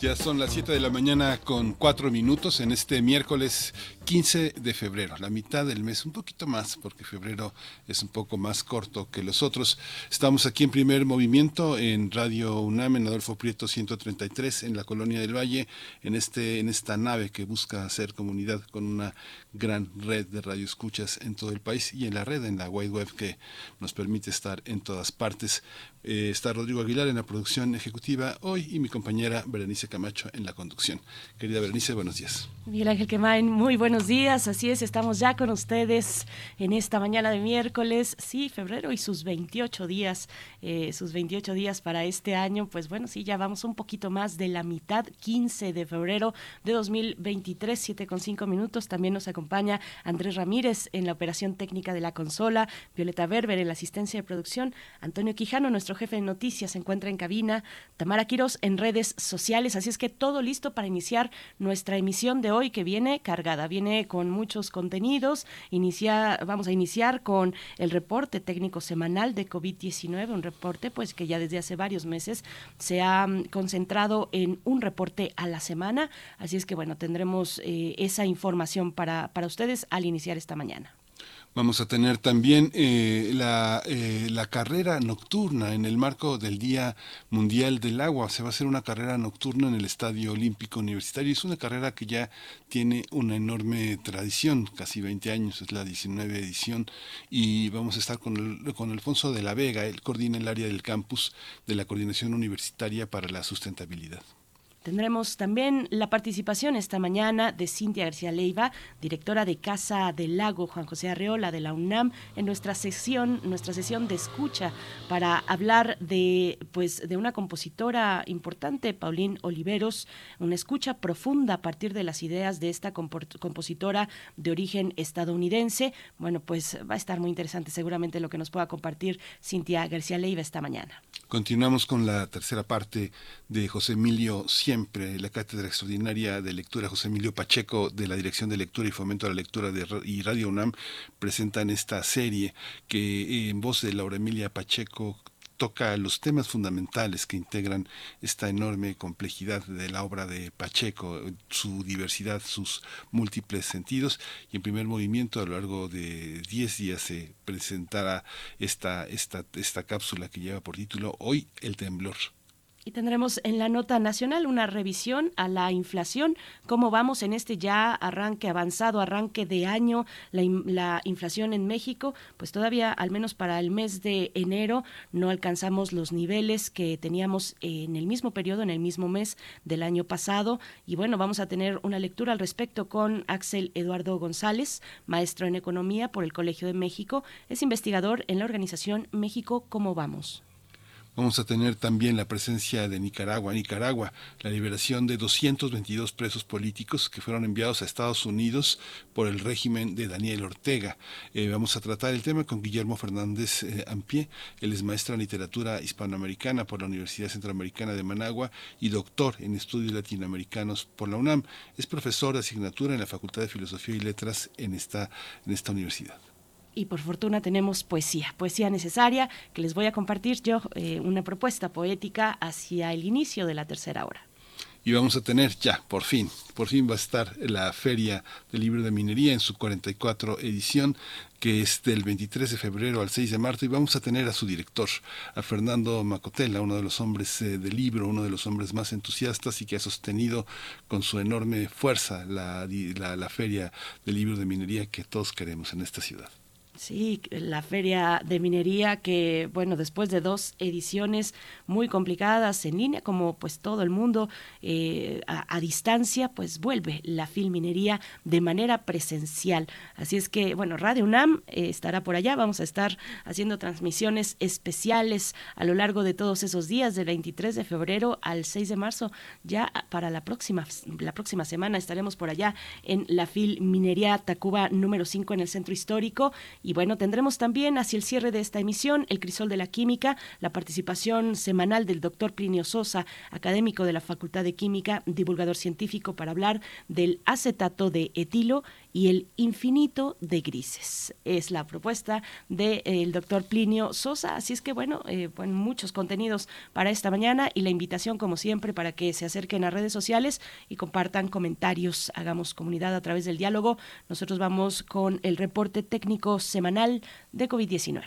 Ya son las 7 de la mañana con 4 minutos en este miércoles 15 de febrero, la mitad del mes, un poquito más, porque febrero es un poco más corto que los otros. Estamos aquí en primer movimiento en Radio UNAM, en Adolfo Prieto 133, en la Colonia del Valle, en, este, en esta nave que busca hacer comunidad con una gran red de radioescuchas en todo el país y en la red, en la wide web que nos permite estar en todas partes. Eh, está Rodrigo Aguilar en la producción ejecutiva hoy y mi compañera Berenice Camacho en la conducción. Querida Berenice, buenos días. Miguel Ángel Quemain, muy buenos días. Así es, estamos ya con ustedes en esta mañana de miércoles, sí, febrero y sus 28 días, eh, sus 28 días para este año. Pues bueno, sí, ya vamos un poquito más de la mitad, 15 de febrero de 2023, 7 con 5 minutos. También nos acompaña Andrés Ramírez en la operación técnica de la consola, Violeta Berber en la asistencia de producción, Antonio Quijano, nuestro jefe de noticias, se encuentra en cabina, Tamara Quiros en redes sociales. Así es que todo listo para iniciar nuestra emisión de hoy que viene cargada, viene con muchos contenidos. Inicia, vamos a iniciar con el reporte técnico semanal de COVID-19, un reporte pues que ya desde hace varios meses se ha mm, concentrado en un reporte a la semana. Así es que bueno, tendremos eh, esa información para, para ustedes al iniciar esta mañana. Vamos a tener también eh, la, eh, la, carrera nocturna en el marco del Día Mundial del Agua. Se va a hacer una carrera nocturna en el Estadio Olímpico Universitario. Es una carrera que ya tiene una enorme tradición, casi 20 años, es la 19 edición. Y vamos a estar con, con Alfonso de la Vega, él coordina el área del campus de la Coordinación Universitaria para la Sustentabilidad. Tendremos también la participación esta mañana de Cintia García Leiva, directora de Casa del Lago Juan José Arreola de la UNAM, en nuestra sesión, nuestra sesión de escucha para hablar de pues de una compositora importante, Paulín Oliveros, una escucha profunda a partir de las ideas de esta compositora de origen estadounidense. Bueno, pues va a estar muy interesante seguramente lo que nos pueda compartir Cintia García Leiva esta mañana. Continuamos con la tercera parte de José Emilio siempre la Cátedra Extraordinaria de Lectura José Emilio Pacheco de la Dirección de Lectura y Fomento a la Lectura de, y Radio UNAM presentan esta serie que eh, en voz de Laura Emilia Pacheco toca los temas fundamentales que integran esta enorme complejidad de la obra de Pacheco, su diversidad, sus múltiples sentidos. Y en primer movimiento, a lo largo de 10 días, se presentará esta, esta, esta cápsula que lleva por título Hoy el temblor. Tendremos en la nota nacional una revisión a la inflación, cómo vamos en este ya arranque avanzado, arranque de año, la, la, inflación en México, pues todavía al menos para el mes de enero no alcanzamos los niveles que teníamos en el mismo periodo, en el mismo mes del año pasado. Y bueno, vamos a tener una lectura al respecto con Axel Eduardo González, maestro en economía por el Colegio de México, es investigador en la organización México, ¿cómo vamos? Vamos a tener también la presencia de Nicaragua. Nicaragua, la liberación de 222 presos políticos que fueron enviados a Estados Unidos por el régimen de Daniel Ortega. Eh, vamos a tratar el tema con Guillermo Fernández eh, Ampie. Él es maestro en literatura hispanoamericana por la Universidad Centroamericana de Managua y doctor en estudios latinoamericanos por la UNAM. Es profesor de asignatura en la Facultad de Filosofía y Letras en esta, en esta universidad y por fortuna tenemos poesía, poesía necesaria que les voy a compartir yo eh, una propuesta poética hacia el inicio de la tercera hora. Y vamos a tener ya, por fin, por fin va a estar la Feria del Libro de Minería en su 44 edición, que es del 23 de febrero al 6 de marzo, y vamos a tener a su director, a Fernando Macotela, uno de los hombres eh, del libro, uno de los hombres más entusiastas y que ha sostenido con su enorme fuerza la, la Feria del Libro de Minería que todos queremos en esta ciudad. Sí, la feria de minería que, bueno, después de dos ediciones muy complicadas en línea, como pues todo el mundo eh, a, distancia, pues vuelve la Filminería de manera presencial. Así es que, bueno, Radio UNAM eh, estará por allá, vamos a estar haciendo transmisiones especiales a lo largo de todos esos días, del 23 de febrero al 6 de marzo, ya para la próxima, la próxima semana estaremos por allá en la Filminería Tacuba número 5 en el Centro Histórico. Y bueno, tendremos también hacia el cierre de esta emisión el crisol de la química, la participación semanal del doctor Plinio Sosa, académico de la Facultad de Química, divulgador científico, para hablar del acetato de etilo y el infinito de grises. Es la propuesta del eh, doctor Plinio Sosa. Así es que, bueno, eh, bueno, muchos contenidos para esta mañana y la invitación, como siempre, para que se acerquen a redes sociales y compartan comentarios. Hagamos comunidad a través del diálogo. Nosotros vamos con el reporte técnico semanal de COVID-19.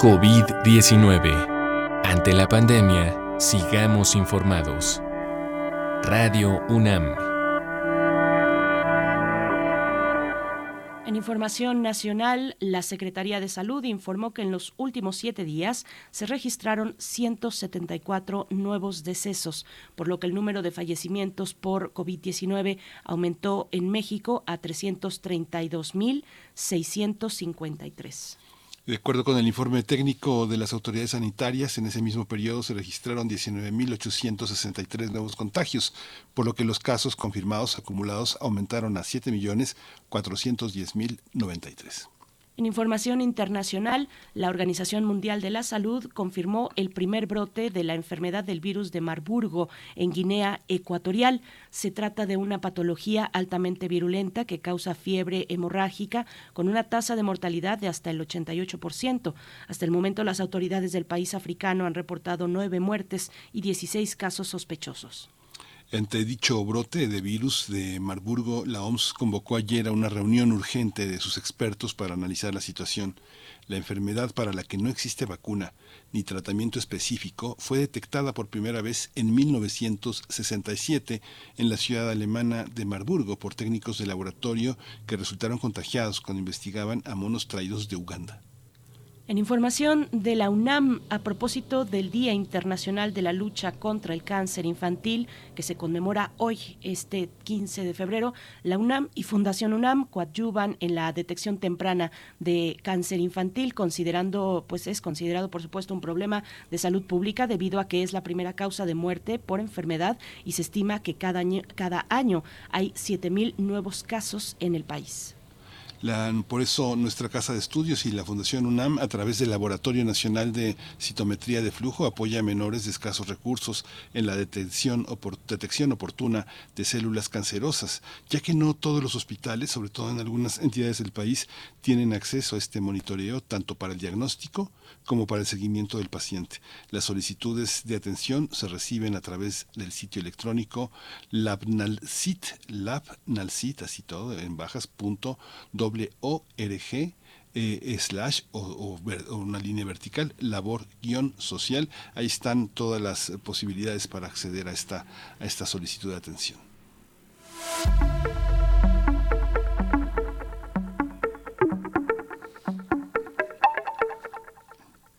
COVID-19. Ante la pandemia, sigamos informados. Radio UNAM. En información nacional, la Secretaría de Salud informó que en los últimos siete días se registraron 174 nuevos decesos, por lo que el número de fallecimientos por COVID-19 aumentó en México a 332.653. De acuerdo con el informe técnico de las autoridades sanitarias, en ese mismo periodo se registraron 19.863 nuevos contagios, por lo que los casos confirmados acumulados aumentaron a 7.410.093. En información internacional, la Organización Mundial de la Salud confirmó el primer brote de la enfermedad del virus de Marburgo en Guinea Ecuatorial. Se trata de una patología altamente virulenta que causa fiebre hemorrágica con una tasa de mortalidad de hasta el 88%. Hasta el momento, las autoridades del país africano han reportado nueve muertes y 16 casos sospechosos. Ante dicho brote de virus de Marburgo, la OMS convocó ayer a una reunión urgente de sus expertos para analizar la situación. La enfermedad para la que no existe vacuna ni tratamiento específico fue detectada por primera vez en 1967 en la ciudad alemana de Marburgo por técnicos de laboratorio que resultaron contagiados cuando investigaban a monos traídos de Uganda. En información de la UNAM a propósito del Día Internacional de la Lucha contra el Cáncer Infantil que se conmemora hoy, este 15 de febrero, la UNAM y Fundación UNAM coadyuvan en la detección temprana de cáncer infantil, considerando, pues es considerado por supuesto un problema de salud pública debido a que es la primera causa de muerte por enfermedad y se estima que cada año, cada año hay 7.000 nuevos casos en el país por eso nuestra Casa de Estudios y la Fundación UNAM, a través del Laboratorio Nacional de Citometría de Flujo, apoya a menores de escasos recursos en la detección oportuna de células cancerosas, ya que no todos los hospitales, sobre todo en algunas entidades del país, tienen acceso a este monitoreo tanto para el diagnóstico como para el seguimiento del paciente. Las solicitudes de atención se reciben a través del sitio electrónico labnalcit, labnalcit, así todo, en bajas, punto, org eh, slash o, una línea vertical, labor guion social. Ahí están todas las posibilidades para acceder a esta, a esta solicitud de atención.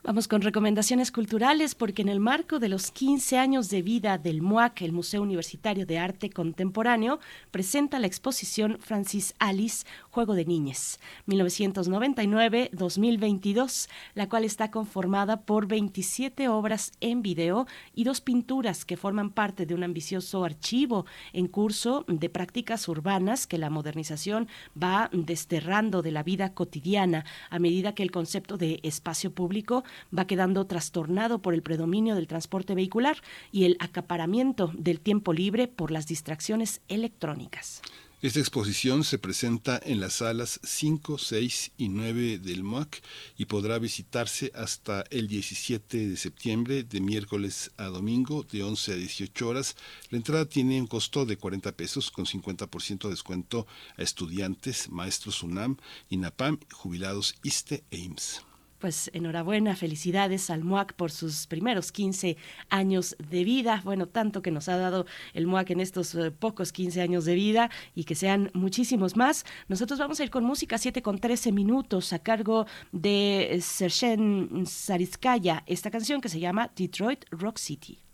Vamos con recomendaciones culturales porque en el marco de los 15 años de vida del MUAC, el Museo Universitario de Arte Contemporáneo, presenta la exposición Francis Alice, Juego de Niñez, 1999-2022, la cual está conformada por 27 obras en video y dos pinturas que forman parte de un ambicioso archivo en curso de prácticas urbanas que la modernización va desterrando de la vida cotidiana. A medida que el concepto de espacio público va quedando trastornado por el predominio del transporte vehicular y el acaparamiento del tiempo libre por las distracciones electrónicas. Esta exposición se presenta en las salas 5, 6 y 9 del MOAC y podrá visitarse hasta el 17 de septiembre, de miércoles a domingo, de 11 a 18 horas. La entrada tiene un costo de 40 pesos con 50% de descuento a estudiantes, maestros UNAM, INAPAM, jubilados ISTE e. pues enhorabuena, felicidades al MUAC por sus primeros 15 años de vida. Bueno, tanto que nos ha dado el MUAC en estos eh, pocos 15 años de vida y que sean muchísimos más. Nosotros vamos a ir con música 7 con 13 minutos a cargo de Sershen Sariskaya, esta canción que se llama Detroit Rock City.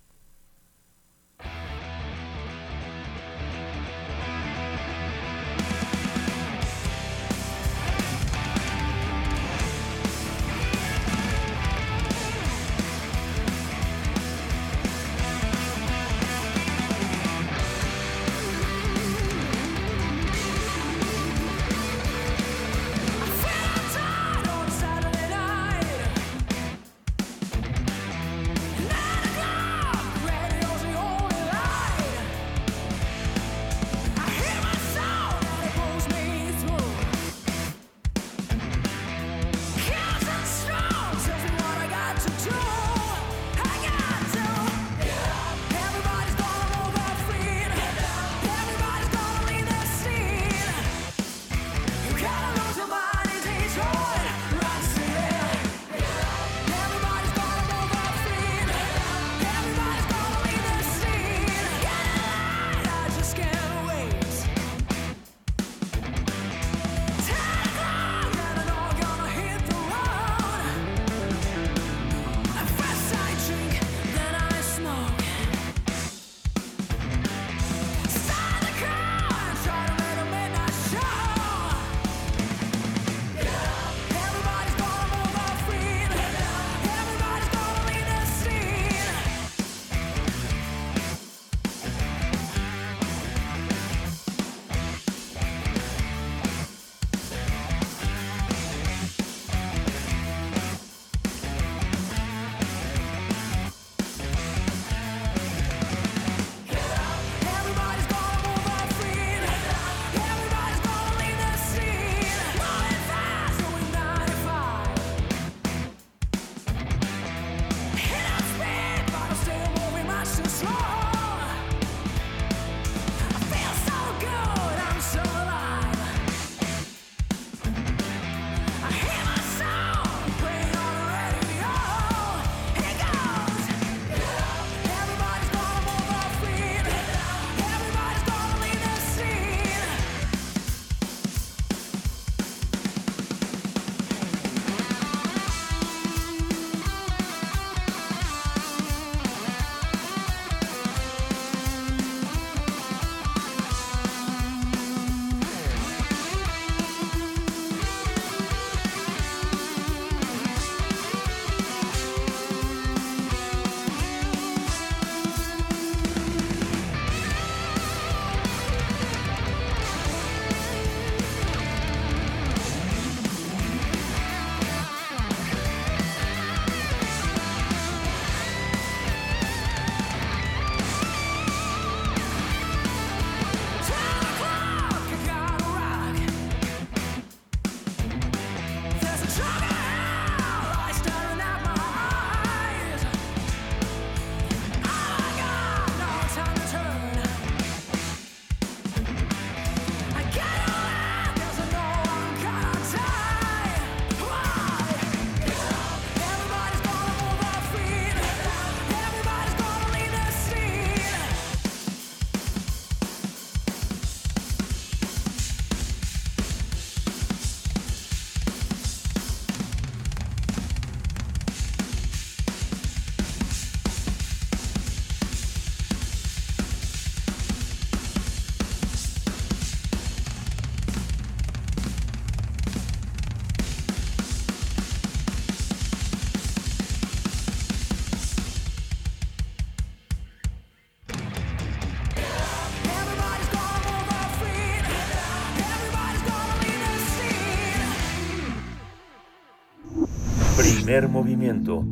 Movimiento.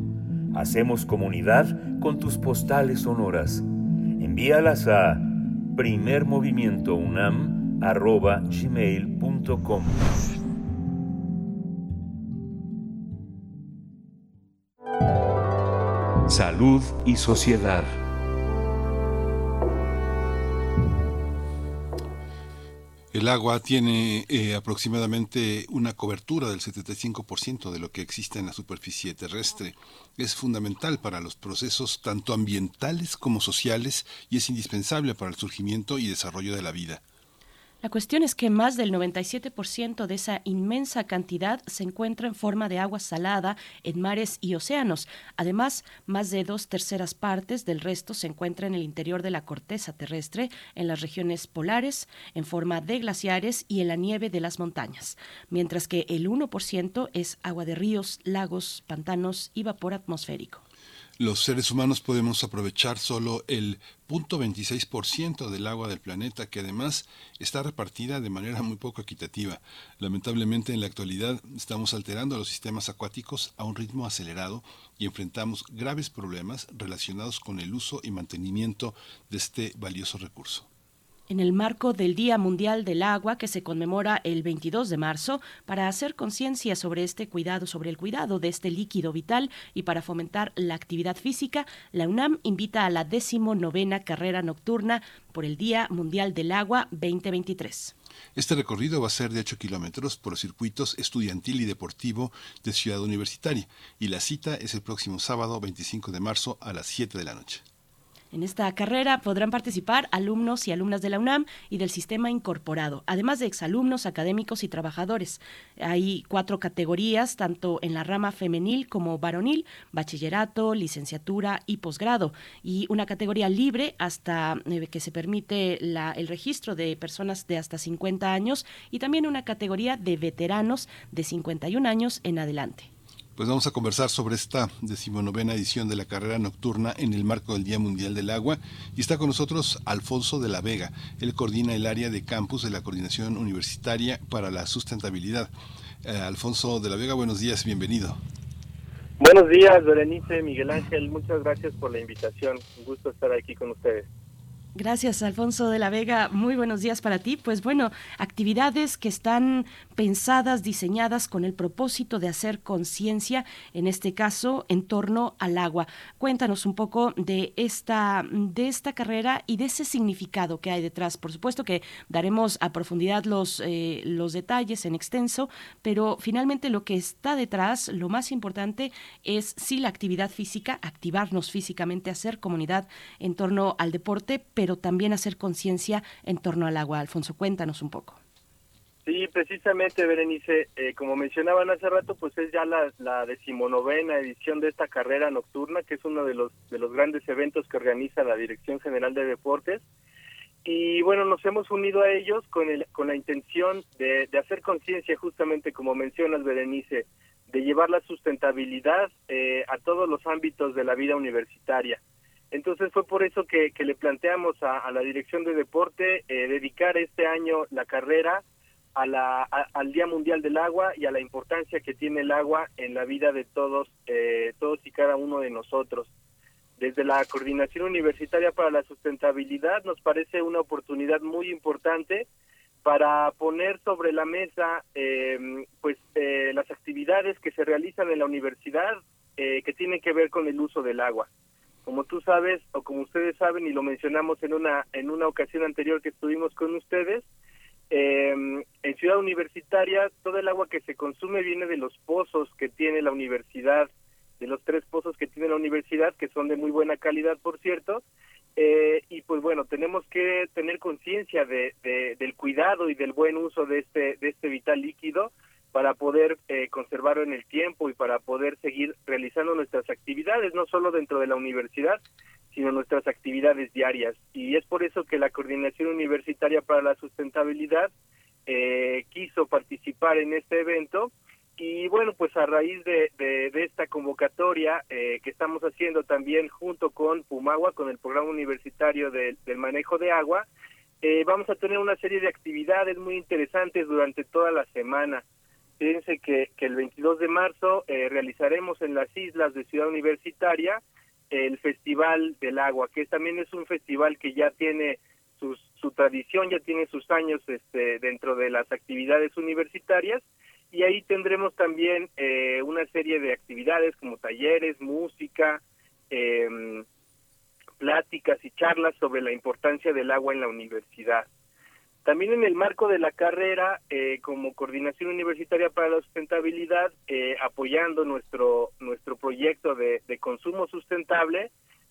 Hacemos comunidad con tus postales sonoras. Envíalas a primermovimientounam.gmail.com Salud y sociedad. El agua tiene eh, aproximadamente una cobertura del 75% de lo que existe en la superficie terrestre. Es fundamental para los procesos tanto ambientales como sociales y es indispensable para el surgimiento y desarrollo de la vida. La cuestión es que más del 97% de esa inmensa cantidad se encuentra en forma de agua salada en mares y océanos. Además, más de dos terceras partes del resto se encuentra en el interior de la corteza terrestre, en las regiones polares, en forma de glaciares y en la nieve de las montañas, mientras que el 1% es agua de ríos, lagos, pantanos y vapor atmosférico los seres humanos podemos aprovechar solo el 0.26% del agua del planeta, que además está repartida de manera muy poco equitativa. Lamentablemente, en la actualidad estamos alterando los sistemas acuáticos a un ritmo acelerado y enfrentamos graves problemas relacionados con el uso y mantenimiento de este valioso recurso en el marco del Día Mundial del Agua que se conmemora el 22 de marzo para hacer conciencia sobre este cuidado, sobre el cuidado de este líquido vital y para fomentar la actividad física, la UNAM invita a la novena carrera nocturna por el Día Mundial del Agua 2023. Este recorrido va a ser de 8 kilómetros por los circuitos estudiantil y deportivo de Ciudad Universitaria y la cita es el próximo sábado 25 de marzo a las 7 de la noche. En esta carrera podrán participar alumnos y alumnas de la UNAM y del sistema incorporado, además de exalumnos, académicos y trabajadores. Hay cuatro categorías, tanto en la rama femenil como varonil, bachillerato, licenciatura y posgrado, y una categoría libre hasta eh, que se permite el registro de personas de hasta 50 años y también una categoría de veteranos de 51 años en adelante. Pues vamos a conversar sobre esta decimonovena edición de la carrera nocturna en el marco del Día Mundial del Agua. Y está con nosotros Alfonso de la Vega. Él coordina el área de campus de la Coordinación Universitaria para la Sustentabilidad. Eh, Alfonso de la Vega, buenos días, bienvenido. Buenos días, Berenice, Miguel Ángel, muchas gracias por la invitación. Un gusto estar aquí con ustedes. Gracias, Alfonso de la Vega. Muy buenos días para ti. Pues bueno, actividades que están pensadas, diseñadas con el propósito de hacer conciencia, en este caso, en torno al agua. Cuéntanos un poco de esta, de esta carrera y de ese significado que hay detrás. Por supuesto que daremos a profundidad los, eh, los detalles en extenso, pero finalmente lo que está detrás, lo más importante es sí la actividad física, activarnos físicamente, hacer comunidad en torno al deporte, pero pero también hacer conciencia en torno al agua. Alfonso, cuéntanos un poco. Sí, precisamente, Berenice, eh, como mencionaban hace rato, pues es ya la, decimonovena edición de esta carrera nocturna, que es uno de los, de los grandes eventos que organiza la Dirección General de Deportes. Y bueno, nos hemos unido a ellos con, el, con la intención de, de hacer conciencia, justamente como mencionas, Berenice, de llevar la sustentabilidad eh, a todos los ámbitos de la vida universitaria. Entonces fue por eso que, le planteamos a, la Dirección de Deporte eh, dedicar este año la carrera a la, al Día Mundial del Agua y a la importancia que tiene el agua en la vida de todos, eh, todos y cada uno de nosotros. Desde la Coordinación Universitaria para la Sustentabilidad nos parece una oportunidad muy importante para poner sobre la mesa em, pues eh, las actividades que se realizan en la universidad que tienen que ver con el uso del agua. Como tú sabes, o como ustedes saben, y lo mencionamos en una, en una ocasión anterior que estuvimos con ustedes, em, en Ciudad Universitaria todo el agua que se consume viene de los pozos que tiene la universidad, de los tres pozos que tiene la universidad, que son de muy buena calidad, por cierto, eh, y pues bueno, tenemos que tener conciencia de, del cuidado y del buen uso de este, de este vital líquido, para poder eh, conservarlo en el tiempo y para poder seguir realizando nuestras actividades, no solo dentro de la universidad, sino nuestras actividades diarias. Y es por eso que la Coordinación Universitaria para la Sustentabilidad eh, quiso participar en este evento. Y bueno, pues a raíz de, de, esta convocatoria eh, que estamos haciendo también junto con Pumagua, con el Programa Universitario del Manejo de Agua, vamos a tener una serie de actividades muy interesantes durante toda la semana. Fíjense que, el 22 de marzo eh, realizaremos en las islas de Ciudad Universitaria el Festival del Agua, que también es un festival que ya tiene su tradición, ya tiene sus años este, dentro de las actividades universitarias y ahí tendremos también eh, una serie de actividades como talleres, música, eh, pláticas y charlas sobre la importancia del agua en la universidad. También en el marco de la carrera, eh, como coordinación universitaria para la sustentabilidad, eh, apoyando nuestro nuestro proyecto de, consumo sustentable,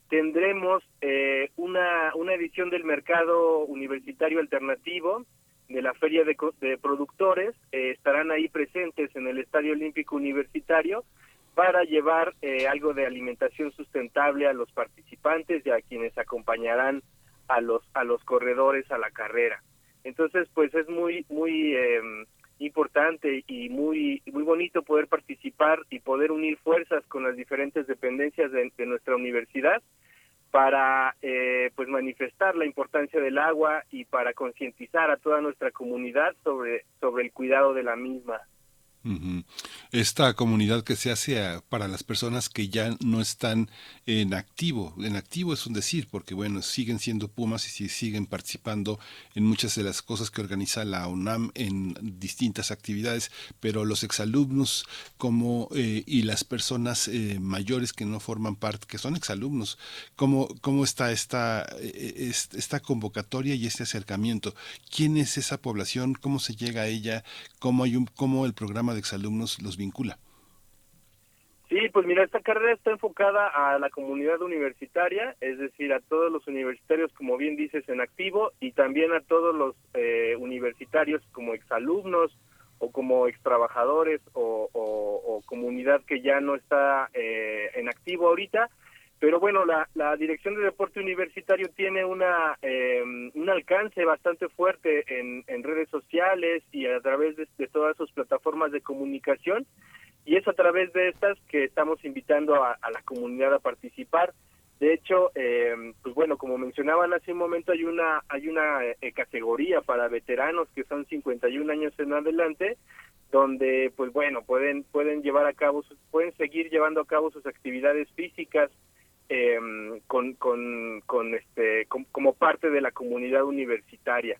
tendremos eh, una, una edición del mercado universitario alternativo de la Feria de, de Productores. estarán ahí presentes en el Estadio Olímpico Universitario para llevar algo de alimentación sustentable a los participantes y a quienes acompañarán a los a los corredores a la carrera. Entonces, pues es muy, muy em, importante y muy, muy bonito poder participar y poder unir fuerzas con las diferentes dependencias de, nuestra universidad para eh, pues manifestar la importancia del agua y para concientizar a toda nuestra comunidad sobre sobre el cuidado de la misma. Esta comunidad que se hace para las personas que ya no están en activo. En activo es un decir, porque bueno, siguen siendo Pumas y siguen participando en muchas de las cosas que organiza la UNAM en distintas actividades, pero los exalumnos como eh, y las personas eh, mayores que no forman parte, que son exalumnos, ¿cómo, cómo está esta, eh, esta convocatoria y este acercamiento? ¿Quién es esa población? ¿Cómo se llega a ella? ¿Cómo, hay un, cómo el programa de exalumnos los vincula? Sí, pues mira, esta carrera está enfocada a la comunidad universitaria, es decir, a todos los universitarios, como bien dices, en activo, y también a todos los eh, universitarios como exalumnos o como extrabajadores o, o, comunidad que ya no está eh, en activo ahorita. Pero bueno, la, la Dirección de Deporte Universitario tiene una em, un alcance bastante fuerte en, en, redes sociales y a través de, todas sus plataformas de comunicación y es a través de estas que estamos invitando a, la comunidad a participar. De hecho, eh, pues bueno, como mencionaban hace un momento, hay una hay una eh, categoría para veteranos que son 51 años en adelante, donde pues bueno pueden pueden llevar a cabo pueden seguir llevando a cabo sus actividades físicas eh, con, con, este como parte de la comunidad universitaria.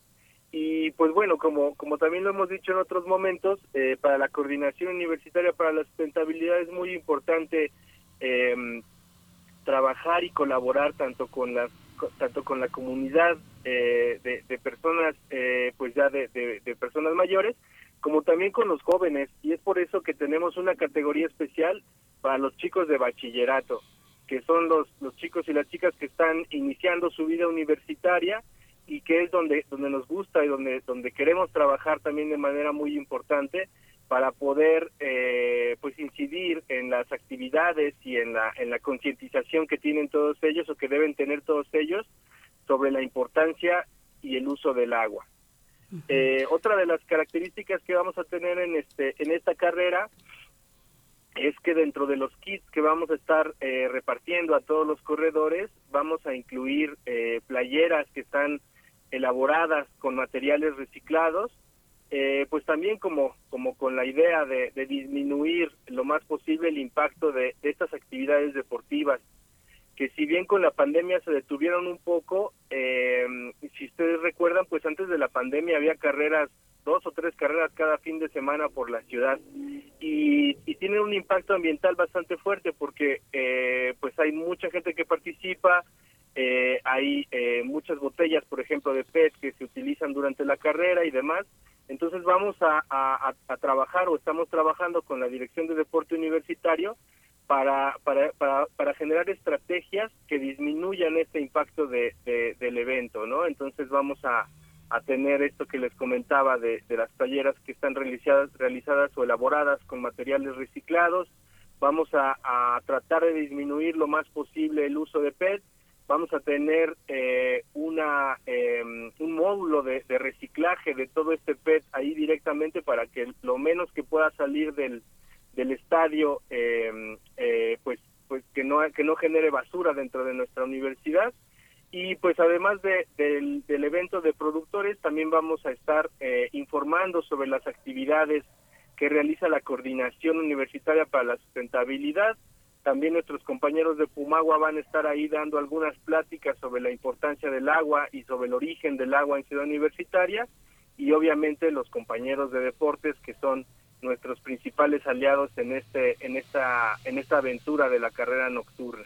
Y pues bueno como como también lo hemos dicho en otros momentos eh, para la coordinación universitaria para la sustentabilidad es muy importante eh, trabajar y colaborar tanto con las tanto con la comunidad eh, de, de, personas eh, pues ya de, personas mayores como también con los jóvenes. Y es por eso que tenemos una categoría especial para los chicos de bachillerato que son los, los chicos y las chicas que están iniciando su vida universitaria y que es donde, donde nos gusta y donde, donde queremos trabajar también de manera muy importante para poder eh, pues incidir en las actividades y en la, en la concientización que tienen todos ellos o que deben tener todos ellos sobre la importancia y el uso del agua. Eh, otra de las características que vamos a tener en este en esta carrera es que dentro de los kits que vamos a estar eh, repartiendo a todos los corredores, vamos a incluir eh, playeras que están elaboradas con materiales reciclados, eh, pues también como, como con la idea de, disminuir lo más posible el impacto de, estas actividades deportivas, que si bien con la pandemia se detuvieron un poco, si ustedes recuerdan, pues antes de la pandemia había carreras dos o tres carreras cada fin de semana por la ciudad y, y tienen un impacto ambiental bastante fuerte porque eh, pues hay mucha gente que participa, eh, hay eh, muchas botellas, por ejemplo, de PET que se utilizan durante la carrera y demás. Entonces vamos a, trabajar o estamos trabajando con la Dirección de Deporte Universitario para, para, para, para generar estrategias que disminuyan este impacto de, del evento, ¿no? Entonces vamos a, a tener esto que les comentaba de, las talleras que están realizadas, realizadas o elaboradas con materiales reciclados. Vamos a, tratar de disminuir lo más posible el uso de PET. Vamos a tener eh, una em, un módulo de, reciclaje de todo este PET ahí directamente para que lo menos que pueda salir del, del estadio em, eh, pues pues que no que no genere basura dentro de nuestra universidad y pues además de, del, evento de productores, también vamos a estar eh, informando sobre las actividades que realiza la Coordinación Universitaria para la Sustentabilidad. También nuestros compañeros de Pumagua van a estar ahí dando algunas pláticas sobre la importancia del agua y sobre el origen del agua en Ciudad Universitaria. Y obviamente los compañeros de deportes que son nuestros principales aliados en este en esta en esta aventura de la carrera nocturna.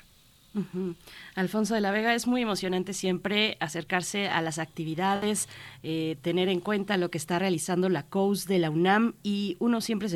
Alfonso de la Vega, es muy emocionante siempre acercarse a las actividades, eh, tener en cuenta lo que está realizando la COUS de la UNAM y uno siempre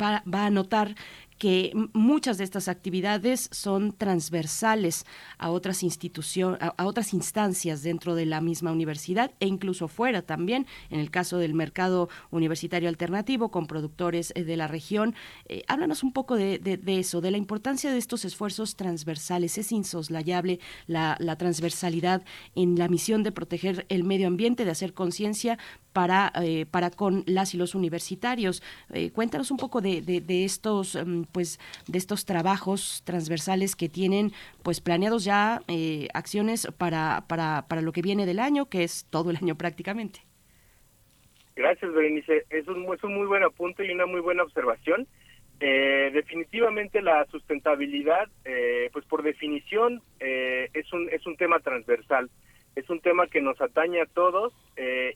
va, va, a notar que muchas de estas actividades son transversales a otras instituciones, a, otras instancias dentro de la misma universidad e incluso fuera también, en el caso del mercado universitario alternativo con productores eh, de la región. Eh, háblanos un poco de, eso, de la importancia de estos esfuerzos transversales. Es insoslayable la, transversalidad en la misión de proteger el medio ambiente, de hacer conciencia para, eh, para con las y los universitarios. cuéntanos un poco de, estos mm, pues de estos trabajos transversales que tienen pues planeados ya eh, acciones para, para, para lo que viene del año, que es todo el año prácticamente. Gracias, Berenice. Es un, es un muy buen apunte y una muy buena observación. Eh, definitivamente la sustentabilidad, eh, pues por definición, es, un, es un tema transversal. Es un tema que nos atañe a todos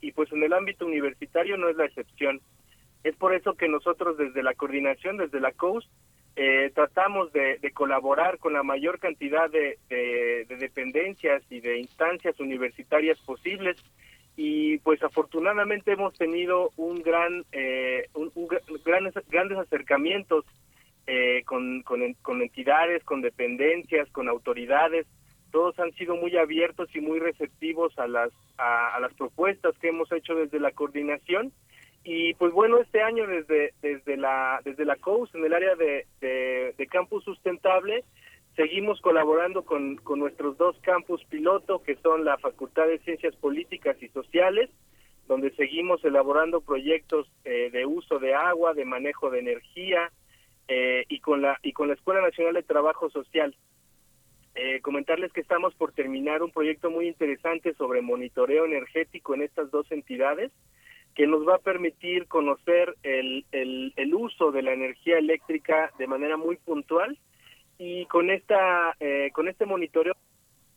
y pues en el ámbito universitario no es la excepción. Es por eso que nosotros desde la coordinación, desde la COUS, eh, tratamos de, colaborar con la mayor cantidad de, dependencias y de instancias universitarias posibles y pues afortunadamente hemos tenido un gran, eh, grandes, grandes acercamientos eh, con, con, entidades, con dependencias, con autoridades. Todos han sido muy abiertos y muy receptivos a las, a las propuestas que hemos hecho desde la coordinación y pues bueno, este año desde, desde la desde la COUS en el área de, de, campus sustentable seguimos colaborando con, con nuestros dos campus piloto que son la Facultad de Ciencias Políticas y Sociales, donde seguimos elaborando proyectos eh, de uso de agua, de manejo de energía eh, y con la y con la Escuela Nacional de Trabajo Social. Eh, comentarles que estamos por terminar un proyecto muy interesante sobre monitoreo energético en estas dos entidades que nos va a permitir conocer el, el, uso de la energía eléctrica de manera muy puntual y con esta eh, con este monitoreo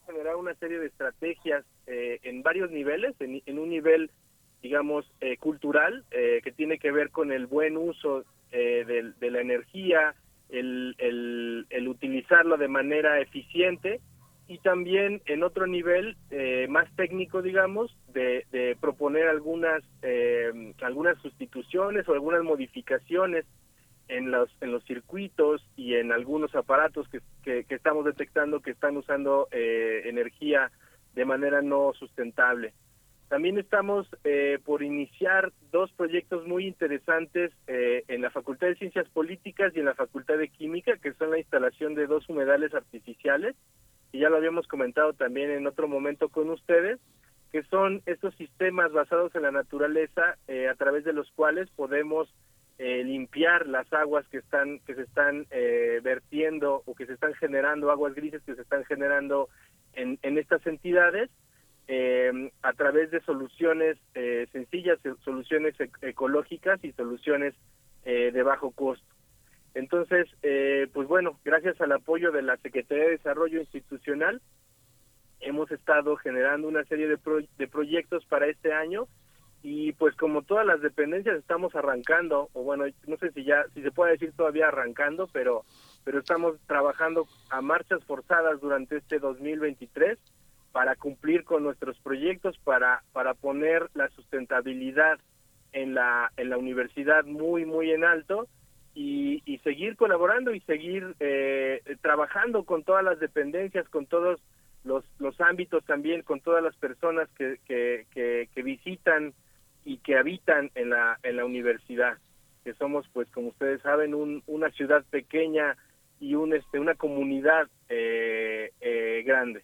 generar una serie de estrategias eh, en varios niveles en, un nivel digamos eh, cultural que tiene que ver con el buen uso de, de, la energía el, el, el utilizarlo de manera eficiente y también en otro nivel eh, más técnico, digamos, de, proponer algunas eh, algunas sustituciones o algunas modificaciones en los en los circuitos y en algunos aparatos que, que, estamos detectando que están usando eh, energía de manera no sustentable. También estamos por iniciar dos proyectos muy interesantes en la Facultad de Ciencias Políticas y en la Facultad de Química, que son la instalación de dos humedales artificiales y ya lo habíamos comentado también en otro momento con ustedes, que son estos sistemas basados en la naturaleza eh, a través de los cuales podemos eh, limpiar las aguas que están que se están eh, vertiendo o que se están generando aguas grises que se están generando en, en estas entidades a través de soluciones sencillas soluciones ecológicas y soluciones de bajo costo entonces, eh, pues bueno, gracias al apoyo de la Secretaría de Desarrollo Institucional, hemos estado generando una serie de, de proyectos para este año y pues como todas las dependencias estamos arrancando, o bueno, no sé si ya, si se puede decir todavía arrancando, pero, pero estamos trabajando a marchas forzadas durante este 2023 para cumplir con nuestros proyectos, para, para poner la sustentabilidad en la, en la universidad muy, muy en alto y, seguir colaborando y seguir eh, trabajando con todas las dependencias, con todos los, ámbitos también, con todas las personas que, que, que, visitan y que habitan en la, en la universidad, que somos, pues como ustedes saben, un, una ciudad pequeña y un, este, una comunidad eh, eh, grande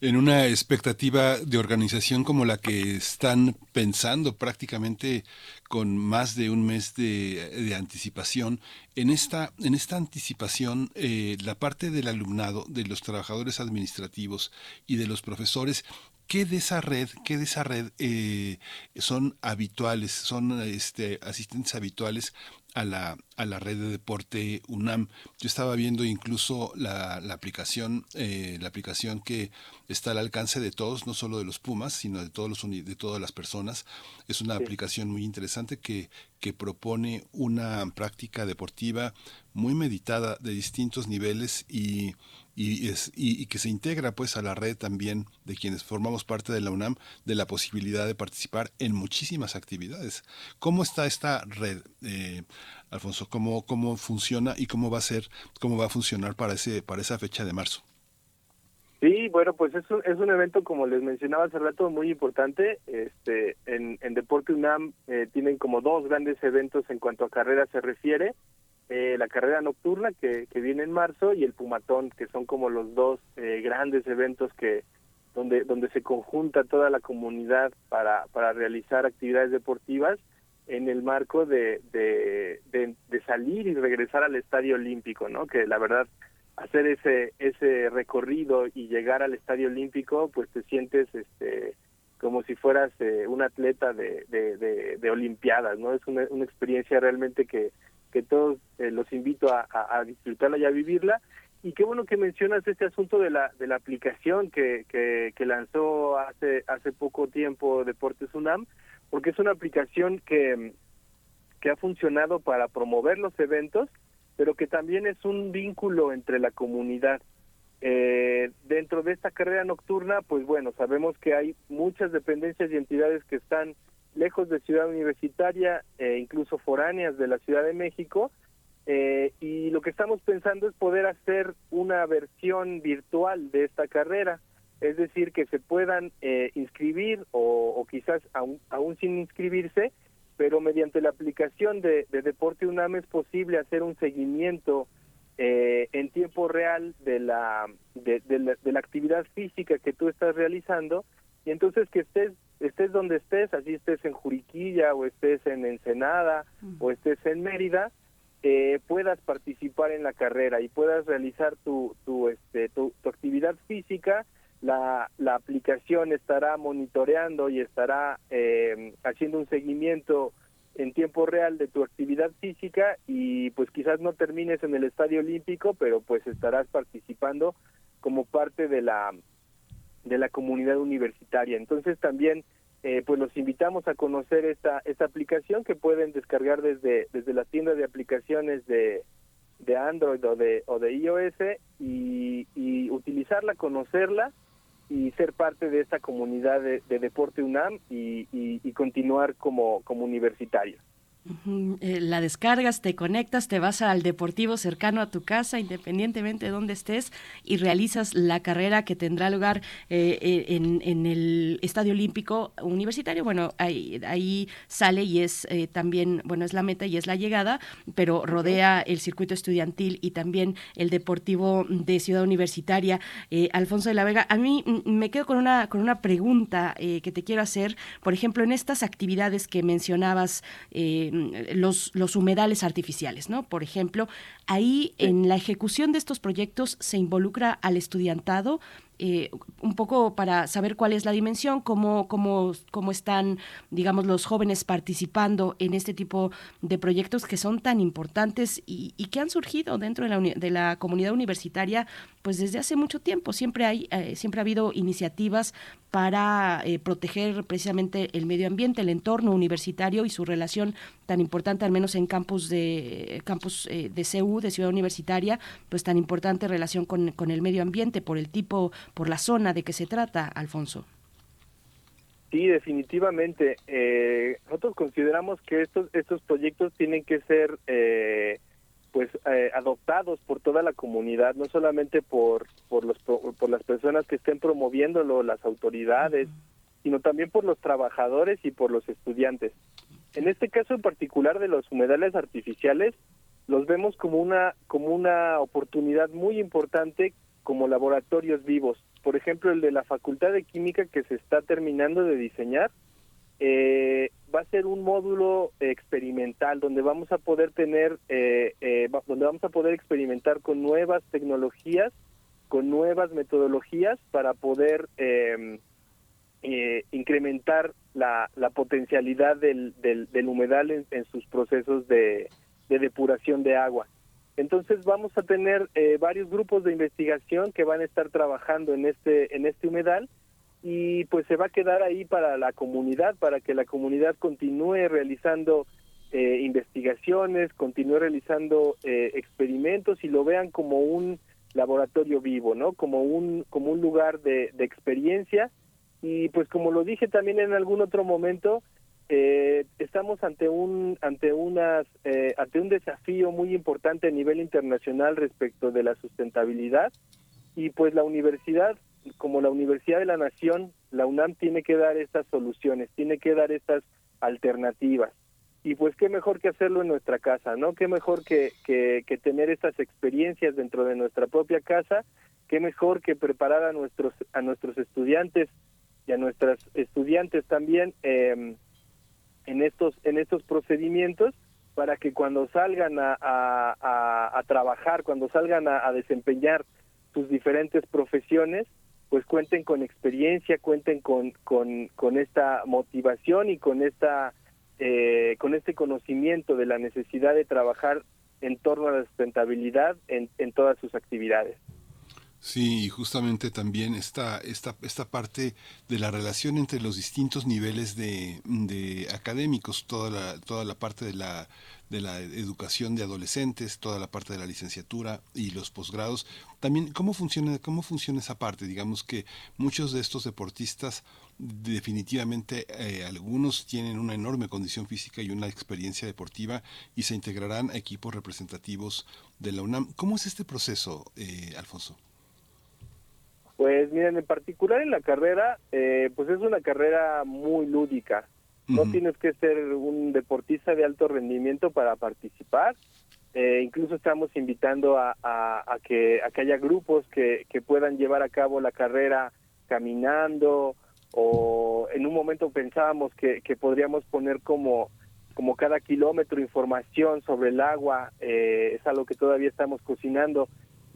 en una expectativa de organización como la que están pensando prácticamente con más de un mes de, anticipación. En esta, en esta anticipación, eh, la parte del alumnado, de los trabajadores administrativos y de los profesores ¿Qué de esa red, qué de esa red eh, son habituales, son este, asistentes habituales a la, a la red de deporte UNAM. Yo estaba viendo incluso la, la aplicación, eh, la aplicación que está al alcance de todos, no solo de los Pumas, sino de todos los de todas las personas. Es una aplicación muy interesante que, que propone una práctica deportiva muy meditada de distintos niveles y y, es, y, que se integra pues a la red también de quienes formamos parte de la UNAM de la posibilidad de participar en muchísimas actividades. ¿Cómo está esta red, eh, Alfonso? ¿Cómo, ¿Cómo funciona y cómo va a ser, cómo va a funcionar para, ese, para esa fecha de marzo? Sí, bueno, pues es un, es un evento, como les mencionaba hace rato, muy importante. Este, en, Deporte UNAM eh, tienen como dos grandes eventos en cuanto a carrera se refiere. Eh, la carrera nocturna que, que viene en marzo y el Pumatón, que son como los dos eh, grandes eventos que donde donde se conjunta toda la comunidad para, para realizar actividades deportivas en el marco de, de, salir y regresar al Estadio Olímpico, ¿no? Que la verdad hacer ese ese recorrido y llegar al Estadio Olímpico, pues te sientes este como si fueras eh, un atleta de, de, de, Olimpiadas, ¿no? Es una, una experiencia realmente que, que todos eh, los invito a, disfrutarla y a vivirla. Y qué bueno que mencionas este asunto de la, de la aplicación que, que, que lanzó hace, hace poco tiempo Deportes UNAM, porque es una aplicación que, que ha funcionado para promover los eventos pero que también es un vínculo entre la comunidad. Eh, dentro de esta carrera nocturna, pues bueno, sabemos que hay muchas dependencias y entidades que están lejos de Ciudad Universitaria e incluso foráneas de la Ciudad de México, eh, y lo que estamos pensando es poder hacer una versión virtual de esta carrera, es decir, que se puedan eh, inscribir o, quizás aún, aún sin inscribirse, pero mediante la aplicación de, Deporte UNAM es posible hacer un seguimiento eh, en tiempo real de la, de, la, actividad física que tú estás realizando y entonces que estés estés donde estés, así estés en Juriquilla o estés en Ensenada o estés en Mérida, eh, puedas participar en la carrera y puedas realizar tu, tu, este, tu, tu actividad física la, la aplicación estará monitoreando y estará eh, haciendo un seguimiento en tiempo real de tu actividad física y pues quizás no termines en el estadio olímpico pero pues estarás participando como parte de la de la comunidad universitaria entonces también eh, pues los invitamos a conocer esta esta aplicación que pueden descargar desde desde la tienda de aplicaciones de de Android o de o de iOS y, utilizarla conocerla y ser parte de esta comunidad de, Deporte UNAM y, continuar como, como universitario. Eh, la descargas, te conectas, te vas al deportivo cercano a tu casa, independientemente de dónde estés, y realizas la carrera que tendrá lugar eh, eh, en, el Estadio Olímpico Universitario. Bueno, ahí, ahí sale y es también, bueno, es la meta y es la llegada, pero rodea el circuito estudiantil y también el deportivo de Ciudad Universitaria. Alfonso de la Vega, a mí me quedo con una, con una pregunta que te quiero hacer. Por ejemplo, en estas actividades que mencionabas, los, los humedales artificiales, ¿no? Por ejemplo, ahí en la ejecución de estos proyectos se involucra al estudiantado eh, un poco para saber cuál es la dimensión, cómo, cómo, cómo están, digamos, los jóvenes participando en este tipo de proyectos que son tan importantes y, que han surgido dentro de la, de la, comunidad universitaria, pues desde hace mucho tiempo. Siempre, hay, eh, siempre ha habido iniciativas para eh, proteger precisamente el medio ambiente, el entorno universitario y su relación tan importante, al menos en campus de campus de CEU, de Ciudad Universitaria, pues tan importante relación con, con el medio ambiente por el tipo por la zona de que se trata, Alfonso. Sí, definitivamente. Eh, nosotros consideramos que estos estos proyectos tienen que ser eh, pues eh, adoptados por toda la comunidad, no solamente por por los por las personas que estén promoviéndolo, las autoridades, sino también por los trabajadores y por los estudiantes. En este caso en particular de los humedales artificiales, los vemos como una como una oportunidad muy importante como laboratorios vivos. Por ejemplo, el de la Facultad de Química que se está terminando de diseñar, eh, va a ser un módulo experimental donde vamos a poder tener, eh, eh, donde vamos a poder experimentar con nuevas tecnologías, con nuevas metodologías para poder em, incrementar la, la potencialidad del, del, humedal en, sus procesos de depuración de agua. Entonces vamos a tener eh, varios grupos de investigación que van a estar trabajando en este en este humedal y pues se va a quedar ahí para la comunidad, para que la comunidad continúe realizando eh, investigaciones, continúe realizando eh, experimentos y lo vean como un laboratorio vivo, ¿no? Como un, como un lugar de, de experiencia y pues como lo dije también en algún otro momento, eh, estamos ante un ante unas eh, ante un desafío muy importante a nivel internacional respecto de la sustentabilidad. Y pues la universidad como la universidad de la nación la UNAM tiene que dar estas soluciones tiene que dar estas alternativas. Y pues qué mejor que hacerlo en nuestra casa no qué mejor que, que, tener estas experiencias dentro de nuestra propia casa. Qué mejor que preparar a nuestros a nuestros estudiantes y a nuestras estudiantes también eh, en estos en estos procedimientos para que cuando salgan a, a, trabajar, cuando salgan a, desempeñar sus diferentes profesiones, pues cuenten con experiencia, cuenten con, con, con esta motivación y con esta eh, con este conocimiento de la necesidad de trabajar en torno a la sustentabilidad en, en todas sus actividades. Sí, y justamente también esta, esta, esta parte de la relación entre los distintos niveles de, de académicos, toda la, toda la parte de la, de la educación de adolescentes, toda la parte de la licenciatura y los posgrados. También, ¿cómo funciona, cómo funciona esa parte? Digamos que muchos de estos deportistas definitivamente eh, algunos tienen una enorme condición física y una experiencia deportiva y se integrarán a equipos representativos de la UNAM. ¿Cómo es este proceso, eh, Alfonso? Pues miren, en particular en la carrera, eh, pues es una carrera muy lúdica. No tienes que ser un deportista de alto rendimiento para participar. Eh, incluso estamos invitando a, a, que, a que haya grupos que, que puedan llevar a cabo la carrera caminando o en un momento pensábamos que, que podríamos poner como como cada kilómetro información sobre el agua, eh, es algo que todavía estamos cocinando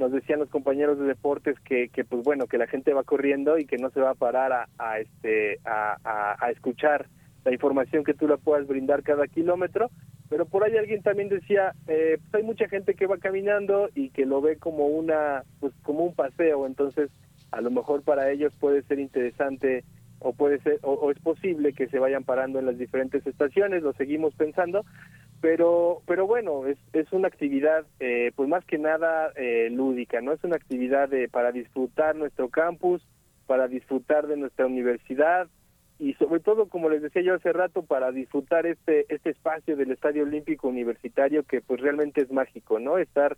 nos decían los compañeros de deportes que, que pues bueno que la gente va corriendo y que no se va a parar a, a este a, escuchar la información que tú la puedas brindar cada kilómetro. Pero por ahí alguien también decía eh, pues hay mucha gente que va caminando y que lo ve como una pues como un paseo. Entonces a lo mejor para ellos puede ser interesante o puede ser o es posible que se vayan parando en las diferentes estaciones. Lo seguimos pensando pero pero bueno es, es una actividad eh, pues más que nada eh, lúdica no es una actividad de, para disfrutar nuestro campus para disfrutar de nuestra universidad y sobre todo como les decía yo hace rato para disfrutar este este espacio del Estadio Olímpico Universitario que pues realmente es mágico no estar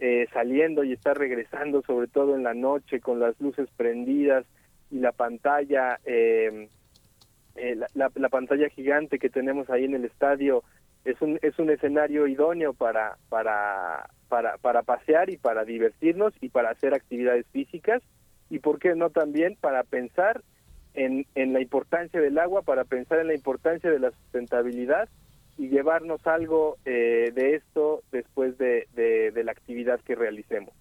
eh, saliendo y estar regresando sobre todo en la noche con las luces prendidas y la pantalla la, la pantalla gigante que tenemos ahí en el estadio es un, es un escenario idóneo para, para, para, para pasear y para divertirnos y para hacer actividades físicas y por qué no también para pensar en, en la importancia del agua, para pensar en la importancia de la sustentabilidad y llevarnos algo eh, de esto después de, de, la actividad que realicemos.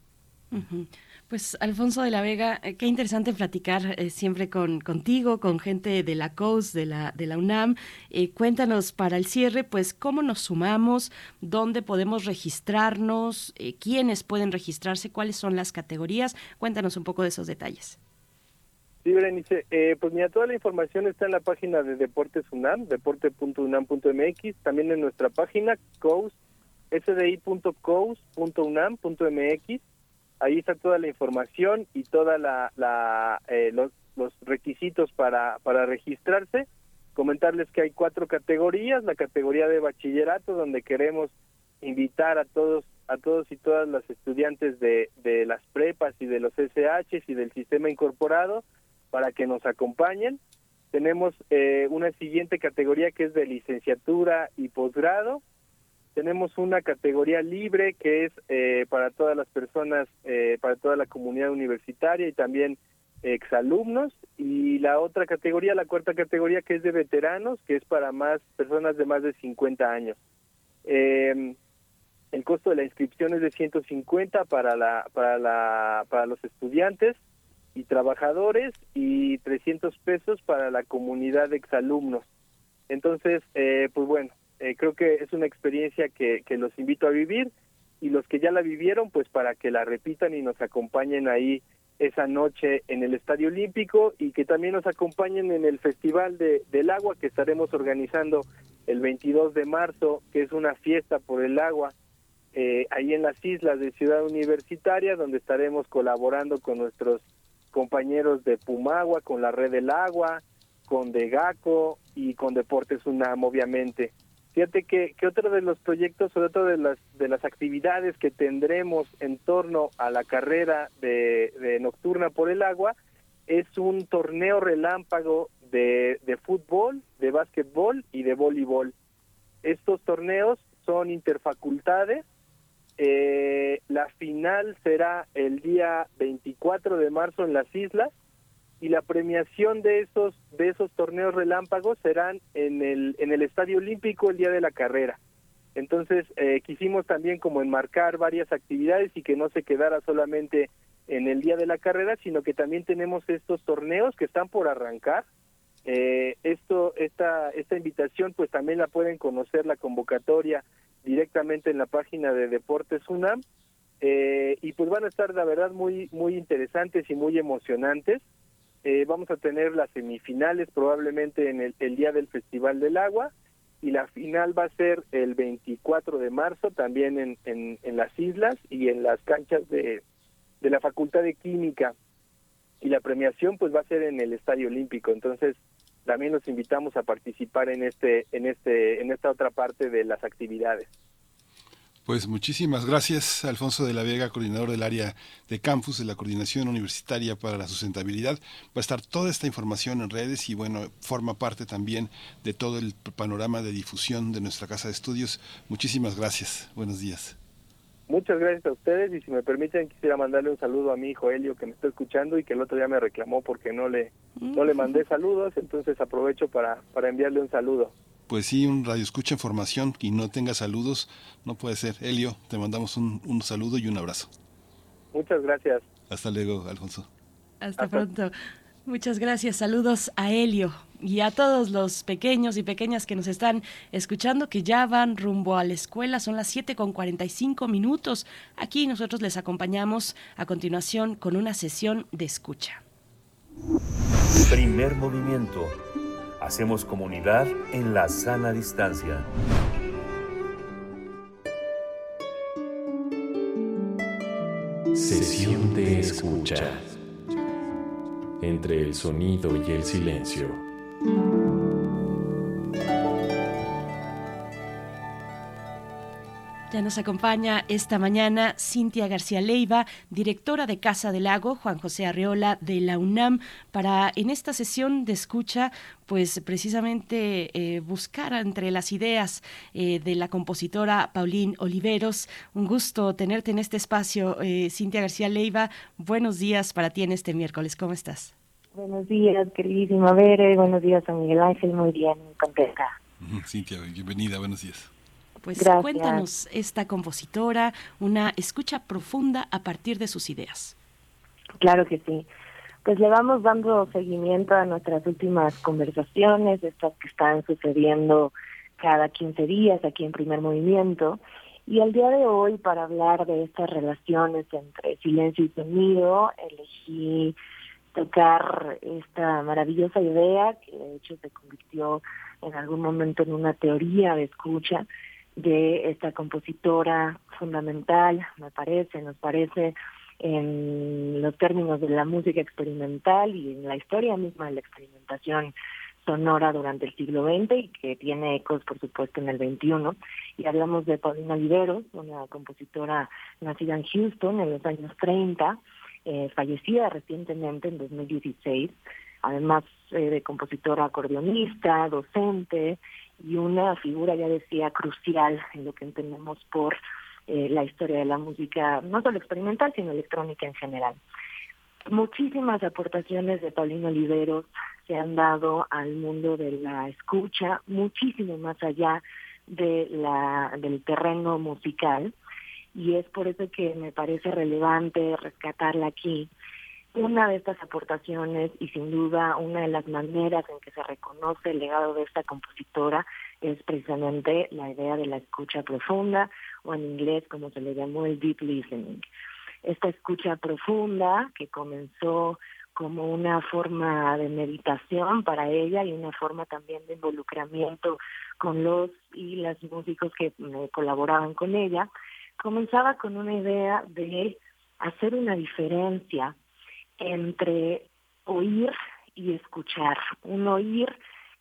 Pues Alfonso de la Vega, eh, qué interesante platicar eh, siempre con contigo, con gente de la COUS, de la, UNAM. Eh, cuéntanos para el cierre, pues cómo nos sumamos, dónde podemos registrarnos, quiénes pueden registrarse, cuáles son las categorías. Cuéntanos un poco de esos detalles. Sí, Berenice, pues mira, toda la información está en la página de Deportes UNAM, deporte.unam.mx, también en nuestra página, COUS, sdi.cous.unam.mx Ahí está toda la información y toda la, eh, los, los requisitos para, para registrarse. Comentarles que hay cuatro categorías, la categoría de bachillerato donde queremos invitar a todos a todos y todas las estudiantes de, de las prepas y de los SH y del sistema incorporado para que nos acompañen. Tenemos eh, una siguiente categoría que es de licenciatura y posgrado, tenemos una categoría libre que es eh, para todas las personas, eh, para toda la comunidad universitaria y también exalumnos. Y la otra categoría, la cuarta categoría, que es de veteranos, que es para más personas de más de 50 años. Eh, el costo de la inscripción es de 150 para la para la para los estudiantes y trabajadores y 300 pesos para la comunidad de exalumnos. Entonces, eh, pues bueno, eh, creo que es una experiencia que, que los invito a vivir y los que ya la vivieron, pues para que la repitan y nos acompañen ahí esa noche en el Estadio Olímpico y que también nos acompañen en el Festival de, del Agua que estaremos organizando el 22 de marzo, que es una fiesta por el agua eh, ahí en las islas de Ciudad Universitaria, donde estaremos colaborando con nuestros compañeros de Pumagua, con la Red del Agua, con Degaco y con Deportes UNAM, obviamente. Fíjate que, otro de los proyectos, sobre todo de las, de las actividades que tendremos en torno a la carrera de, Nocturna por el Agua, es un torneo relámpago de, de fútbol, de básquetbol y de voleibol. Estos torneos son interfacultades. Eh, la final será el día 24 de marzo en las islas y la premiación de esos de esos torneos relámpagos serán en el en el Estadio Olímpico el día de la carrera. Entonces eh, quisimos también como enmarcar varias actividades y que no se quedara solamente en el día de la carrera, sino que también tenemos estos torneos que están por arrancar. Eh, esto esta esta invitación pues también la pueden conocer la convocatoria directamente en la página de Deportes UNAM eh, y pues van a estar la verdad muy muy interesantes y muy emocionantes. Eh, vamos a tener las semifinales probablemente en el, el, día del Festival del Agua y la final va a ser el 24 de marzo también en, en, en las islas y en las canchas de, de la Facultad de Química. Y la premiación pues va a ser en el Estadio Olímpico. Entonces también los invitamos a participar en este en este en esta otra parte de las actividades pues muchísimas gracias, Alfonso de la Vega, coordinador del área de campus de la Coordinación Universitaria para la Sustentabilidad. Va a estar toda esta información en redes y bueno, forma parte también de todo el panorama de difusión de nuestra casa de estudios. Muchísimas gracias. Buenos días. Muchas gracias a ustedes y si me permiten quisiera mandarle un saludo a mi hijo Helio que me está escuchando y que el otro día me reclamó porque no le no le mandé saludos, entonces aprovecho para para enviarle un saludo pues sí, un radio escucha información y no tenga saludos, no puede ser. Helio, te mandamos un, un saludo y un abrazo. Muchas gracias. Hasta luego, Alfonso. Hasta, Hasta pronto. Muchas gracias. Saludos a Helio y a todos los pequeños y pequeñas que nos están escuchando, que ya van rumbo a la escuela. Son las 7 con 45 minutos. Aquí nosotros les acompañamos a continuación con una sesión de escucha. Primer movimiento Hacemos comunidad en la sana distancia. Sesión de escucha. Entre el sonido y el silencio. Ya nos acompaña esta mañana Cintia García Leiva, directora de Casa del Lago, Juan José Arreola de la UNAM, para en esta sesión de escucha, pues precisamente eh, buscar entre las ideas eh, de la compositora Paulín Oliveros. Un gusto tenerte en este espacio, eh, Cintia García Leiva. Buenos días para ti en este miércoles. ¿Cómo estás? Buenos días, queridísima Bere. Buenos días a Miguel Ángel. Muy bien, contenta. Cintia, bienvenida. Buenos días. Pues Gracias. cuéntanos esta compositora, una escucha profunda a partir de sus ideas. Claro que sí. Pues le vamos dando seguimiento a nuestras últimas conversaciones, estas que están sucediendo cada 15 días aquí en primer movimiento. Y el día de hoy, para hablar de estas relaciones entre silencio y sonido, elegí tocar esta maravillosa idea que de hecho se convirtió en algún momento en una teoría de escucha, de esta compositora fundamental, me parece, nos parece en los términos de la música experimental y en la historia misma de la experimentación sonora durante el siglo XX y que tiene ecos, por supuesto, en el XXI. Y hablamos de Paulina Oliveros, una compositora nacida en Houston en los años 30, eh, fallecida recientemente en 2016, además eh, de compositora acordeonista, docente, y una figura, ya decía, crucial en lo que entendemos por eh, la historia de la música, no solo experimental, sino electrónica en general. Muchísimas aportaciones de Paulino Oliveros se han dado al mundo de la escucha, muchísimo más allá de la, del terreno musical, y es por eso que me parece relevante rescatarla aquí, una de estas aportaciones y sin duda una de las maneras en que se reconoce el legado de esta compositora es precisamente la idea de la escucha profunda o en inglés como se le llamó el deep listening. Esta escucha profunda que comenzó como una forma de meditación para ella y una forma también de involucramiento con los y las músicos que colaboraban con ella, comenzaba con una idea de hacer una diferencia entre oír y escuchar. Un oír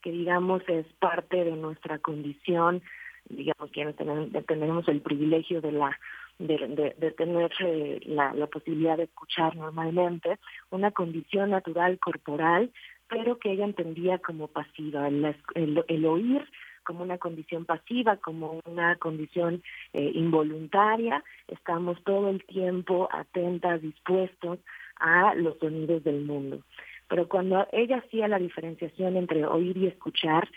que digamos es parte de nuestra condición, digamos quienes tenemos, el privilegio de la de, tener eh, la, posibilidad de escuchar normalmente, una condición natural corporal, pero que ella entendía como pasiva. El, el, oír como una condición pasiva, como una condición eh, involuntaria, estamos todo el tiempo atentas, dispuestos a los sonidos del mundo. Pero cuando ella hacía la diferenciación entre oír y escuchar,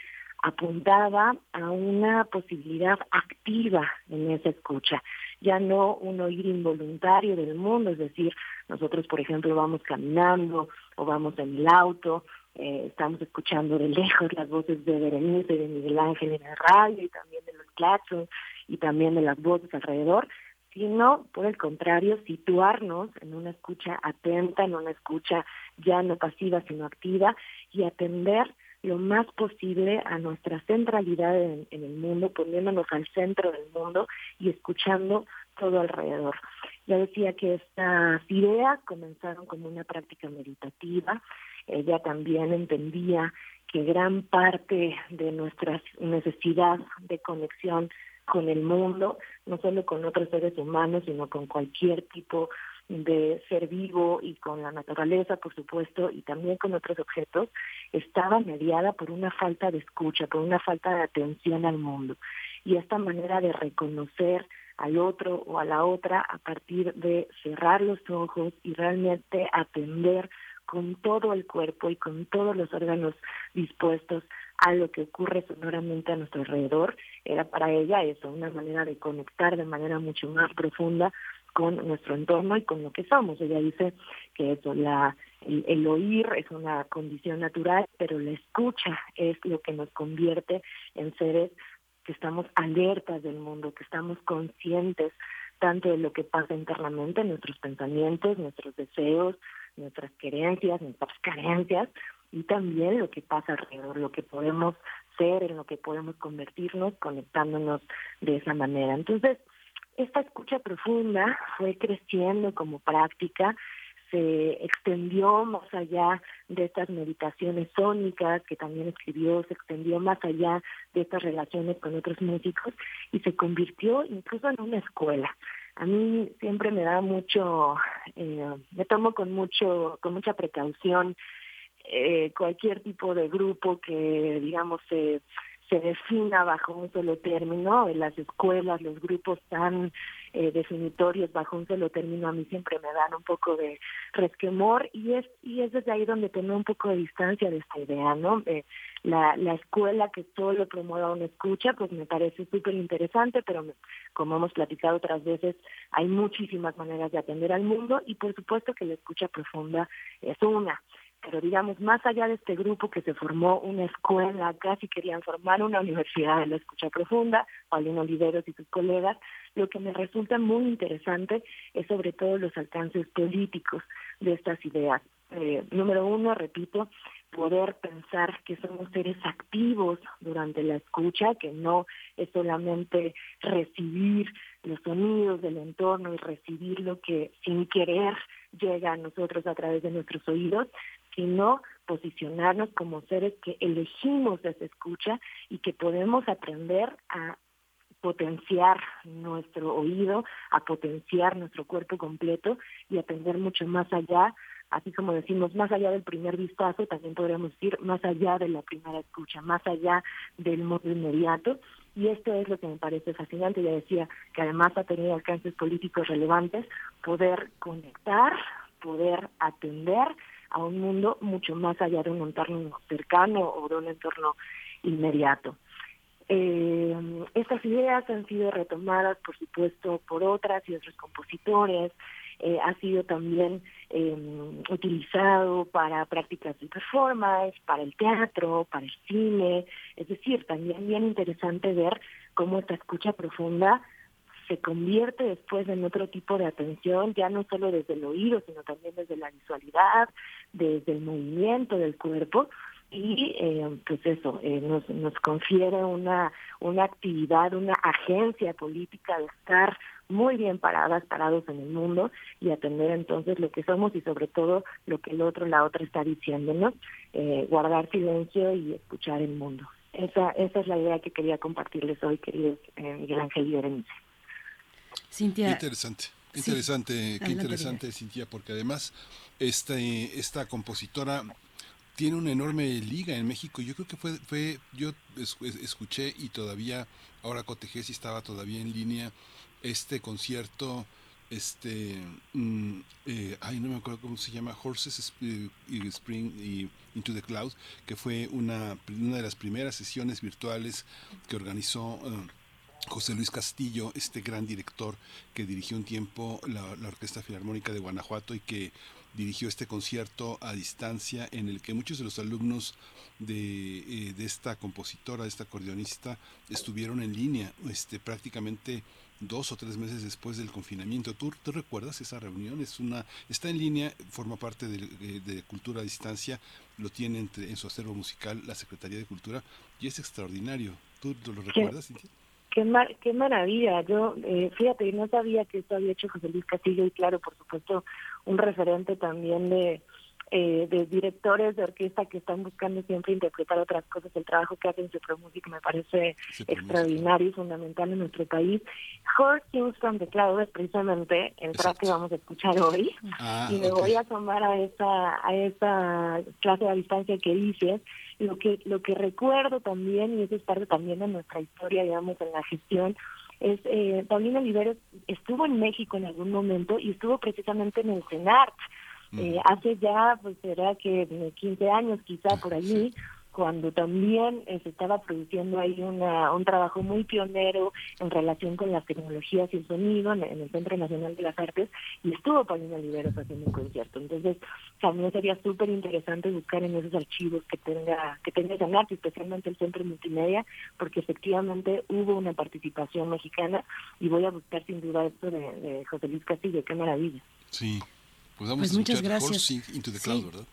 apuntaba a una posibilidad activa en esa escucha, ya no un oír involuntario del mundo, es decir, nosotros por ejemplo vamos caminando o vamos en el auto, eh, estamos escuchando de lejos las voces de Berenice de Miguel Ángel en el radio y también de los claxons y también de las voces alrededor, sino por el contrario, situarnos en una escucha atenta, en una escucha ya no pasiva, sino activa, y atender lo más posible a nuestra centralidad en, el mundo, poniéndonos al centro del mundo y escuchando todo alrededor. Ya decía que estas ideas comenzaron como una práctica meditativa. Ella también entendía que gran parte de nuestra necesidad de conexión con el mundo, no solo con otros seres humanos, sino con cualquier tipo de ser vivo y con la naturaleza, por supuesto, y también con otros objetos, estaba mediada por una falta de escucha, por una falta de atención al mundo. Y esta manera de reconocer al otro o a la otra a partir de cerrar los ojos y realmente atender con todo el cuerpo y con todos los órganos dispuestos a lo que ocurre sonoramente a nuestro alrededor, era para ella eso, una manera de conectar de manera mucho más profunda con nuestro entorno y con lo que somos. Ella dice que eso, la, el, oír es una condición natural, pero la escucha es lo que nos convierte en seres que estamos alertas del mundo, que estamos conscientes tanto de lo que pasa internamente, nuestros pensamientos, nuestros deseos, nuestras creencias, nuestras carencias, y también lo que pasa alrededor, lo que podemos ser, en lo que podemos convertirnos, conectándonos de esa manera. Entonces, esta escucha profunda fue creciendo como práctica, se extendió más allá de estas meditaciones sónicas que también escribió, se extendió más allá de estas relaciones con otros músicos y se convirtió incluso en una escuela. A mí siempre me da mucho, eh, me tomo con mucho, con mucha precaución eh, cualquier tipo de grupo que, digamos, se, se defina bajo un solo término. En las escuelas, los grupos tan eh, definitorios bajo un solo término a mí siempre me dan un poco de resquemor y es y es desde ahí donde tengo un poco de distancia de esta idea, ¿no? Eh, la, la escuela que solo promueva una escucha, pues me parece súper interesante, pero como hemos platicado otras veces, hay muchísimas maneras de atender al mundo y por supuesto que la escucha profunda es una pero digamos, más allá de este grupo que se formó una escuela, casi querían formar una universidad de la escucha profunda, Paulino Oliveros y sus colegas, lo que me resulta muy interesante es sobre todo los alcances políticos de estas ideas. Eh, número uno, repito, poder pensar que somos seres activos durante la escucha, que no es solamente recibir los sonidos del entorno y recibir lo que sin querer llega a nosotros a través de nuestros oídos, sino posicionarnos como seres que elegimos esa escucha y que podemos aprender a potenciar nuestro oído, a potenciar nuestro cuerpo completo y aprender mucho más allá, así como decimos, más allá del primer vistazo, también podríamos decir más allá de la primera escucha, más allá del modo inmediato. Y esto es lo que me parece fascinante, ya decía que además ha tenido alcances políticos relevantes, poder conectar, poder atender a un mundo mucho más allá de un entorno cercano o de un entorno inmediato. Eh, estas ideas han sido retomadas, por supuesto, por otras y otros compositores. Eh, ha sido también eh, utilizado para prácticas de performance, para el teatro, para el cine. Es decir, también bien interesante ver cómo esta escucha profunda se convierte después en otro tipo de atención, ya no solo desde el oído, sino también desde la visualidad, desde el movimiento del cuerpo y eh, pues eso eh, nos, nos confiere una una actividad una agencia política de estar muy bien paradas, parados en el mundo y atender entonces lo que somos y sobre todo lo que el otro, la otra está diciéndonos, eh, guardar silencio y escuchar el mundo. Esa, esa es la idea que quería compartirles hoy, querido eh, Miguel Ángel y Berenice. Cintia. interesante. Interesante, qué interesante, Cintia, porque además esta, esta compositora tiene una enorme liga en México. Yo creo que fue, fue yo escuché y todavía, ahora cotejé si estaba todavía en línea este concierto, este, mm, eh, ay, no me acuerdo cómo se llama, Horses eh, Spring y Into the Cloud, que fue una, una de las primeras sesiones virtuales que organizó. Eh, José Luis Castillo, este gran director que dirigió un tiempo la, Orquesta Filarmónica de Guanajuato y que dirigió este concierto a distancia en el que muchos de los alumnos de, eh, de esta compositora, de esta acordeonista, estuvieron en línea este, prácticamente dos o tres meses después del confinamiento. ¿Tú, ¿Tú, recuerdas esa reunión? Es una, está en línea, forma parte de, de Cultura a Distancia, lo tiene entre, en su acervo musical la Secretaría de Cultura y es extraordinario. ¿Tú, lo recuerdas? Qué, mar, qué maravilla. Yo, eh, fíjate, no sabía que esto había hecho José Luis Castillo y claro, por supuesto, un referente también de, eh, de directores de orquesta que están buscando siempre interpretar otras cosas. El trabajo que hacen Super Music me parece extraordinario y fundamental en nuestro país. Kings from the Cloud es precisamente el track que vamos a escuchar hoy. Ah, y me voy a tomar a esa, a esa clase de distancia que dices lo que, lo que recuerdo también, y eso es parte también de nuestra historia, digamos, en la gestión, es eh, Paulina Oliveros estuvo en México en algún momento y estuvo precisamente en el CENART. Eh, hace ya, pues será que 15 años quizá por allí, cuando también eh, se estaba produciendo ahí una, un trabajo muy pionero en relación con las tecnologías y el sonido en, el Centro Nacional de las Artes y estuvo Paulina Oliveros haciendo un concierto. Entonces, también sería súper interesante buscar en esos archivos que tenga que tenga arte, especialmente el Centro Multimedia, porque efectivamente hubo una participación mexicana y voy a buscar sin duda esto de, José Luis Castillo, qué maravilla. Sí, pues, vamos pues muchas gracias. Into the Cloud, ¿verdad?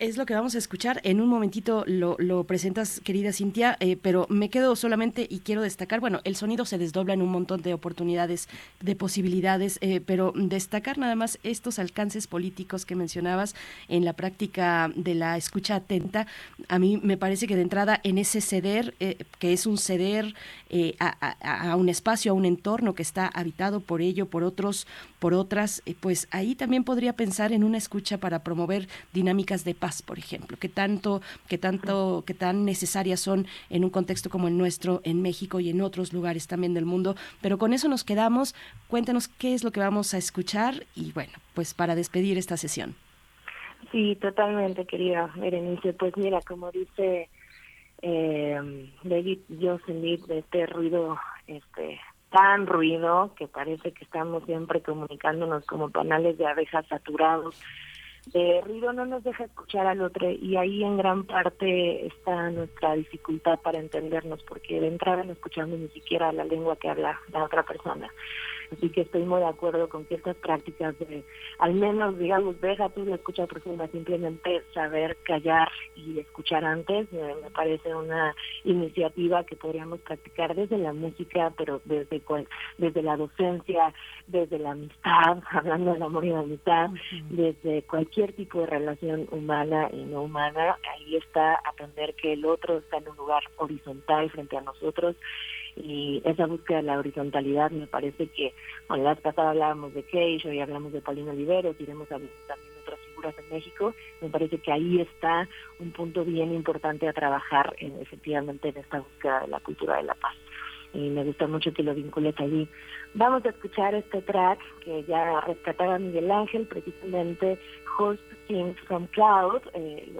Es lo que vamos a escuchar. En un momentito lo, presentas, querida Cintia, eh, pero me quedo solamente y quiero destacar, bueno, el sonido se desdobla en un montón de oportunidades, de posibilidades, eh, pero destacar nada más estos alcances políticos que mencionabas en la práctica de la escucha atenta. A mí me parece que de entrada en ese ceder, eh, que es un ceder a, un espacio, a un entorno que está habitado por ello, por otros, por otras, pues ahí también podría pensar en una escucha para promover dinámicas de paz por ejemplo, que tanto, que tanto, que tan necesarias son en un contexto como el nuestro, en México y en otros lugares también del mundo. Pero con eso nos quedamos. Cuéntanos qué es lo que vamos a escuchar y bueno, pues para despedir esta sesión. Sí, totalmente, querida Berenice. Pues mira, como dice eh, David Jocelyn, de este ruido, este tan ruido que parece que estamos siempre comunicándonos como panales de abejas saturados de ruido no nos deja escuchar al otro y ahí en gran parte está nuestra dificultad para entendernos porque de entrada no escuchamos ni siquiera la lengua que habla la otra persona. Así que estoy muy de acuerdo con que estas prácticas de, al menos, digamos, deja tú de escuchar profunda, simplemente saber callar y escuchar antes, me, parece una iniciativa que podríamos practicar desde la música, pero desde, desde la docencia, desde la amistad, hablando del amor y la amistad, desde cualquier tipo de relación humana y no humana, ahí está aprender que el otro está en un lugar horizontal frente a nosotros y esa búsqueda de la horizontalidad me parece que, bueno, la vez pasada hablábamos de Keisho hoy hablamos de Paulino Oliveros, iremos a también otras figuras en México, me parece que ahí está un punto bien importante a trabajar en, efectivamente en esta búsqueda de la cultura de la paz. Y me gusta mucho que lo vincules allí. Vamos a escuchar este track que ya rescataba Miguel Ángel, precisamente Horse Sings from Cloud, eh,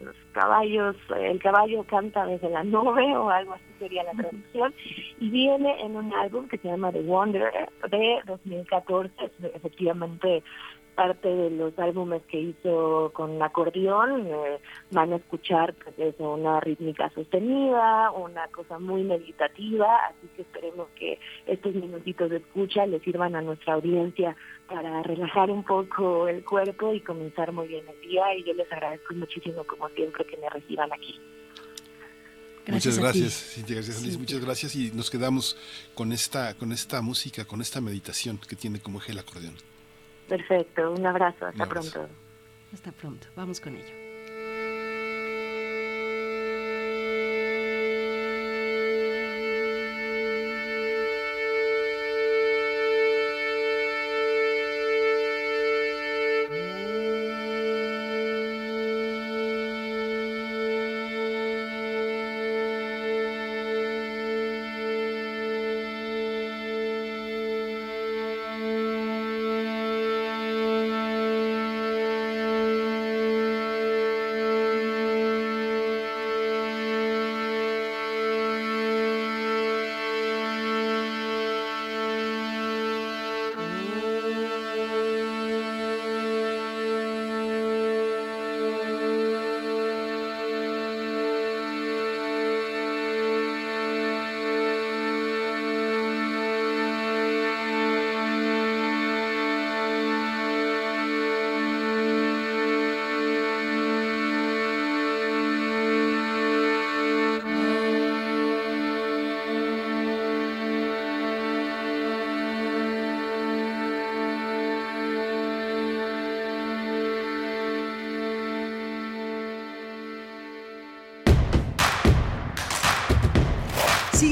los caballos, el caballo canta desde la nube o algo así sería la traducción, y viene en un álbum que se llama The Wonder de 2014, efectivamente parte de los álbumes que hizo con acordeón, eh, van a escuchar pues, una rítmica sostenida, una cosa muy meditativa, así que esperemos que estos minutitos de escucha le sirvan a nuestra audiencia para relajar un poco el cuerpo y comenzar muy bien el día y yo les agradezco muchísimo como siempre que me reciban aquí. muchas gracias, Cintia García Solís, muchas gracias y nos quedamos con esta, con esta música, con esta meditación que tiene como eje el acordeón. Perfecto, un abrazo, hasta pronto. Hasta pronto, vamos con ello.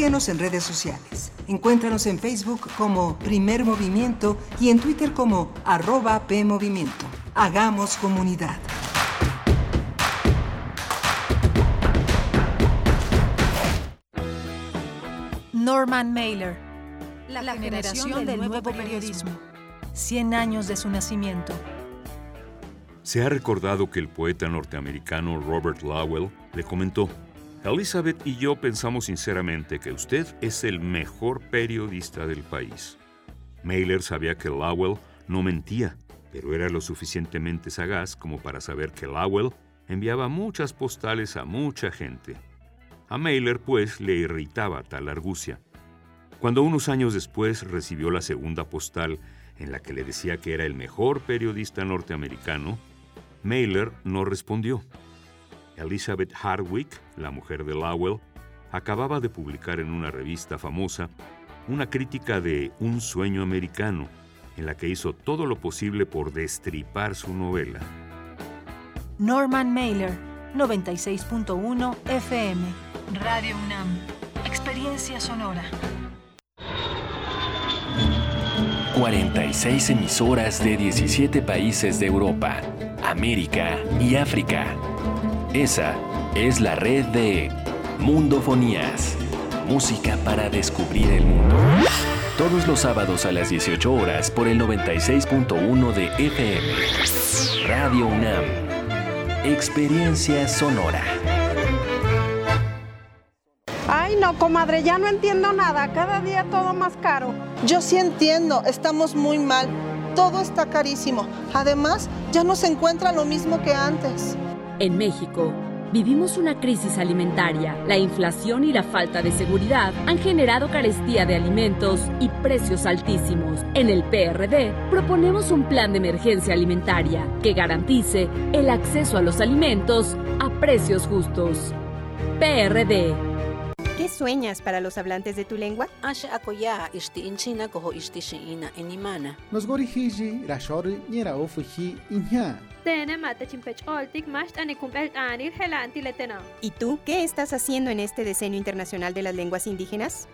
Síguenos en redes sociales. Encuéntranos en Facebook como Primer Movimiento y en Twitter como arroba PMovimiento. Hagamos comunidad. Norman Mailer. La, generación, del, nuevo, periodismo. 100 años de su nacimiento. Se ha recordado que el poeta norteamericano Robert Lowell le comentó, Elizabeth y yo pensamos sinceramente que usted es el mejor periodista del país. Mailer sabía que Lowell no mentía, pero era lo suficientemente sagaz como para saber que Lowell enviaba muchas postales a mucha gente. A Mailer, pues, le irritaba tal argucia. Cuando unos años después recibió la segunda postal en la que le decía que era el mejor periodista norteamericano, Mailer no respondió. Elizabeth Hardwick, la mujer de Lowell, acababa de publicar en una revista famosa una crítica de Un sueño americano, en la que hizo todo lo posible por destripar su novela. Norman Mailer, 96.1 FM, Radio UNAM, Experiencia Sonora. 46 emisoras de 17 países de Europa, América y África. Esa es la red de Mundofonías, música para descubrir el mundo. Todos los sábados a las 18 horas por el 96.1 de FM. Radio UNAM. Experiencia sonora. Ay, no, comadre, ya no entiendo nada. Cada día todo más caro. Yo sí entiendo, estamos muy mal. Todo está carísimo. Además, ya no se encuentra lo mismo que antes. En México, vivimos una crisis alimentaria. La inflación y la falta de seguridad han generado carestía de alimentos y precios altísimos. En el PRD proponemos un plan de emergencia alimentaria que garantice el acceso a los alimentos a precios justos. PRD. ¿Qué sueñas para los hablantes de tu lengua? Rashori, niera ofuji, iña. ¿Y tú qué estás haciendo en este Decenio Internacional de las Lenguas Indígenas?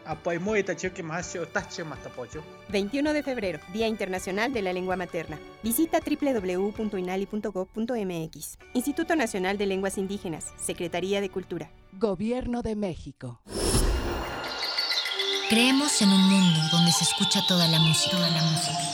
21 de febrero, Día Internacional de la Lengua Materna. Visita www.inali.gov.mx. Instituto Nacional de Lenguas Indígenas, Secretaría de Cultura. Gobierno de México. Creemos en un mundo donde se escucha toda la música. Toda la música.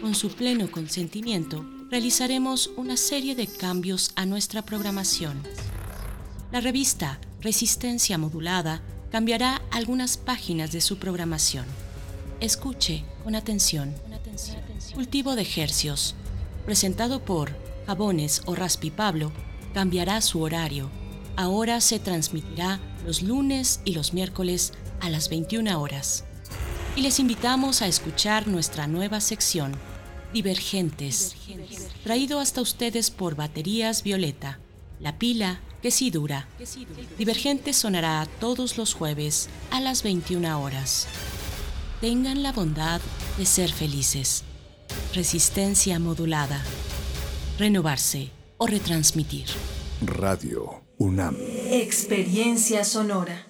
con su pleno consentimiento, realizaremos una serie de cambios a nuestra programación. La revista Resistencia Modulada cambiará algunas páginas de su programación. Escuche con atención. Cultivo de Hercios, presentado por Jabones o Raspi Pablo, cambiará su horario. Ahora se transmitirá los lunes y los miércoles a las 21 horas. Y les invitamos a escuchar nuestra nueva sección, Divergentes, traído hasta ustedes por Baterías Violeta, la pila que sí dura. Divergentes sonará todos los jueves a las 21 horas. Tengan la bondad de ser felices. Resistencia modulada. Renovarse o retransmitir. Radio UNAM. Experiencia sonora.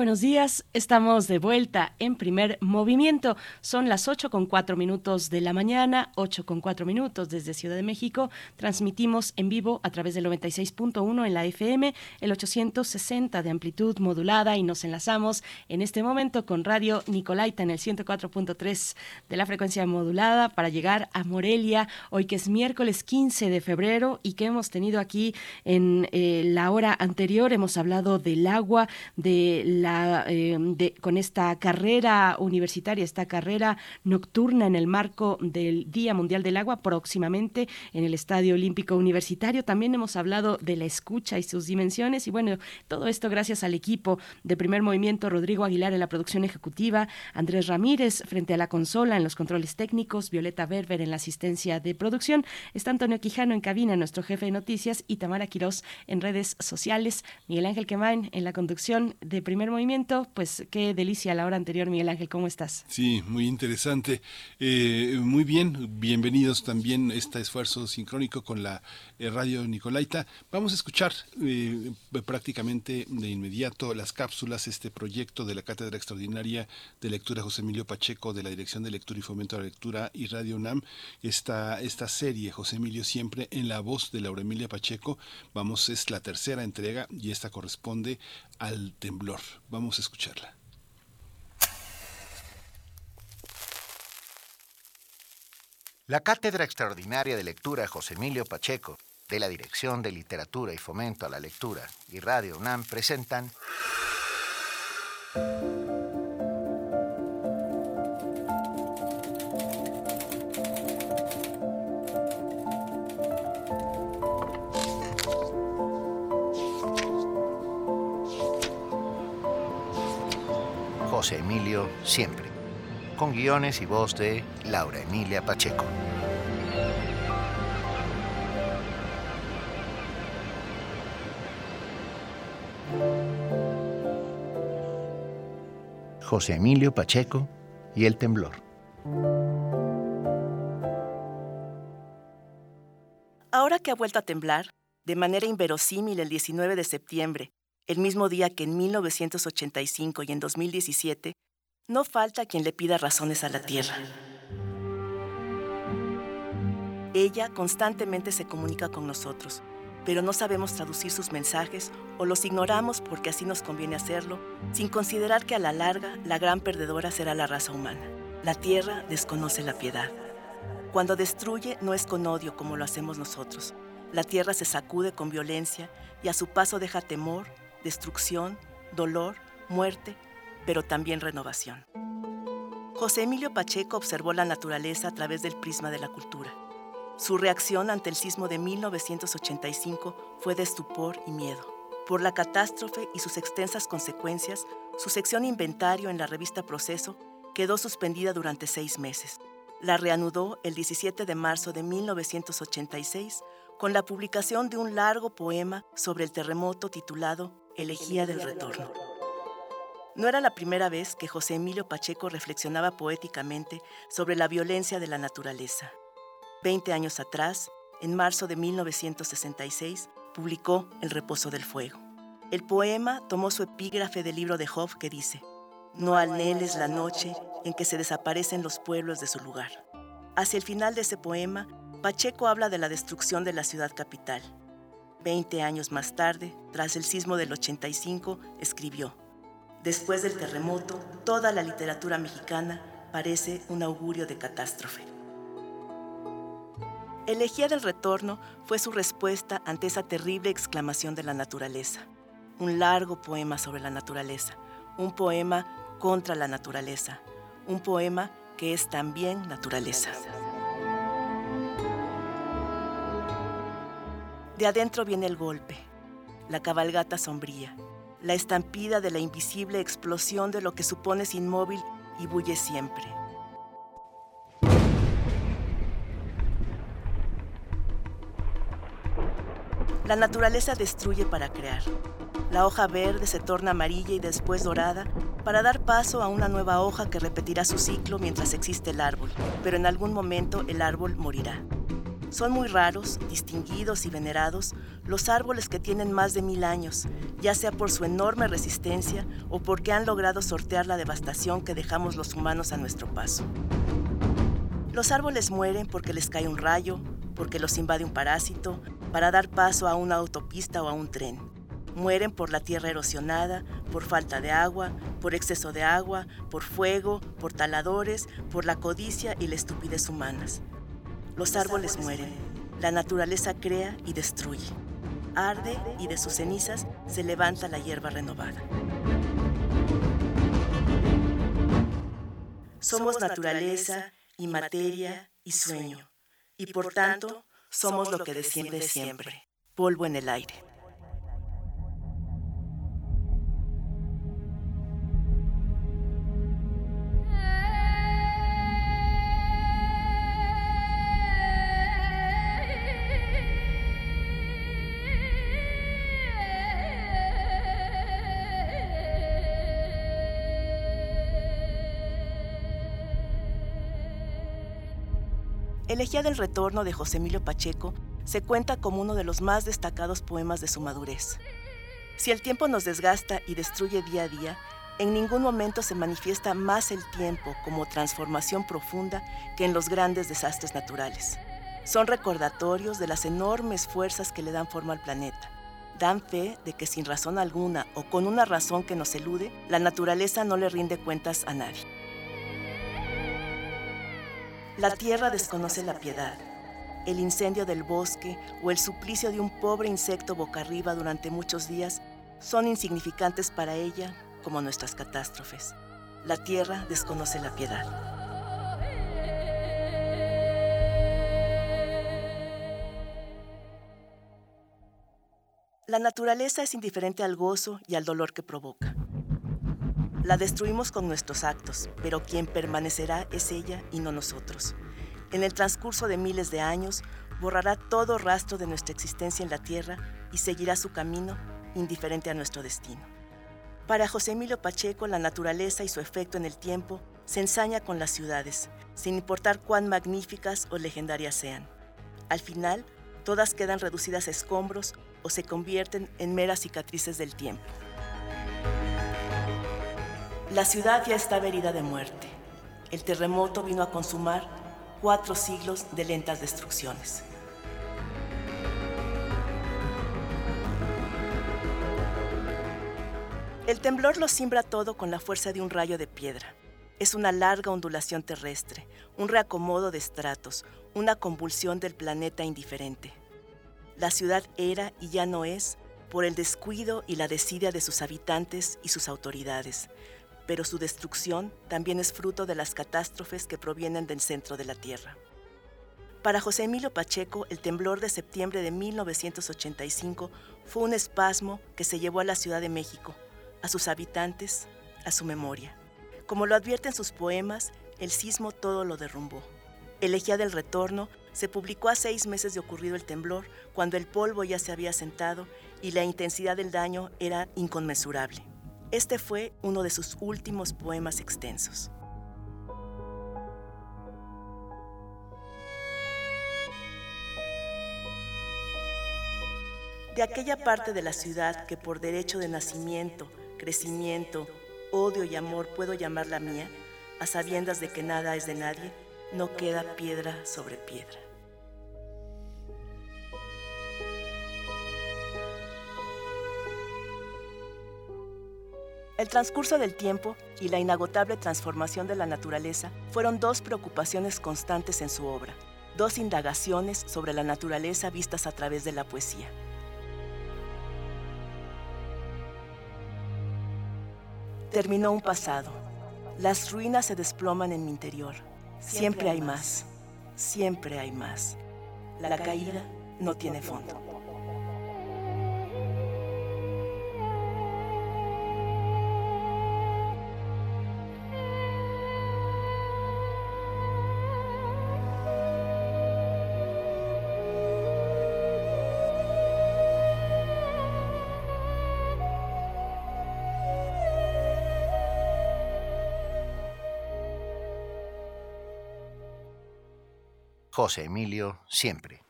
Buenos días, estamos de vuelta en primer movimiento. Son las 8 con 4 minutos de la mañana, 8 con 4 minutos desde Ciudad de México. Transmitimos en vivo a través del 96.1 en la FM, el 860 de amplitud modulada y nos enlazamos en este momento con Radio Nicolaita en el 104.3 de la frecuencia modulada para llegar a Morelia, hoy que es miércoles 15 de febrero y que hemos tenido aquí en eh, la hora anterior. Hemos hablado del agua, de la eh, con esta carrera universitaria, esta carrera nocturna en el marco del Día Mundial del Agua, próximamente en el Estadio Olímpico Universitario. También hemos hablado de la escucha y sus dimensiones. Y bueno, todo esto gracias al equipo de primer movimiento, Rodrigo Aguilar en la producción ejecutiva, Andrés Ramírez frente a la consola en los controles técnicos, Violeta Berber en la asistencia de producción. Está Antonio Quijano en cabina, nuestro jefe de noticias, y Tamara Quirós en redes sociales. Miguel Ángel Quemain en la conducción de primer movimiento pues qué delicia la hora anterior, Miguel Ángel, ¿cómo estás? Sí, muy interesante. Eh, muy bien, bienvenidos también a este esfuerzo sincrónico con la eh, Radio Nicolaita. Vamos a escuchar eh, prácticamente de inmediato las cápsulas, este proyecto de la Cátedra Extraordinaria de Lectura José Emilio Pacheco de la Dirección de Lectura y Fomento a la Lectura y Radio UNAM. Esta, esta serie, José Emilio siempre en la voz de Laura Emilia Pacheco. Vamos, es la tercera entrega y esta corresponde al temblor. Vamos a escucharla. La Cátedra Extraordinaria de Lectura José Emilio Pacheco, de la Dirección de Literatura y Fomento a la Lectura y Radio UNAM presentan José Emilio Siempre, con guiones y voz de Laura Emilia Pacheco. José Emilio Pacheco y el temblor. Ahora que ha vuelto a temblar, de manera inverosímil el 19 de septiembre, el mismo día que en 1985 y en 2017, no falta quien le pida razones a la Tierra. Ella constantemente se comunica con nosotros, pero no sabemos traducir sus mensajes o los ignoramos porque así nos conviene hacerlo, sin considerar que a la larga la gran perdedora será la raza humana. La Tierra desconoce la piedad. Cuando destruye no es con odio como lo hacemos nosotros. La Tierra se sacude con violencia y a su paso deja temor, destrucción, dolor, muerte, pero también renovación. José Emilio Pacheco observó la naturaleza a través del prisma de la cultura. Su reacción ante el sismo de 1985 fue de estupor y miedo. Por la catástrofe y sus extensas consecuencias, su sección inventario en la revista Proceso quedó suspendida durante seis meses. La reanudó el 17 de marzo de 1986 con la publicación de un largo poema sobre el terremoto titulado Elegía del Retorno. No era la primera vez que José Emilio Pacheco reflexionaba poéticamente sobre la violencia de la naturaleza. Veinte años atrás, en marzo de 1966, publicó El reposo del fuego. El poema tomó su epígrafe del libro de Job que dice, No anheles la noche en que se desaparecen los pueblos de su lugar. Hacia el final de ese poema, Pacheco habla de la destrucción de la ciudad capital, Veinte años más tarde, tras el sismo del 85, escribió, Después del terremoto, toda la literatura mexicana parece un augurio de catástrofe. Elegía del retorno fue su respuesta ante esa terrible exclamación de la naturaleza. Un largo poema sobre la naturaleza, un poema contra la naturaleza, un poema que es también naturaleza. De adentro viene el golpe, la cabalgata sombría, la estampida de la invisible explosión de lo que supones inmóvil y bulle siempre. La naturaleza destruye para crear. La hoja verde se torna amarilla y después dorada para dar paso a una nueva hoja que repetirá su ciclo mientras existe el árbol, pero en algún momento el árbol morirá. Son muy raros, distinguidos y venerados los árboles que tienen más de mil años, ya sea por su enorme resistencia o porque han logrado sortear la devastación que dejamos los humanos a nuestro paso. Los árboles mueren porque les cae un rayo, porque los invade un parásito, para dar paso a una autopista o a un tren. Mueren por la tierra erosionada, por falta de agua, por exceso de agua, por fuego, por taladores, por la codicia y la estupidez humanas. Los árboles mueren, la naturaleza crea y destruye. Arde y de sus cenizas se levanta la hierba renovada. Somos naturaleza y materia y sueño, y por tanto somos lo que desciende siempre, polvo en el aire. Elegía del Retorno de José Emilio Pacheco se cuenta como uno de los más destacados poemas de su madurez. Si el tiempo nos desgasta y destruye día a día, en ningún momento se manifiesta más el tiempo como transformación profunda que en los grandes desastres naturales. Son recordatorios de las enormes fuerzas que le dan forma al planeta. Dan fe de que sin razón alguna o con una razón que nos elude, la naturaleza no le rinde cuentas a nadie. La tierra desconoce la piedad. El incendio del bosque o el suplicio de un pobre insecto boca arriba durante muchos días son insignificantes para ella como nuestras catástrofes. La tierra desconoce la piedad. La naturaleza es indiferente al gozo y al dolor que provoca. La destruimos con nuestros actos, pero quien permanecerá es ella y no nosotros. En el transcurso de miles de años, borrará todo rastro de nuestra existencia en la Tierra y seguirá su camino indiferente a nuestro destino. Para José Emilio Pacheco, la naturaleza y su efecto en el tiempo se ensaña con las ciudades, sin importar cuán magníficas o legendarias sean. Al final, todas quedan reducidas a escombros o se convierten en meras cicatrices del tiempo. La ciudad ya estaba herida de muerte. El terremoto vino a consumar cuatro siglos de lentas destrucciones. El temblor lo simbra todo con la fuerza de un rayo de piedra. Es una larga ondulación terrestre, un reacomodo de estratos, una convulsión del planeta indiferente. La ciudad era y ya no es por el descuido y la desidia de sus habitantes y sus autoridades, pero su destrucción también es fruto de las catástrofes que provienen del centro de la Tierra. Para José Emilio Pacheco, el temblor de septiembre de 1985 fue un espasmo que se llevó a la Ciudad de México, a sus habitantes, a su memoria. Como lo advierte en sus poemas, el sismo todo lo derrumbó. Elegía del Retorno se publicó a seis meses de ocurrido el temblor, cuando el polvo ya se había sentado y la intensidad del daño era inconmensurable. Este fue uno de sus últimos poemas extensos. De aquella parte de la ciudad que por derecho de nacimiento, crecimiento, odio y amor puedo llamar la mía, a sabiendas de que nada es de nadie, no queda piedra sobre piedra. El transcurso del tiempo y la inagotable transformación de la naturaleza fueron dos preocupaciones constantes en su obra, dos indagaciones sobre la naturaleza vistas a través de la poesía. Terminó un pasado. Las ruinas se desploman en mi interior. Siempre hay más. Siempre hay más. La caída no tiene fondo. José Emilio siempre.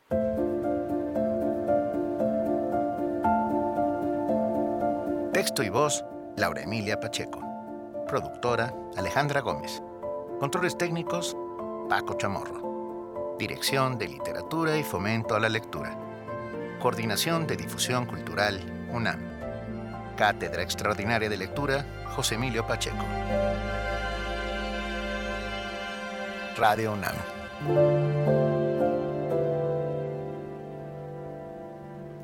Texto y voz, Laura Emilia Pacheco. Productora, Alejandra Gómez. Controles técnicos, Paco Chamorro. Dirección de Literatura y Fomento a la Lectura. Coordinación de Difusión Cultural, UNAM. Cátedra Extraordinaria de Lectura, José Emilio Pacheco. Radio UNAM.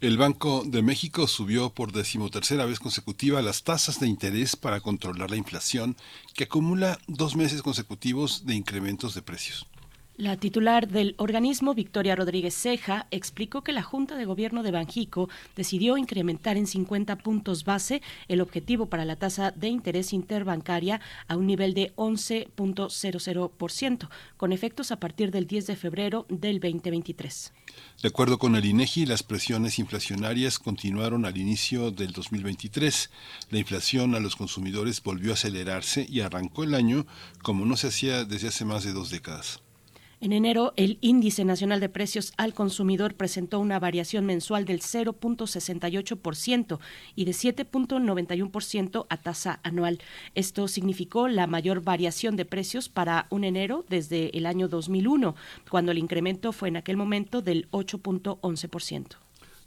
el Banco de México subió por decimotercera vez consecutiva las tasas de interés para controlar la inflación, que acumula dos meses consecutivos de incrementos de precios. La titular del organismo, Victoria Rodríguez Ceja, explicó que la Junta de Gobierno de Banjico decidió incrementar en 50 puntos base el objetivo para la tasa de interés interbancaria a un nivel de 11.00%, con efectos a partir del 10 de febrero del 2023. De acuerdo con el INEGI, las presiones inflacionarias continuaron al inicio del 2023. La inflación a los consumidores volvió a acelerarse y arrancó el año como no se hacía desde hace más de dos décadas. En enero, el Índice Nacional de Precios al Consumidor presentó una variación mensual del 0.68% y de 7.91% a tasa anual. Esto significó la mayor variación de precios para un enero desde el año 2001, cuando el incremento fue en aquel momento del 8.11%.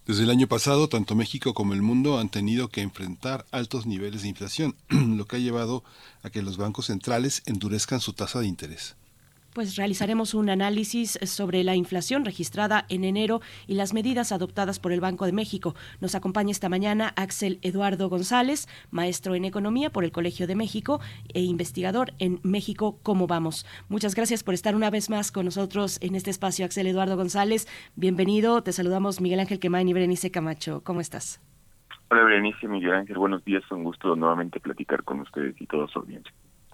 Desde el año pasado, tanto México como el mundo han tenido que enfrentar altos niveles de inflación, lo que ha llevado a que los bancos centrales endurezcan su tasa de interés pues realizaremos un análisis sobre la inflación registrada en enero y las medidas adoptadas por el Banco de México. Nos acompaña esta mañana Axel Eduardo González, maestro en economía por el Colegio de México e investigador en México Cómo Vamos. Muchas gracias por estar una vez más con nosotros en este espacio, Axel Eduardo González. Bienvenido. Te saludamos Miguel Ángel Quemain y Berenice Camacho. ¿Cómo estás? Hola Berenice, Miguel Ángel. Buenos días. Un gusto nuevamente platicar con ustedes y todos su audiencia.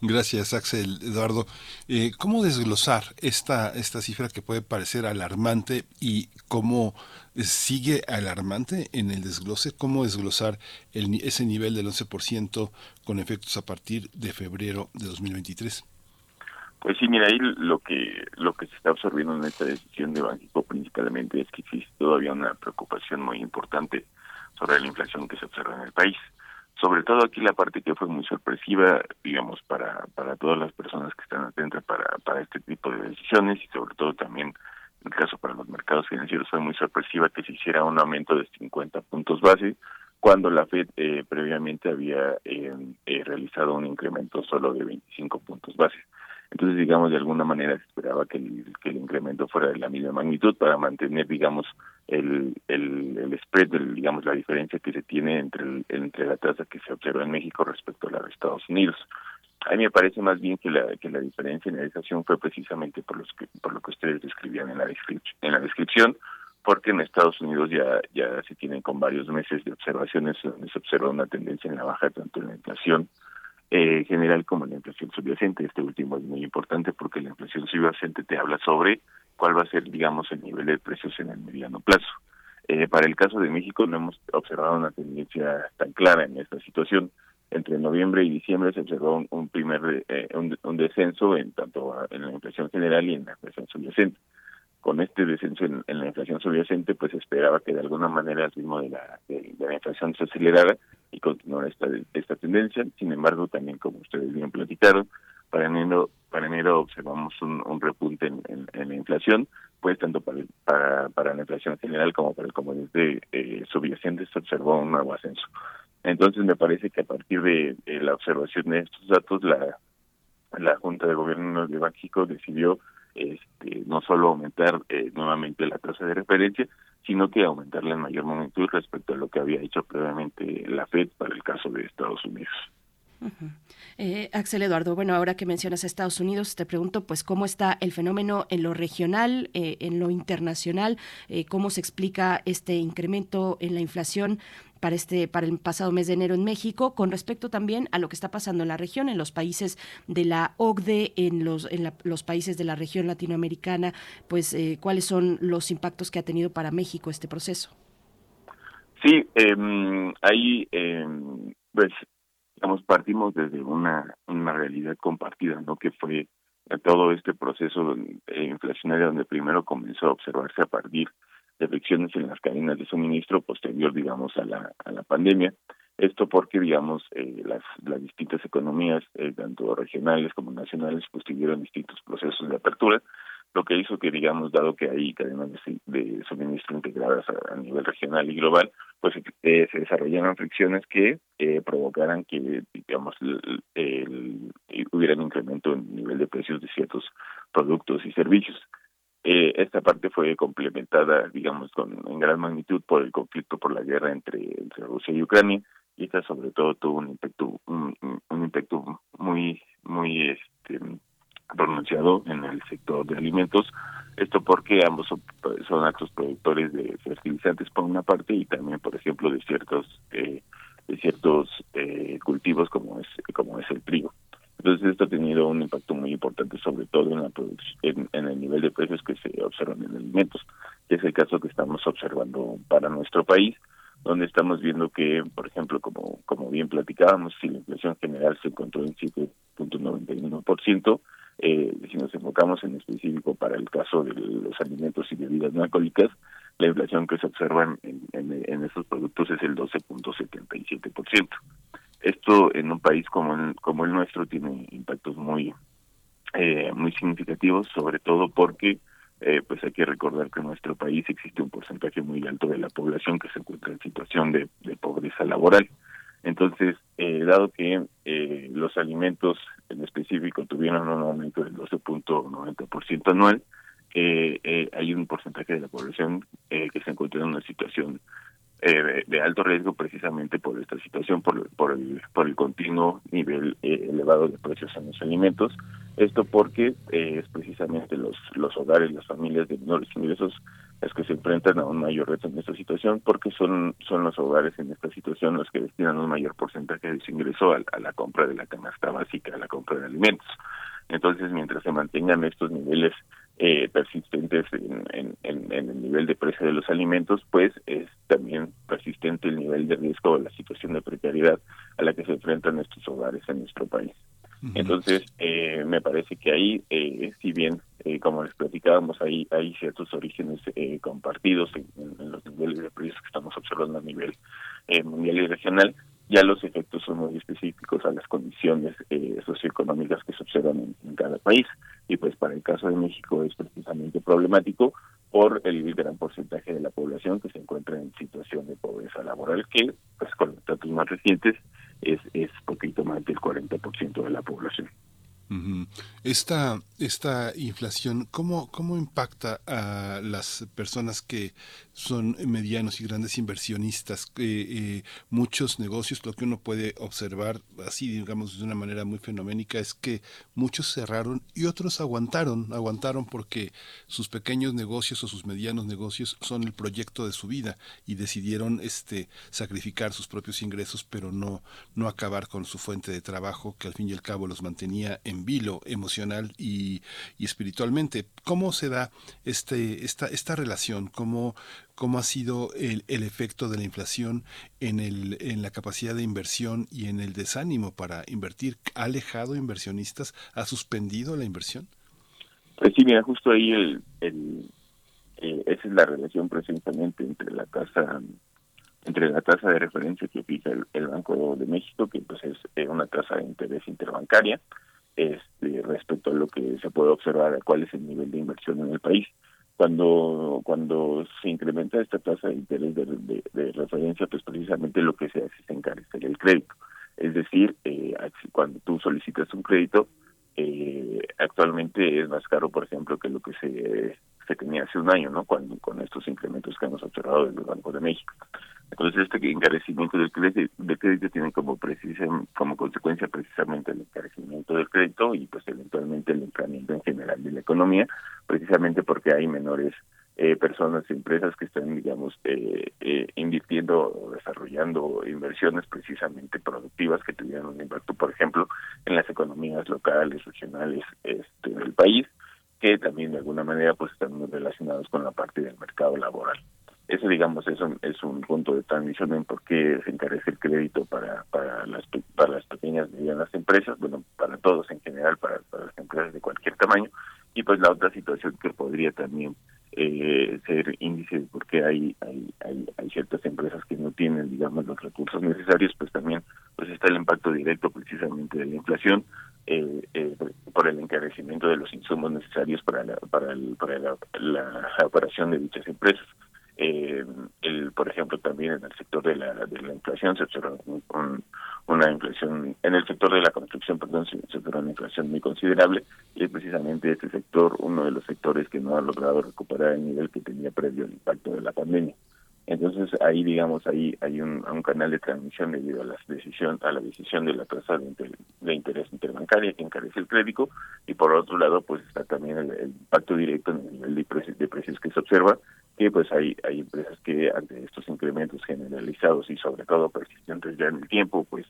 Gracias, Axel Eduardo. Eh, ¿Cómo desglosar esta, esta cifra que puede parecer alarmante y cómo sigue alarmante en el desglose? ¿Cómo desglosar el, ese nivel del 11% con efectos a partir de febrero de 2023? Pues sí, mira, ahí lo que lo que se está absorbiendo en esta decisión de Banco principalmente es que existe todavía una preocupación muy importante sobre la inflación que se observa en el país sobre todo aquí la parte que fue muy sorpresiva, digamos, para, para todas las personas que están atentas para, para este tipo de decisiones y sobre todo también en el caso para los mercados financieros fue muy sorpresiva que se hiciera un aumento de 50 puntos base cuando la Fed eh, previamente había eh, eh, realizado un incremento solo de 25 puntos base. Entonces, digamos, de alguna manera se esperaba que el, que el incremento fuera de la misma magnitud para mantener, digamos, el, el, el spread, digamos, la diferencia que se tiene entre, entre la tasa que se observa en México respecto a la de Estados Unidos. A mí me parece más bien que la, que la diferencia en la descripción fue precisamente por, los por lo que ustedes describían en la, en la descripción, porque en Estados Unidos ya, ya se tienen con varios meses de observaciones donde se observa una tendencia en la baja tanto en la inflación eh, general como la inflación subyacente. Este último es muy importante porque la inflación subyacente te habla sobre cuál va a ser, digamos, el nivel de precios en el mediano plazo. Eh, para el caso de México no hemos observado una tendencia tan clara en esta situación. entre noviembre y diciembre se observó un, primer eh, un, descenso en tanto en la inflación general y en la inflación subyacente. Con este descenso en, la inflación subyacente, pues esperaba que de alguna manera el ritmo de la, de, la inflación se acelerara y continuara esta, esta tendencia. Sin embargo, también como ustedes bien platicaron, para enero, para enero observamos un, repunte en, la inflación, pues tanto para, para, para la inflación general como para el componente eh, subyacente se observó un nuevo ascenso. Entonces me parece que a partir de, la observación de estos datos, la, la Junta de Gobierno de México decidió este, no solo aumentar eh, nuevamente la tasa de referencia, sino que aumentarla en mayor magnitud respecto a lo que había hecho previamente la Fed para el caso de Estados Unidos. Eh, Axel Eduardo, bueno, ahora que mencionas a Estados Unidos, te pregunto, pues, ¿cómo está el fenómeno en lo regional, eh, en lo internacional? ¿Cómo se explica este incremento en la inflación para este para el pasado mes de enero en México con respecto también a lo que está pasando en la región en los países de la OCDE en los en los países de la región latinoamericana pues cuáles son los impactos que ha tenido para México este proceso sí eh, ahí eh, pues digamos, partimos desde una, una realidad compartida, ¿no? Que fue todo este proceso eh, inflacionario donde primero comenzó a observarse a partir de fricciones en las cadenas de suministro posterior, digamos, a la, a la pandemia. Esto porque, digamos, eh, las, las distintas economías, eh, tanto regionales como nacionales, pues tuvieron distintos procesos de apertura lo que hizo que, digamos, dado que hay cadenas de, suministro integradas a, nivel regional y global, pues eh, se desarrollaron fricciones que eh, provocaran que, digamos, el, hubiera un incremento en el nivel de precios de ciertos productos y servicios. Eh, esta parte fue complementada, digamos, con en gran magnitud por el conflicto por la guerra entre, entre Rusia y Ucrania, y esta sobre todo tuvo un impacto, un, impacto muy, muy este, pronunciado en el sector de alimentos. Esto porque ambos son, actos productores de fertilizantes por una parte y también, por ejemplo, de ciertos eh, de ciertos eh, cultivos como es como es el trigo. Entonces esto ha tenido un impacto muy importante, sobre todo en la producción, en, el nivel de precios que se observan en alimentos, que es el caso que estamos observando para nuestro país, donde estamos viendo que, por ejemplo, como como bien platicábamos, si la inflación general se encontró en 7.91%, eh, si nos enfocamos en específico para el caso de los alimentos y bebidas no alcohólicas, la inflación que se observa en, en, estos productos es el 12.77%. Esto en un país como el, como el nuestro tiene impactos muy eh, muy significativos, sobre todo porque eh, pues hay que recordar que en nuestro país existe un porcentaje muy alto de la población que se encuentra en situación de pobreza laboral. Entonces, eh, dado que eh, los alimentos en específico tuvieron un aumento del 12.90% anual, eh, hay un porcentaje de la población que se encuentra en una situación de, alto riesgo precisamente por esta situación, por, por, el, por el continuo nivel elevado de precios en los alimentos. Esto porque es precisamente los, los hogares, las familias de menores ingresos es que se enfrentan a un mayor reto en esta situación porque son, son los hogares en esta situación los que destinan un mayor porcentaje de su ingreso a, la compra de la canasta básica, a la compra de alimentos. Entonces, mientras se mantengan estos niveles eh, persistentes en, en, el nivel de precio de los alimentos, pues es también persistente el nivel de riesgo o la situación de precariedad a la que se enfrentan estos hogares en nuestro país. Entonces, eh, me parece que ahí, eh, si bien, eh, como les platicábamos, hay, hay ciertos orígenes eh, compartidos en, los niveles de precios que estamos observando a nivel mundial y regional, ya los efectos son muy específicos a las condiciones socioeconómicas que se observan en, cada país. Y pues para el caso de México es precisamente problemático por el gran porcentaje de la población que se encuentra en situación de pobreza laboral, que pues con los datos más recientes es, es poquito más del 40% de la población. Esta, esta inflación, ¿cómo, ¿cómo impacta a las personas que son medianos y grandes inversionistas? Eh, muchos negocios, lo que uno puede observar así, digamos, de una manera muy fenoménica, es que muchos cerraron y otros aguantaron, aguantaron porque sus pequeños negocios o sus medianos negocios son el proyecto de su vida y decidieron este, sacrificar sus propios ingresos, pero no, no acabar con su fuente de trabajo que al fin y al cabo los mantenía en vilo emocional y, y, espiritualmente. ¿Cómo se da este, esta, esta relación? ¿Cómo, cómo ha sido el, el, efecto de la inflación en, el, en la capacidad de inversión y en el desánimo para invertir? ¿Ha alejado inversionistas? ¿Ha suspendido la inversión? Pues sí, mira, justo ahí el, el eh, esa es la relación precisamente entre la tasa entre la tasa de referencia que fija el, Banco de México, que pues es eh, una tasa de interés interbancaria, este, respecto a lo que se puede observar, cuál es el nivel de inversión en el país cuando cuando se incrementa esta tasa de interés de, referencia, pues precisamente lo que se hace es encarecer el crédito. Es decir, eh, cuando tú solicitas un crédito, eh, actualmente es más caro, por ejemplo, que lo que se, se tenía hace un año, ¿no? Cuando, con estos incrementos que hemos observado desde el Banco de México. Entonces, este encarecimiento del crédito, del crédito tiene como, precisa, como consecuencia precisamente el encarecimiento del crédito y pues eventualmente el incremento en general de la economía, precisamente porque hay menores eh, personas empresas que están, digamos, eh, eh, invirtiendo o desarrollando inversiones precisamente productivas que tuvieran un impacto, por ejemplo, en las economías locales, regionales este, del país, que también de alguna manera pues están relacionados con la parte del mercado laboral. Eso, digamos, es un, es un punto de transmisión en por qué se encarece el crédito para, para, las, para las pequeñas y medianas empresas, bueno, para todos en general, para, para las empresas de cualquier tamaño. Y pues la otra situación que podría también eh, ser índice porque hay, hay, hay, hay, ciertas empresas que no tienen, digamos, los recursos necesarios, pues también pues está el impacto directo precisamente de la inflación eh, eh, por el encarecimiento de los insumos necesarios para la, para, el, para la operación de dichas empresas. Eh, el, por ejemplo, también en el sector de la, de la inflación se observa una inflación, en el sector de la construcción, perdón, se, observa una inflación muy considerable y es precisamente este sector uno de los sectores que no ha logrado recuperar el nivel que tenía previo al impacto de la pandemia. Entonces ahí, digamos, ahí hay un, un canal de transmisión debido a la decisión, a la decisión de la tasa de, interés interbancaria que encarece el crédito y por otro lado, pues está también el, impacto directo en el nivel de precios que se observa que pues hay hay empresas que ante estos incrementos generalizados y sobre todo persistentes ya en el tiempo pues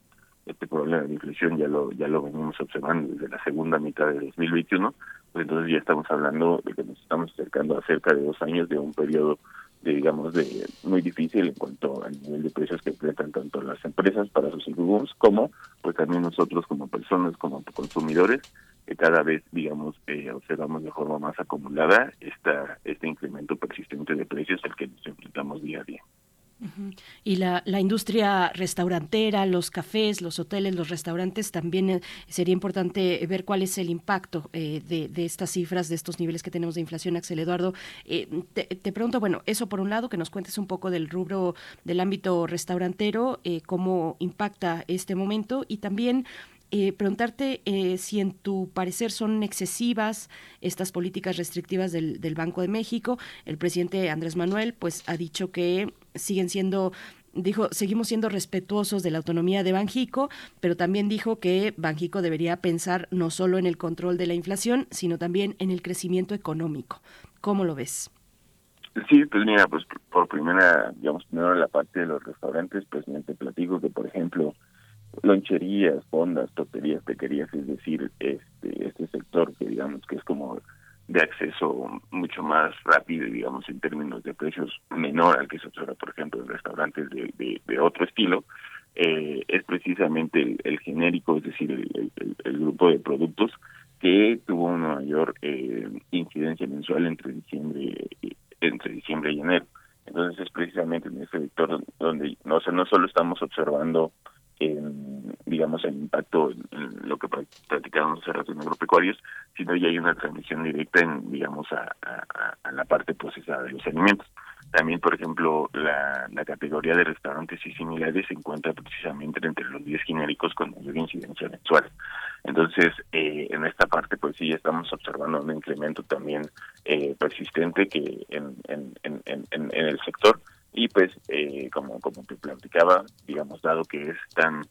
este problema de inflación ya lo ya lo venimos observando desde la segunda mitad de 2021 pues entonces ya estamos hablando de que nos estamos acercando a cerca de dos años de un periodo de, digamos de muy difícil en cuanto al nivel de precios que enfrentan tanto las empresas para sus insumos como pues también nosotros como personas como consumidores cada vez, digamos, eh, observamos de forma más acumulada esta, este incremento persistente de precios al que nos enfrentamos día a día. Y la, la, industria restaurantera, los cafés, los hoteles, los restaurantes, también eh, sería importante ver cuál es el impacto eh, de, estas cifras, de estos niveles que tenemos de inflación, Axel Eduardo. Eh, te, te, pregunto, bueno, eso por un lado, que nos cuentes un poco del rubro del ámbito restaurantero, cómo impacta este momento y también eh, preguntarte eh, si en tu parecer son excesivas estas políticas restrictivas del, Banco de México. El presidente Andrés Manuel pues ha dicho que siguen siendo dijo, seguimos siendo respetuosos de la autonomía de Banjico, pero también dijo que Banjico debería pensar no solo en el control de la inflación, sino también en el crecimiento económico. ¿Cómo lo ves? Sí, pues mira, pues por primera, digamos, primero la parte de los restaurantes, pues me te platico que, por ejemplo, loncherías, fondas, toterías, pequerías, es decir, este, este sector que digamos que es como de acceso mucho más rápido, digamos, en términos de precios menor al que se observa, por ejemplo, en restaurantes de, de, otro estilo, eh, es precisamente el, genérico, es decir, el, el, grupo de productos que tuvo una mayor eh, incidencia mensual entre diciembre entre diciembre y enero. Entonces es precisamente en ese sector donde no, o no solo estamos observando en, digamos, el impacto en, lo que hace rato en agropecuarios, sino ya hay una transmisión directa en, digamos, a, la parte procesada de los alimentos. También, por ejemplo, la, categoría de restaurantes y similares se encuentra precisamente entre los 10 genéricos con mayor incidencia mensual. Entonces, eh, en esta parte, pues sí, estamos observando un incremento también eh, persistente que en el sector y pues eh, como como te platicaba digamos dado que es tan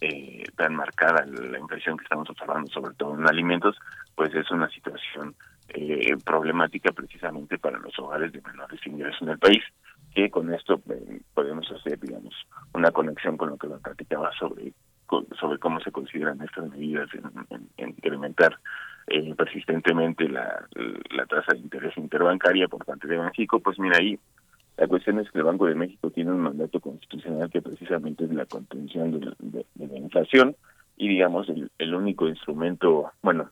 eh, tan marcada la inflación que estamos observando sobre todo en alimentos pues es una situación eh, problemática precisamente para los hogares de menores ingresos en el país que con esto podemos hacer digamos una conexión con lo que lo platicaba sobre sobre cómo se consideran estas medidas en, incrementar eh, persistentemente la, la tasa de interés interbancaria por parte de Banxico, pues mira ahí la cuestión es que el Banco de México tiene un mandato constitucional que precisamente es la contención de, la inflación y digamos el, el, único instrumento, bueno,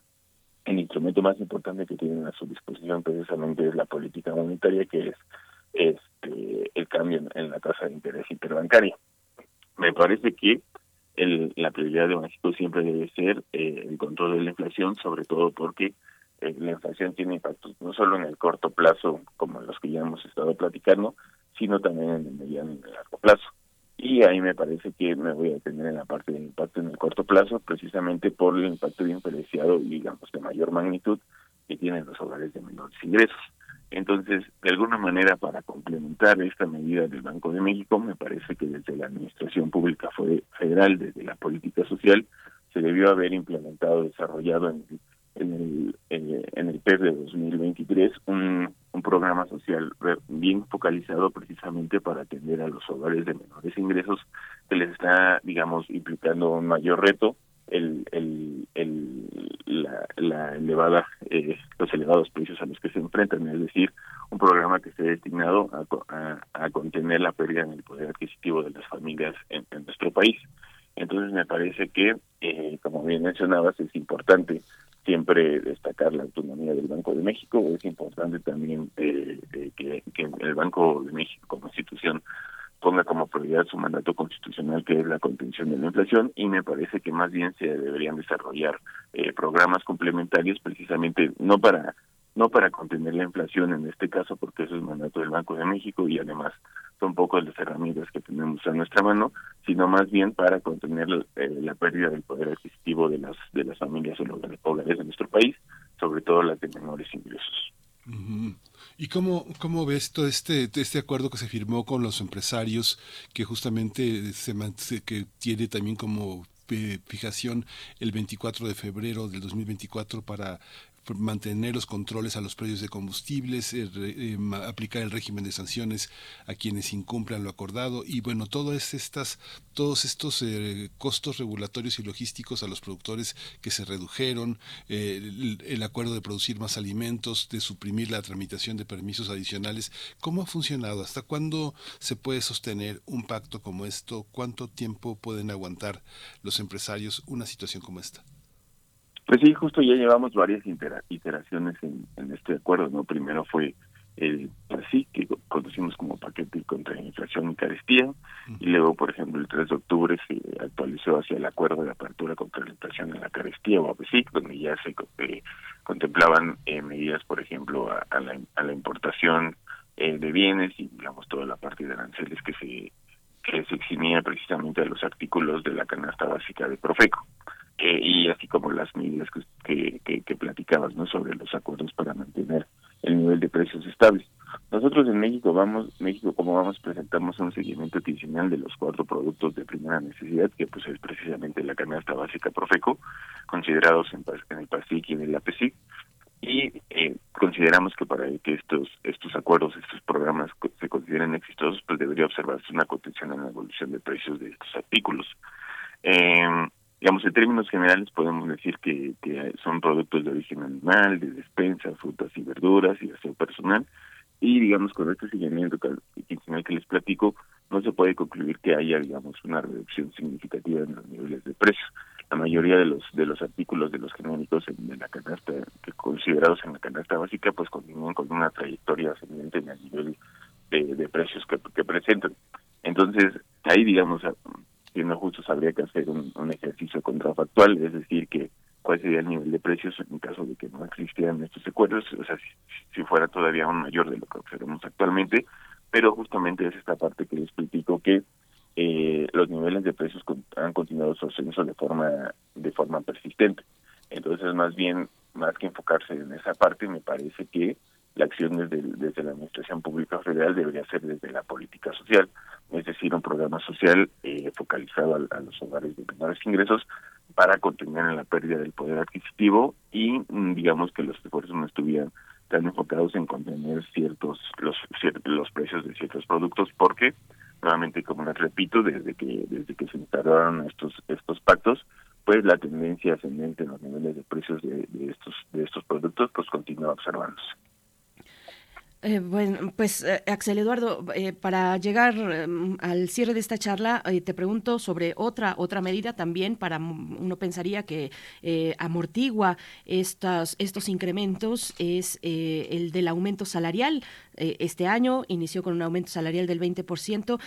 el instrumento más importante que tienen a su disposición precisamente es la política monetaria que es este el cambio en, la tasa de interés interbancaria. Me parece que el, la prioridad de México siempre debe ser eh, el control de la inflación, sobre todo porque eh, la inflación tiene impactos no solo en el corto plazo, como los que ya hemos estado platicando, sino también en el mediano y en el largo plazo. Y ahí me parece que me voy a detener en la parte del impacto en el corto plazo, precisamente por el impacto diferenciado y, digamos, de mayor magnitud que tienen los hogares de menores ingresos. Entonces, de alguna manera, para complementar esta medida del Banco de México, me parece que desde la Administración Pública Federal, desde la política social, se debió haber implementado, desarrollado en en el, en, el PEP de 2023 un, un programa social bien focalizado precisamente para atender a los hogares de menores ingresos que les está, digamos, implicando un mayor reto el, el, el la, la, elevada eh, los elevados precios a los que se enfrentan es decir un programa que esté destinado a, a, contener la pérdida en el poder adquisitivo de las familias en, en nuestro país. Entonces me parece que eh, como bien mencionabas es importante siempre destacar la autonomía del Banco de México. Es importante también eh, eh, que, el Banco de México como institución ponga como prioridad su mandato constitucional que es la contención de la inflación y me parece que más bien se deberían desarrollar eh, programas complementarios precisamente no para no para contener la inflación en este caso, porque eso es mandato del Banco de México y además son pocas las herramientas que tenemos a nuestra mano, sino más bien para contener eh, la pérdida del poder adquisitivo de las de las familias o los hogares de nuestro país, sobre todo las de menores ingresos. ¿Y cómo, cómo ves todo este, este acuerdo que se firmó con los empresarios, que justamente se, que tiene también como eh, fijación el 24 de febrero del 2024 para mantener los controles a los precios de combustibles, eh, eh, aplicar el régimen de sanciones a quienes incumplan lo acordado y bueno, todas estas, todos estos eh, costos regulatorios y logísticos a los productores que se redujeron, el, acuerdo de producir más alimentos, de suprimir la tramitación de permisos adicionales, ¿cómo ha funcionado? ¿Hasta cuándo se puede sostener un pacto como esto? ¿Cuánto tiempo pueden aguantar los empresarios una situación como esta? Pues sí, justo ya llevamos varias iteraciones en, este acuerdo, ¿no? Primero fue el PASI, que conocimos como paquete contra la inflación y carestía, y luego, por ejemplo, el 3 de octubre se actualizó hacia el acuerdo de apertura contra la inflación y la carestía, o APESIC, donde ya se eh, contemplaban eh, medidas, por ejemplo, a, la, a la, importación eh, de bienes y, digamos, toda la parte de aranceles que se que se eximía precisamente a los artículos de la canasta básica de Profeco y así como las medidas que, que, platicabas no sobre los acuerdos para mantener el nivel de precios estable. Nosotros en México vamos, México como vamos presentamos un seguimiento adicional de los cuatro productos de primera necesidad que pues es precisamente la canasta básica Profeco, considerados en, el PASIC y en el APESIC y eh, consideramos que para que estos estos acuerdos, estos programas se consideren exitosos, pues debería observarse una contención en la evolución de precios de estos artículos. Eh, Digamos, en términos generales podemos decir que, que son productos de origen animal, de despensa, frutas y verduras y aseo personal. Y digamos, con este seguimiento quincenal que les platico, no se puede concluir que haya, digamos, una reducción significativa en los niveles de precios. La mayoría de los de los artículos de los genéricos en, la canasta, que considerados en la canasta básica, pues continúan con una trayectoria ascendente en el nivel de, de precios que, que presentan. Entonces, ahí, digamos, siendo justos habría que hacer un, ejercicio contrafactual, es decir, que cuál sería el nivel de precios en caso de que no existieran estos acuerdos, o sea, si, fuera todavía aún mayor de lo que observamos actualmente, pero justamente es esta parte que les platico que eh, los niveles de precios han continuado su ascenso de forma de forma persistente. Entonces, más bien, más que enfocarse en esa parte, me parece que la acción desde, desde la Administración Pública Federal debería ser desde la política social, es decir, un programa social eh, focalizado a, los hogares de menores ingresos para contener en la pérdida del poder adquisitivo y mm, digamos que los esfuerzos no estuvieran tan enfocados en contener ciertos los los precios de ciertos productos porque nuevamente como les repito desde que desde que se instalaron estos estos pactos pues la tendencia ascendente en los niveles de precios de, estos de estos productos pues continúa observándose. Eh, bueno, pues eh, Axel Eduardo, eh, para llegar em, al cierre de esta charla, te pregunto sobre otra otra medida también para uno pensaría que amortigua estas estos incrementos es el del aumento salarial. Este año inició con un aumento salarial del 20%.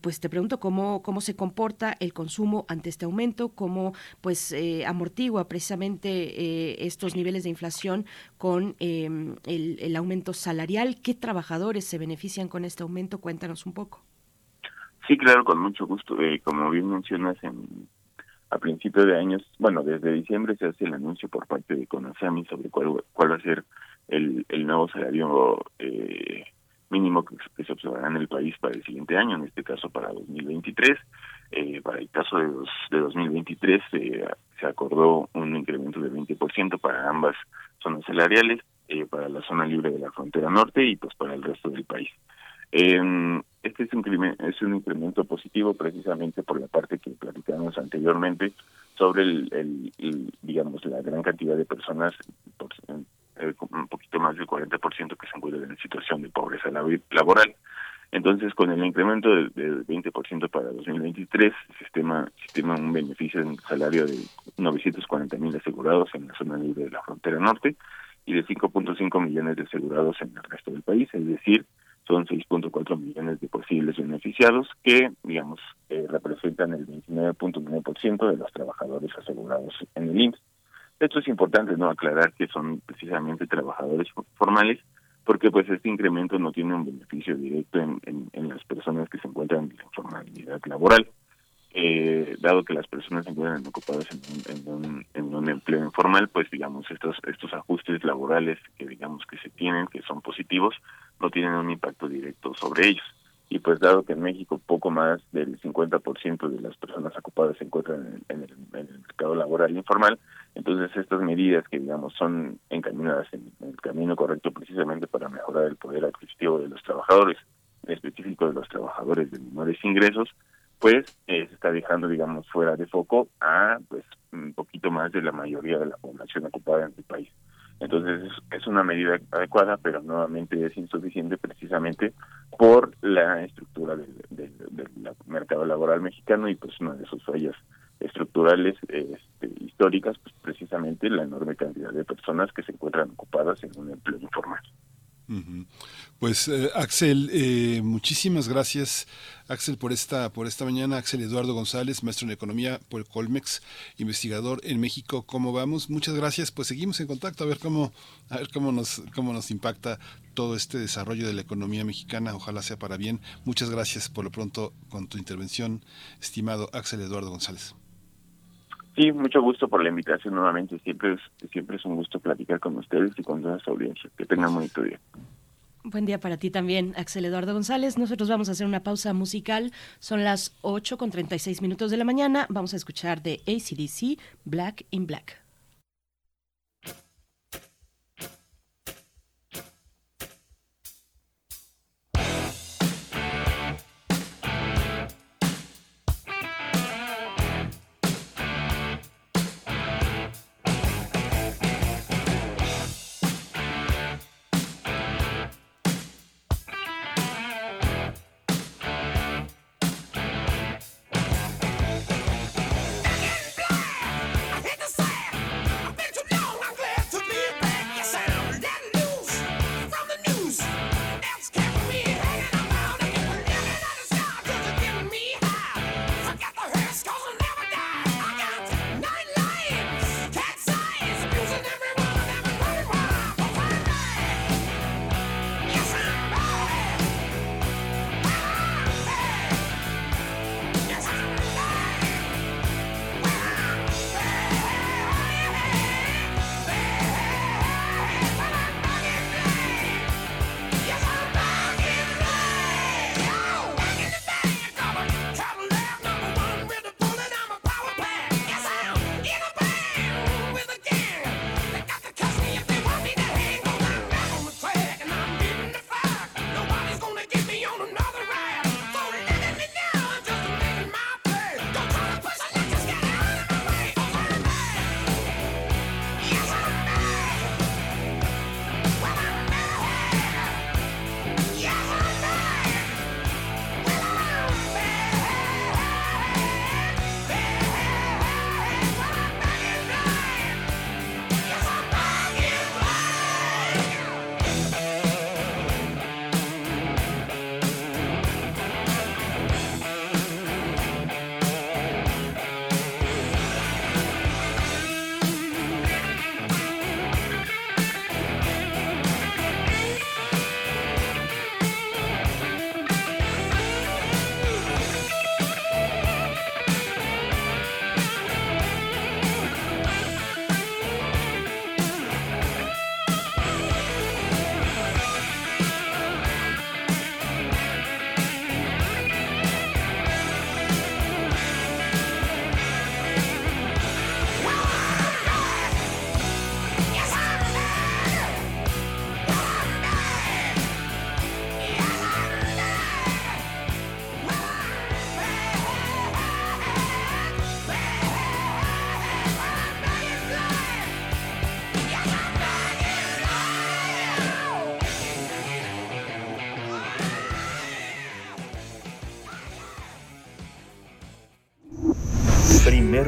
pues te pregunto cómo cómo se comporta el consumo ante este aumento, cómo pues amortigua precisamente estos niveles de inflación con em, el aumento salarial ¿Qué trabajadores se benefician con este aumento? Cuéntanos un poco. Sí, claro, con mucho gusto. Eh, como bien mencionas, en, a principios de años, bueno, desde diciembre se hace el anuncio por parte de Conasami sobre cuál, cuál va a ser el, el nuevo salario eh, mínimo que, se observará en el país para el siguiente año, en este caso para 2023. Eh, para el caso de, dos, de 2023 se acordó un incremento del 20% para ambas zonas salariales eh, para la zona libre de la frontera norte y pues para el resto del país. Eh, este es un, es un incremento positivo precisamente por la parte que platicamos anteriormente sobre el, digamos la gran cantidad de personas por, eh, un poquito más del 40% que se encuentran en situación de pobreza laboral. Entonces, con el incremento del, del 20% para 2023, el sistema sistema un beneficio en salario de 940 mil asegurados en la zona libre de la frontera norte y de 5.5 millones de asegurados en el resto del país, es decir, son 6.4 millones de posibles beneficiados que, digamos, eh, representan el 29.9% de los trabajadores asegurados en el IMSS. Esto es importante no aclarar que son precisamente trabajadores formales, porque pues este incremento no tiene un beneficio directo en, las personas que se encuentran en la informalidad laboral eh, dado que las personas se encuentran ocupadas en un, en, un, empleo informal, pues digamos estos estos ajustes laborales que digamos que se tienen, que son positivos, no tienen un impacto directo sobre ellos. Y pues dado que en México poco más del 50% de las personas ocupadas se encuentran en, el, mercado laboral informal, entonces estas medidas que digamos son encaminadas en, en el camino correcto precisamente para mejorar el poder adquisitivo de los trabajadores, en específico de los trabajadores de menores ingresos, pues eh, se está dejando, digamos, fuera de foco a pues un poquito más de la mayoría de la población ocupada en el país. Entonces es una medida adecuada, pero nuevamente es insuficiente precisamente por la estructura del, mercado laboral mexicano y pues una de sus fallas estructurales este, históricas, pues precisamente la enorme cantidad de personas que se encuentran ocupadas en un empleo informal. Pues eh, Axel, eh, muchísimas gracias Axel por esta por esta mañana. Axel Eduardo González, maestro en economía por Colmex, investigador en México. ¿Cómo vamos? Muchas gracias. Pues seguimos en contacto a ver cómo a ver cómo nos cómo nos impacta todo este desarrollo de la economía mexicana. Ojalá sea para bien. Muchas gracias por lo pronto con tu intervención, estimado Axel Eduardo González. Sí, mucho gusto por la invitación nuevamente. Siempre es, siempre es un gusto platicar con ustedes y con toda su audiencia. Que tengan muy día. Buen día para ti también, Axel Eduardo González. Nosotros vamos a hacer una pausa musical. Son las 8 con 36 minutos de la mañana. Vamos a escuchar de ACDC, Black in Black.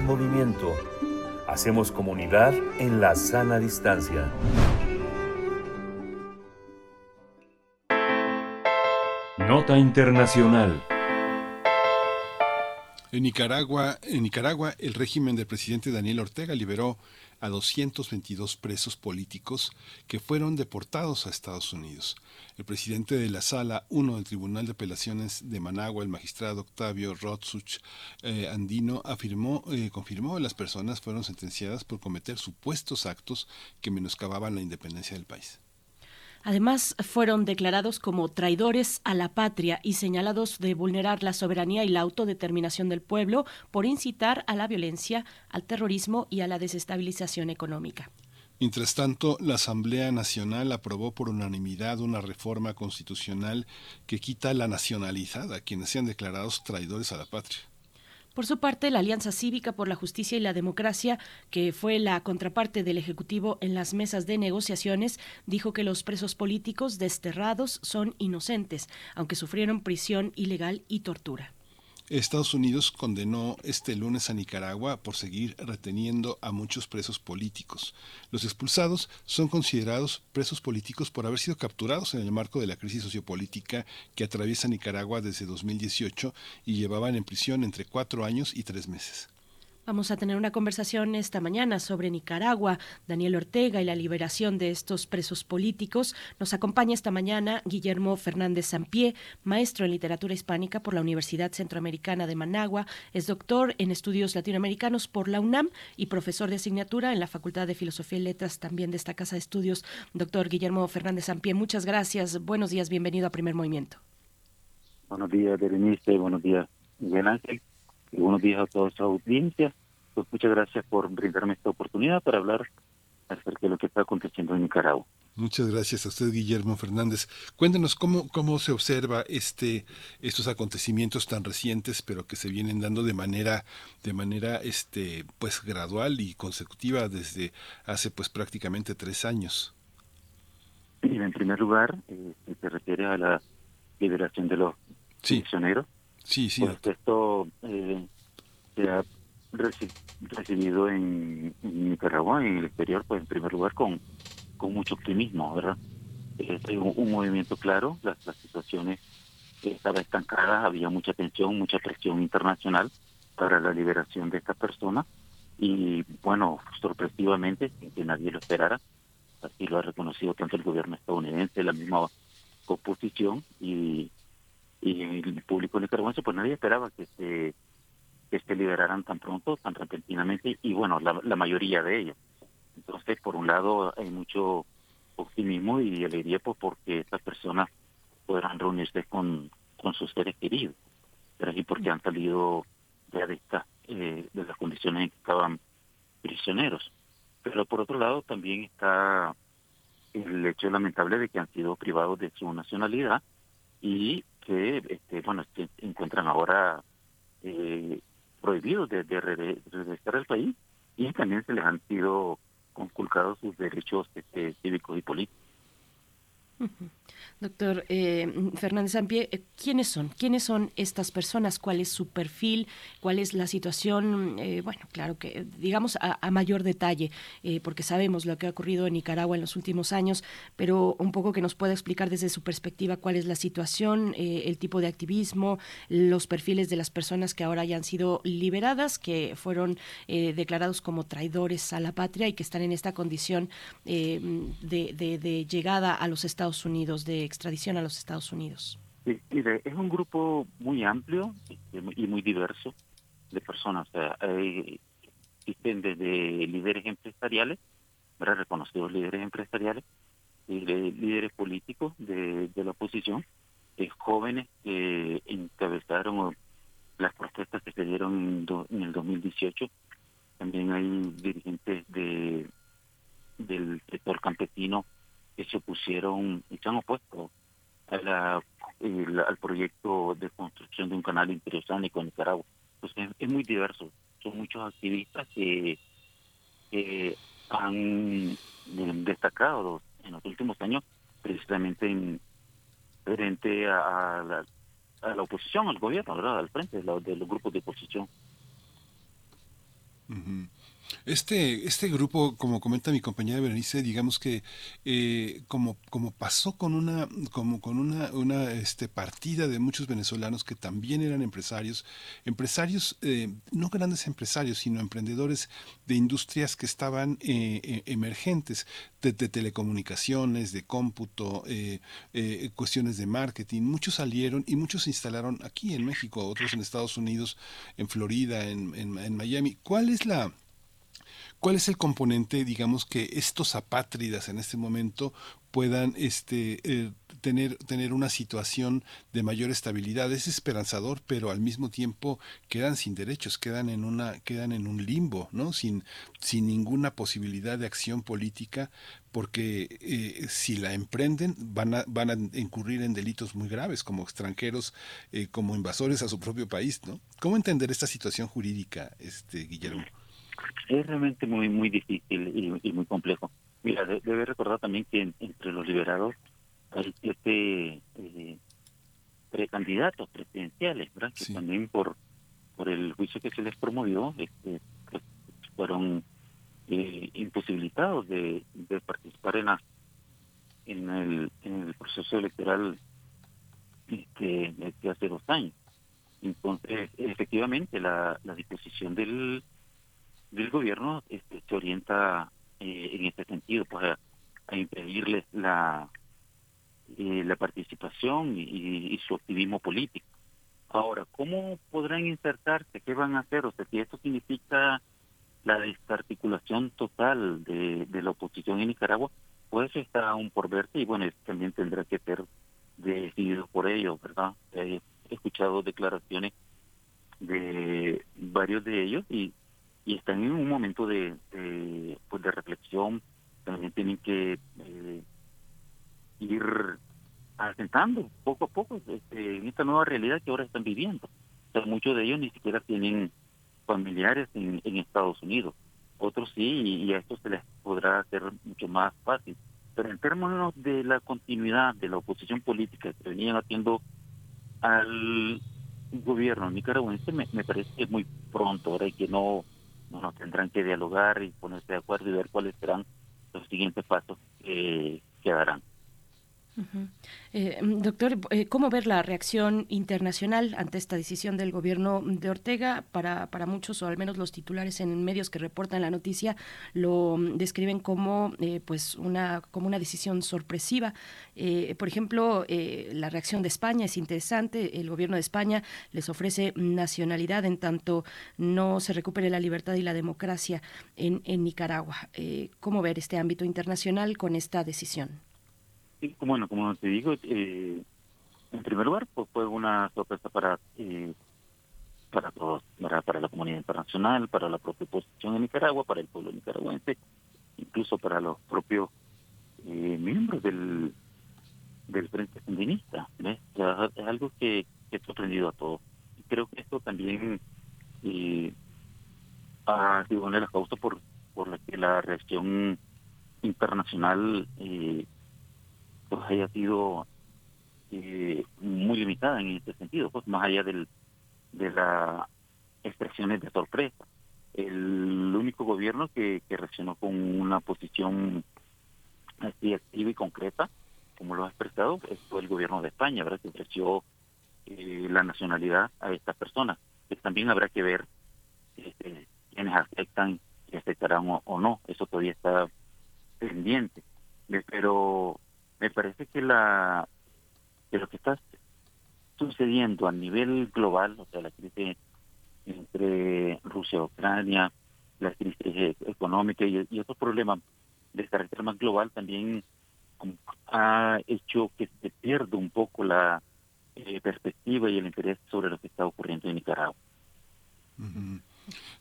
Movimiento. Hacemos comunidad en la sana distancia. Nota Internacional. En Nicaragua, en Nicaragua, el régimen del presidente Daniel Ortega liberó a 222 presos políticos que fueron deportados a Estados Unidos. El presidente de la Sala 1 del Tribunal de Apelaciones de Managua, el magistrado Octavio Rotsuch eh, Andino, afirmó, eh, confirmó que las personas fueron sentenciadas por cometer supuestos actos que menoscababan la independencia del país. Además, fueron declarados como traidores a la patria y señalados de vulnerar la soberanía y la autodeterminación del pueblo por incitar a la violencia, al terrorismo y a la desestabilización económica. Mientras tanto, la Asamblea Nacional aprobó por unanimidad una reforma constitucional que quita la nacionalidad a quienes sean declarados traidores a la patria. Por su parte, la Alianza Cívica por la Justicia y la Democracia, que fue la contraparte del Ejecutivo en las mesas de negociaciones, dijo que los presos políticos desterrados son inocentes, aunque sufrieron prisión ilegal y tortura. Estados Unidos condenó este lunes a Nicaragua por seguir reteniendo a muchos presos políticos. Los expulsados son considerados presos políticos por haber sido capturados en el marco de la crisis sociopolítica que atraviesa Nicaragua desde 2018 y llevaban en prisión entre cuatro años y tres meses. Vamos a tener una conversación esta mañana sobre Nicaragua, Daniel Ortega y la liberación de estos presos políticos. Nos acompaña esta mañana Guillermo Fernández Sampié, maestro en literatura hispánica por la Universidad Centroamericana de Managua, es doctor en estudios latinoamericanos por la UNAM y profesor de asignatura en la Facultad de Filosofía y Letras también de esta casa de estudios. Doctor Guillermo Fernández Sampié, muchas gracias. Buenos días, bienvenido a Primer Movimiento. Buenos días, Berenice. Buenos días, Miguel Ángel y buenos días a toda esta audiencia. Pues muchas gracias por brindarme esta oportunidad para hablar acerca de lo que está aconteciendo en Nicaragua. Muchas gracias a usted, Guillermo Fernández. Cuéntenos cómo, cómo se observa este, estos acontecimientos tan recientes, pero que se vienen dando de manera, de manera este, pues gradual y consecutiva desde hace pues prácticamente tres años. en primer lugar, eh, se refiere a la liberación de los prisioneros. Sí, sí. Pues esto eh, se ha recibido en, Nicaragua y en el exterior, pues en primer lugar con, con mucho optimismo, ¿verdad? hay un, movimiento claro, las, situaciones estaban estancadas, había mucha tensión, mucha presión internacional para la liberación de esta persona y bueno, sorpresivamente, sin que nadie lo esperara, así lo ha reconocido tanto el gobierno estadounidense, la misma oposición y y el público nicaragüense, pues nadie esperaba que se, que se liberaran tan pronto, tan repentinamente, y bueno, la, la mayoría de ellos. Entonces, por un lado, hay mucho optimismo y alegría pues, porque estas personas podrán reunirse con, con sus seres queridos, pero así porque han salido de, esta, eh, de las condiciones en que estaban prisioneros. Pero por otro lado, también está el hecho lamentable de que han sido privados de su nacionalidad y que este, bueno encuentran ahora eh, prohibidos de, de, regresar al país y también se les han sido conculcados sus derechos este, cívicos y políticos. Doctor eh, Fernández Ampie, eh, ¿quiénes son? ¿Quiénes son estas personas? ¿Cuál es su perfil? ¿Cuál es la situación? Eh, bueno, claro que digamos a, mayor detalle, porque sabemos lo que ha ocurrido en Nicaragua en los últimos años, pero un poco que nos pueda explicar desde su perspectiva cuál es la situación, el tipo de activismo, los perfiles de las personas que ahora ya han sido liberadas, que fueron declarados como traidores a la patria y que están en esta condición de llegada a los Estados Unidos, de extradición a los Estados Unidos? Sí, mire, es un grupo muy amplio y muy diverso de personas. O sea, existen desde líderes empresariales, ¿verdad? reconocidos líderes empresariales, y líderes políticos de, la oposición, eh, jóvenes que encabezaron las protestas que se dieron en, el 2018. También hay dirigentes de del sector campesino que se opusieron y se han opuesto a la, al proyecto de construcción de un canal interoceánico en Nicaragua. Pues es, muy diverso. Son muchos activistas que, han destacado en los últimos años precisamente en, frente a, la, a la oposición, al gobierno, ¿verdad? al frente de, de los grupos de oposición. Este, este grupo, como comenta mi compañera Berenice, digamos que eh, como, como pasó con una, como con una, una este, partida de muchos venezolanos que también eran empresarios, empresarios, eh, no grandes empresarios, sino emprendedores de industrias que estaban eh, emergentes, de, telecomunicaciones, de cómputo, cuestiones de marketing, muchos salieron y muchos se instalaron aquí en México, otros en Estados Unidos, en Florida, en, en Miami. ¿Cuál es la ¿Cuál es el componente, digamos, que estos apátridas en este momento puedan este, eh, tener, tener una situación de mayor estabilidad? Es esperanzador, pero al mismo tiempo quedan sin derechos, quedan en, una, quedan en un limbo, ¿no? sin, sin ninguna posibilidad de acción política, porque eh, si la emprenden van a, van a incurrir en delitos muy graves como extranjeros, eh, como invasores a su propio país. ¿no? ¿Cómo entender esta situación jurídica, este, Guillermo? Es realmente muy muy difícil y, muy complejo. Mira, debe recordar también que entre los liberados hay siete eh, precandidatos presidenciales, ¿verdad? Que también por por el juicio que se les promovió este, pues, fueron eh, imposibilitados de, participar en, en, el, en el proceso electoral este, de hace dos años. Entonces, efectivamente, la, la disposición del del gobierno este, se orienta eh, en este sentido, pues a, impedirles la eh, la participación y, su activismo político. Ahora, ¿cómo podrán insertarse? ¿Qué van a hacer? O sea, si esto significa la desarticulación total de, de la oposición en Nicaragua, pues está aún por verse y bueno, también tendrá que ser decidido por ellos, ¿verdad? he escuchado declaraciones de varios de ellos y y están en un momento de, pues de reflexión, también tienen que eh, ir asentando poco a poco este, en esta nueva realidad que ahora están viviendo. O muchos de ellos ni siquiera tienen familiares en, en Estados Unidos, otros sí, y, a esto se les podrá hacer mucho más fácil. Pero en términos de la continuidad de la oposición política que venían haciendo al gobierno nicaragüense, me, me parece que es muy pronto, ahora hay que no bueno, tendrán que dialogar y ponerse de acuerdo y ver cuáles serán los siguientes pasos que darán. Eh, doctor, eh, ¿cómo ver la reacción internacional ante esta decisión del gobierno de Ortega? Para, para muchos, o al menos los titulares en medios que reportan la noticia, lo describen como, eh, pues una, como una decisión sorpresiva. por ejemplo, la reacción de España es interesante. El gobierno de España les ofrece nacionalidad en tanto no se recupere la libertad y la democracia en, en Nicaragua. ¿Cómo ver este ámbito internacional con esta decisión? Bueno, como te digo, eh, en primer lugar, pues fue una sorpresa para eh, para todos, para, la comunidad internacional, para la propia oposición de Nicaragua, para el pueblo nicaragüense, incluso para los propios eh, miembros del del Frente Sandinista. es algo que, ha sorprendido a todos. Y creo que esto también ha sido una de las causas por, por la que la reacción internacional eh, pues haya sido eh, muy limitada en este sentido, pues más allá del, de las expresiones de sorpresa. El único gobierno que, que reaccionó con una posición así activa y concreta, como lo ha expresado, fue el gobierno de España, ¿verdad? que ofreció eh, la nacionalidad a estas personas. Que también habrá que ver este, quiénes aceptan y aceptarán o, o no, eso todavía está pendiente. Pero me parece que la que lo que está sucediendo a nivel global, o sea, la crisis entre Rusia y Ucrania, la crisis económica y, otros problemas de carácter más global también ha hecho que se pierda un poco la eh, perspectiva y el interés sobre lo que está ocurriendo en Nicaragua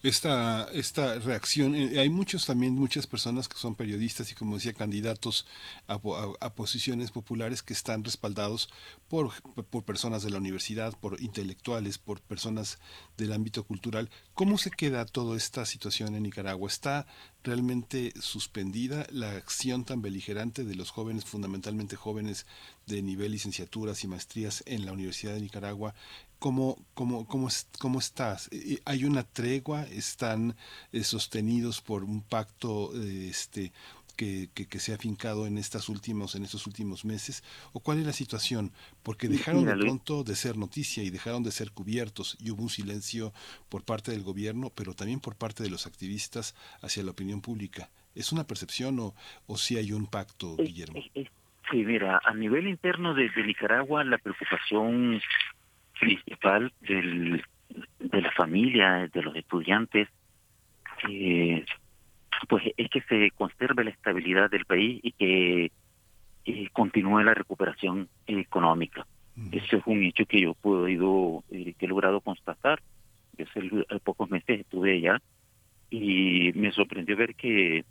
esta, esta reacción. Eh, hay muchos también, muchas personas que son periodistas y como decía, candidatos a, posiciones populares que están respaldados por, por personas de la universidad, por intelectuales, por personas del ámbito cultural. ¿Cómo se queda toda esta situación en Nicaragua? ¿Está realmente suspendida la acción tan beligerante de los jóvenes, fundamentalmente jóvenes de nivel licenciaturas y maestrías en la Universidad de Nicaragua ¿cómo, cómo, cómo, cómo estás? ¿Hay una tregua? ¿Están sostenidos por un pacto este, que, que, se ha fincado en estas últimos en estos últimos meses o cuál es la situación porque dejaron de pronto de ser noticia y dejaron de ser cubiertos y hubo un silencio por parte del gobierno pero también por parte de los activistas hacia la opinión pública es una percepción o, o si hay un pacto Guillermo sí mira a nivel interno de, Nicaragua la preocupación principal del, de la familia de los estudiantes eh, pues es que se conserve la estabilidad del país y que continúe la recuperación económica. Ese es un hecho que yo he podido, eh, que he logrado constatar. Yo hace pocos meses estuve allá y me sorprendió ver que,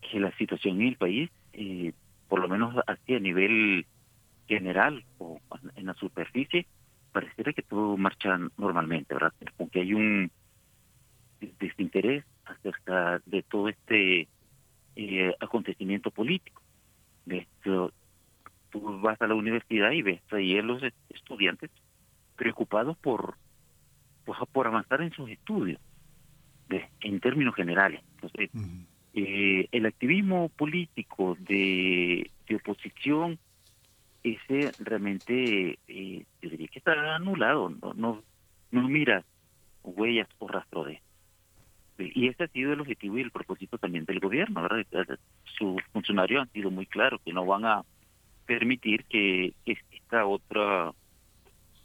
que la situación en el país, eh, por lo menos así a nivel general o en la superficie, pareciera que todo marcha normalmente, ¿verdad? Aunque hay un desinterés acerca de todo este eh, acontecimiento político. Tú vas a la universidad y ves ahí a los estudiantes preocupados por, pues, por avanzar en sus estudios, en términos generales. Entonces, eh, el activismo político de, de oposición, ese realmente, eh, yo diría que está anulado, no, no, no mira huellas o rastro de y ese ha sido el objetivo y el propósito también del gobierno. ¿verdad? Sus funcionarios han sido muy claros que no van a permitir que exista otra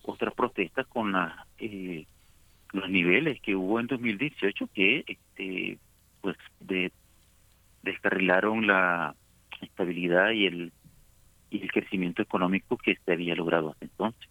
otra protesta con la, eh, los niveles que hubo en 2018 que este pues de, descarrilaron la estabilidad y el y el crecimiento económico que se había logrado hasta entonces.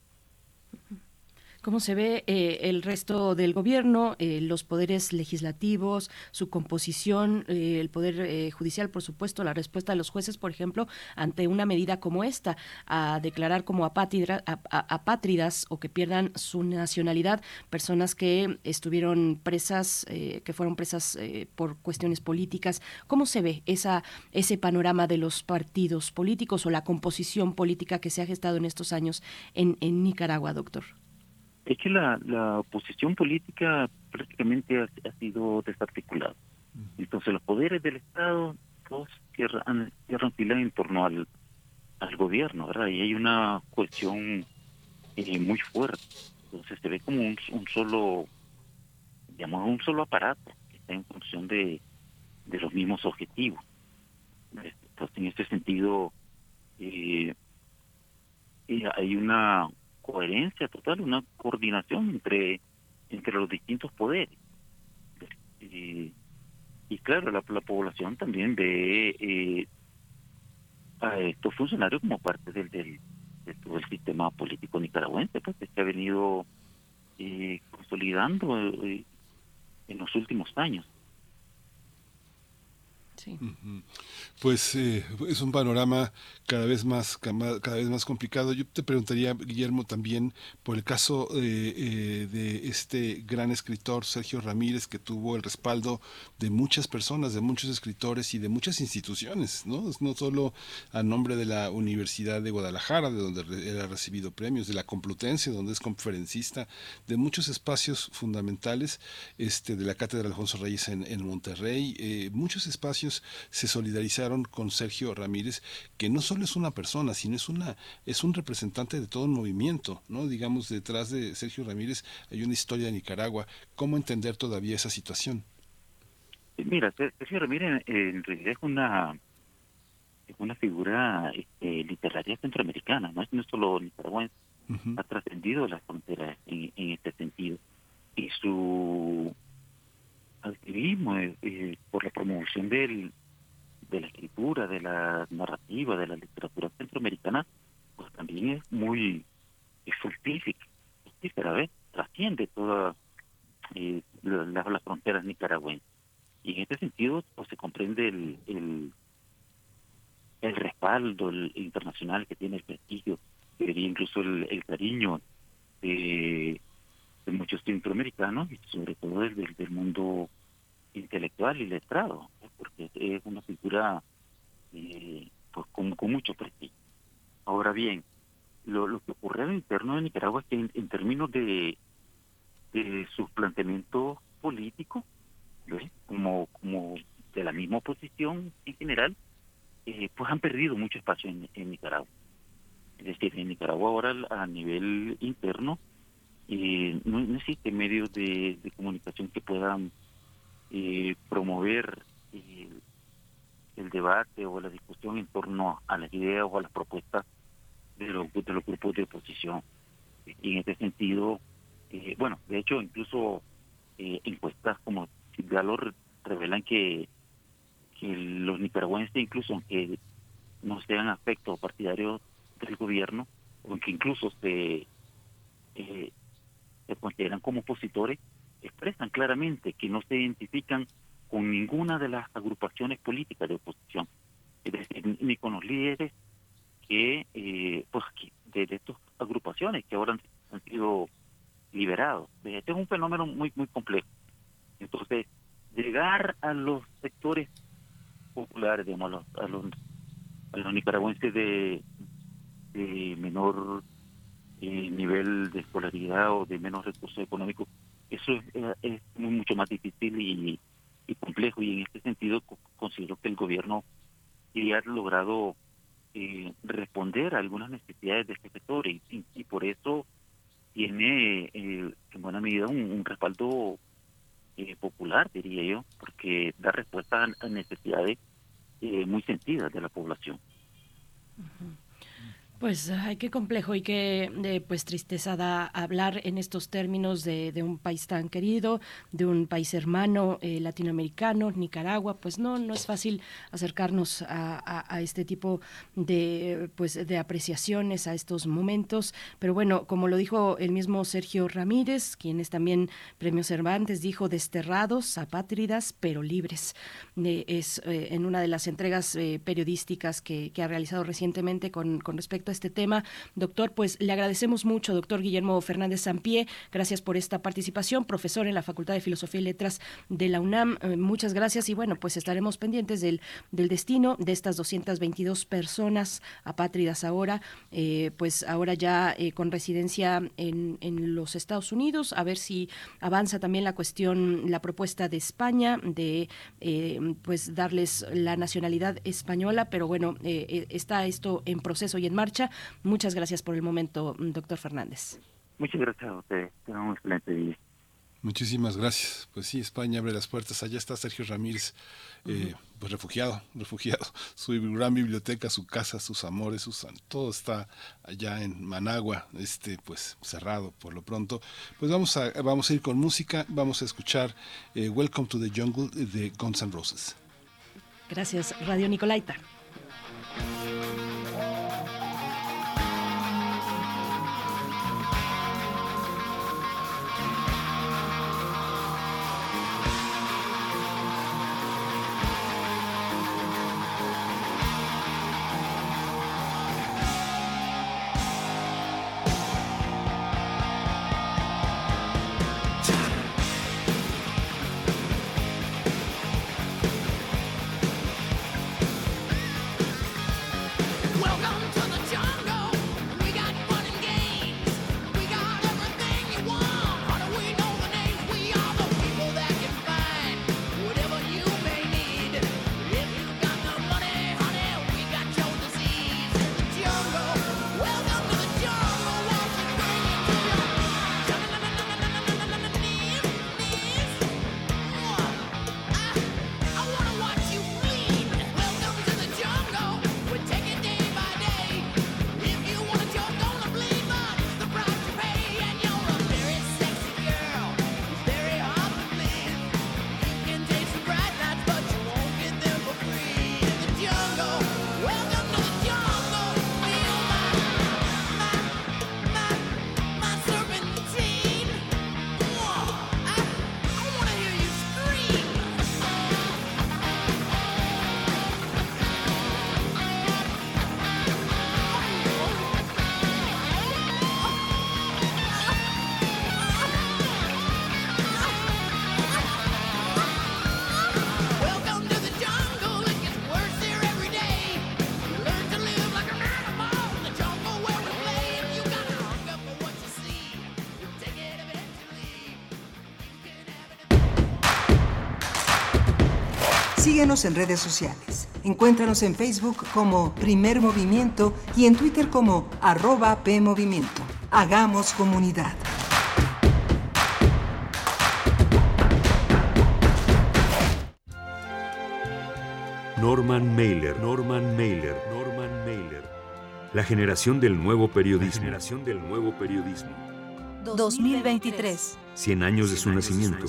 ¿Cómo se ve eh, el resto del gobierno, eh, los poderes legislativos, su composición, eh, el poder judicial, por supuesto, la respuesta de los jueces, por ejemplo, ante una medida como esta, a declarar como apátridas o que pierdan su nacionalidad personas que estuvieron presas, que fueron presas por cuestiones políticas? ¿Cómo se ve esa, ese panorama de los partidos políticos o la composición política que se ha gestado en estos años en, en Nicaragua, doctor? Es que la, la oposición política prácticamente ha, sido desarticulada. Entonces los poderes del Estado todos cierran, cierran fila en torno al, al gobierno, ¿verdad? Y hay una cuestión eh, muy fuerte. Entonces se ve como un, un solo, digamos, un solo aparato que está en función de, de los mismos objetivos. Entonces en este sentido eh, eh hay una coherencia total, una coordinación entre, entre los distintos poderes. Y, y claro, la, población también ve eh, a estos funcionarios como parte del, del, sistema político nicaragüense, pues que ha venido eh, consolidando eh, en los últimos años. Pues eh, es un panorama cada vez más cada vez más complicado. Yo te preguntaría, Guillermo, también por el caso eh, eh, de este gran escritor Sergio Ramírez que tuvo el respaldo de muchas personas, de muchos escritores y de muchas instituciones, no no solo a nombre de la Universidad de Guadalajara, de donde él ha recibido premios, de la Complutense, donde es conferencista, de muchos espacios fundamentales, este de la Cátedra Alfonso Reyes en, en Monterrey, muchos espacios se solidarizaron con Sergio Ramírez, que no solo es una persona, sino es una es un representante de todo un movimiento, ¿no? Digamos, detrás de Sergio Ramírez hay una historia de Nicaragua. ¿Cómo entender todavía esa situación? Mira, Sergio Ramírez en realidad es una es una figura este, literaria centroamericana, no es no solo nicaragüense, ha trascendido las fronteras en, en este sentido. Y su activismo eh, eh, por la promoción del, de la escritura, de la narrativa, de la literatura centroamericana, pues también es muy es fructífera, ¿ves? trasciende todas eh, las fronteras nicaragüenses. Y en este sentido pues se comprende el, el, el respaldo internacional que tiene el prestigio, incluso el, el cariño de muchos centroamericanos y sobre todo desde el mundo intelectual y letrado, porque es una figura eh, pues con, mucho prestigio. Ahora bien, lo, que ocurre en el interno de Nicaragua es que en, términos de, de sus planteamientos políticos, como, como de la misma oposición en general, eh, pues han perdido mucho espacio en, Nicaragua. Es decir, en Nicaragua ahora a nivel interno eh, no, existe medios de, comunicación que puedan eh, promover el debate o la discusión en torno a las ideas o a las propuestas de los, de los grupos de oposición. Y en este sentido, bueno, de hecho, incluso encuestas como Galor revelan que que los nicaragüenses, incluso aunque no sean afectos partidarios del gobierno, o que incluso se, eh, se consideran como opositores, expresan claramente que no se identifican con ninguna de las agrupaciones políticas de oposición, ni con los líderes que, eh, pues, de, estas agrupaciones que ahora han, sido liberados. Este es un fenómeno muy, muy complejo. Entonces, llegar a los sectores populares, digamos, a los, a los, nicaragüenses de, de menor eh, nivel de escolaridad o de menos recursos económicos, eso es, es mucho más difícil y, complejo y en este sentido considero que el gobierno ha logrado eh, responder a algunas necesidades de este sector y, y, por eso tiene eh, en buena medida un respaldo eh, popular, diría yo, porque da respuesta a necesidades eh, muy sentidas de la población. Pues, ay, qué complejo y qué eh, pues tristeza da hablar en estos términos de, un país tan querido, de un país hermano eh, latinoamericano, Nicaragua. Pues no, no es fácil acercarnos a, este tipo de pues de apreciaciones a estos momentos. Pero bueno, como lo dijo el mismo Sergio Ramírez, quien es también Premio Cervantes, dijo desterrados, apátridas, pero libres. Eh, es en una de las entregas periodísticas que, ha realizado recientemente con, con respecto este tema. Doctor, pues le agradecemos mucho, doctor Guillermo Fernández Sampié. Gracias por esta participación, profesor en la Facultad de Filosofía y Letras de la UNAM. Eh, muchas gracias y bueno, pues estaremos pendientes del, del destino de estas 222 personas apátridas ahora, eh, pues ahora ya eh, con residencia en, en los Estados Unidos, a ver si avanza también la cuestión, la propuesta de España de pues darles la nacionalidad española, pero bueno, está esto en proceso y en marcha. Muchas gracias por el momento, doctor Fernández. Muchas gracias a usted. Tenga un excelente día. Muchísimas gracias. Pues sí, España abre las puertas. Allá está Sergio Ramírez, eh, pues refugiado, refugiado. Su gran biblioteca, su casa, sus amores, sus, todo está allá en Managua, este, pues cerrado por lo pronto. Pues vamos a, vamos a ir con música. Vamos a escuchar eh, Welcome to the Jungle de Guns N' Roses. Gracias, Radio Nicolaita. Síguenos en redes sociales. Encuéntranos en Facebook como Primer Movimiento y en Twitter como arroba PMovimiento. Hagamos comunidad. Norman Mailer, Norman Mailer, Norman Mailer. La generación del nuevo periodismo. La generación del nuevo periodismo. 2023. 100 años de su nacimiento.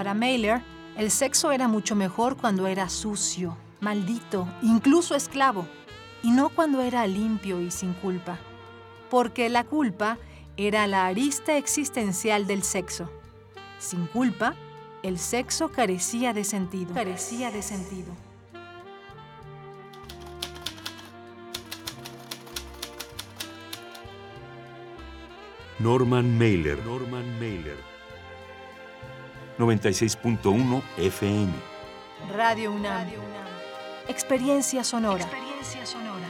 Para Mailer, el sexo era mucho mejor cuando era sucio, maldito, incluso esclavo, y no cuando era limpio y sin culpa. Porque la culpa era la arista existencial del sexo. Sin culpa, el sexo carecía de sentido. Carecía de sentido. Norman Mailer, Norman Mailer. 96.1 FM. Radio UNAM. Experiencia sonora. Experiencia sonora.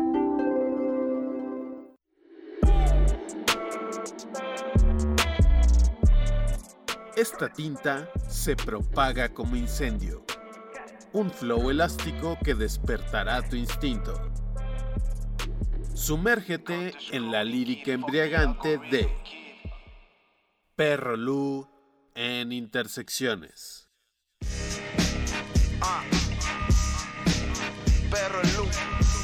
Esta tinta se propaga como incendio. Un flow elástico que despertará tu instinto. Sumérgete en la lírica embriagante de Perro Lu en Intersecciones. Perro Lu.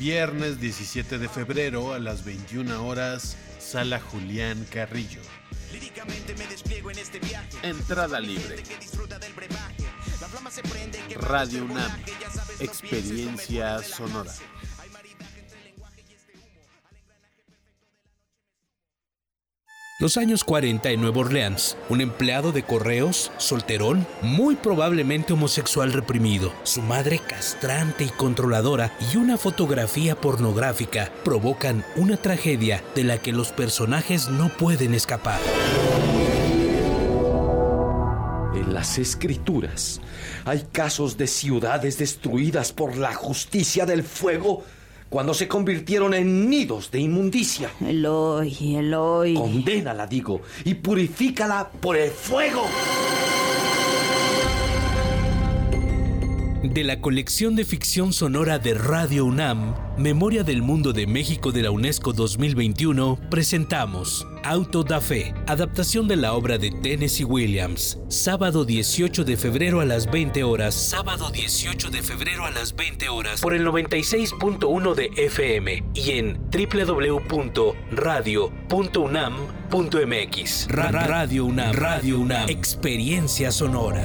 Viernes 17 de febrero a las 21 horas, Sala Julián Carrillo. Entrada libre. Radio UNAM. Experiencia sonora. Los años 40 en Nueva Orleans, un empleado de correos, solterón, muy probablemente homosexual reprimido, su madre castrante y controladora y una fotografía pornográfica provocan una tragedia de la que los personajes no pueden escapar. En las escrituras hay casos de ciudades destruidas por la justicia del fuego cuando se convirtieron en nidos de inmundicia. Eloy, Eloy. Condénala, digo, y purifícala por el fuego. De la colección de ficción sonora de Radio UNAM, Memoria del Mundo de México de la UNESCO 2021, presentamos Auto da Fe, adaptación de la obra de Tennessee Williams, sábado 18 de febrero a las 20 horas, sábado 18 de febrero a las 20 horas, por el 96.1 de FM y en www.radio.unam.mx. Ra- Radio UNAM, Radio UNAM, experiencia sonora.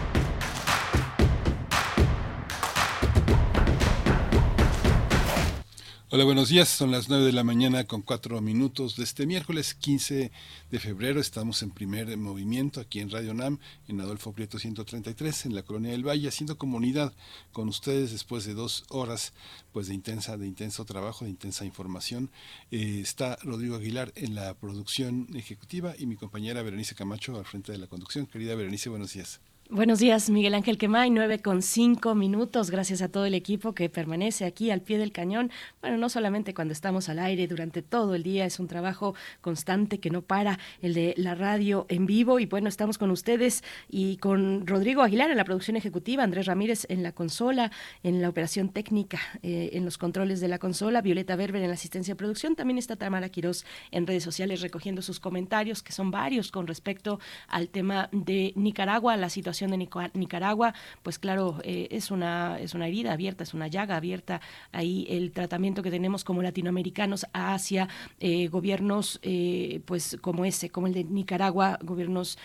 Hola, buenos días. Son las 9 de la mañana con cuatro minutos de este miércoles 15 de febrero. Estamos en primer movimiento aquí en Radio NAM, en Adolfo Prieto 133, en la Colonia del Valle, haciendo comunidad con ustedes después de dos horas pues de intensa, de intenso trabajo, de intensa información. Eh, está Rodrigo Aguilar en la producción ejecutiva y mi compañera Berenice Camacho al frente de la conducción. Querida Berenice, buenos días. Buenos días, Miguel Ángel Quemay, nueve con cinco minutos. Gracias a todo el equipo que permanece aquí al pie del cañón. Bueno, no solamente cuando estamos al aire, durante todo el día es un trabajo constante que no para, el de la radio en vivo. Y bueno, estamos con ustedes y con Rodrigo Aguilar en la producción ejecutiva, Andrés Ramírez en la consola, en la operación técnica, eh, en los controles de la consola, Violeta Berber en la asistencia de producción. También está Tamara Quirós en redes sociales recogiendo sus comentarios, que son varios con respecto al tema de Nicaragua, la situación de Nicaragua, pues claro, eh, es, una, es una herida abierta, es una llaga abierta ahí el tratamiento que tenemos como latinoamericanos hacia eh, gobiernos eh, pues como ese, como el de Nicaragua, gobiernos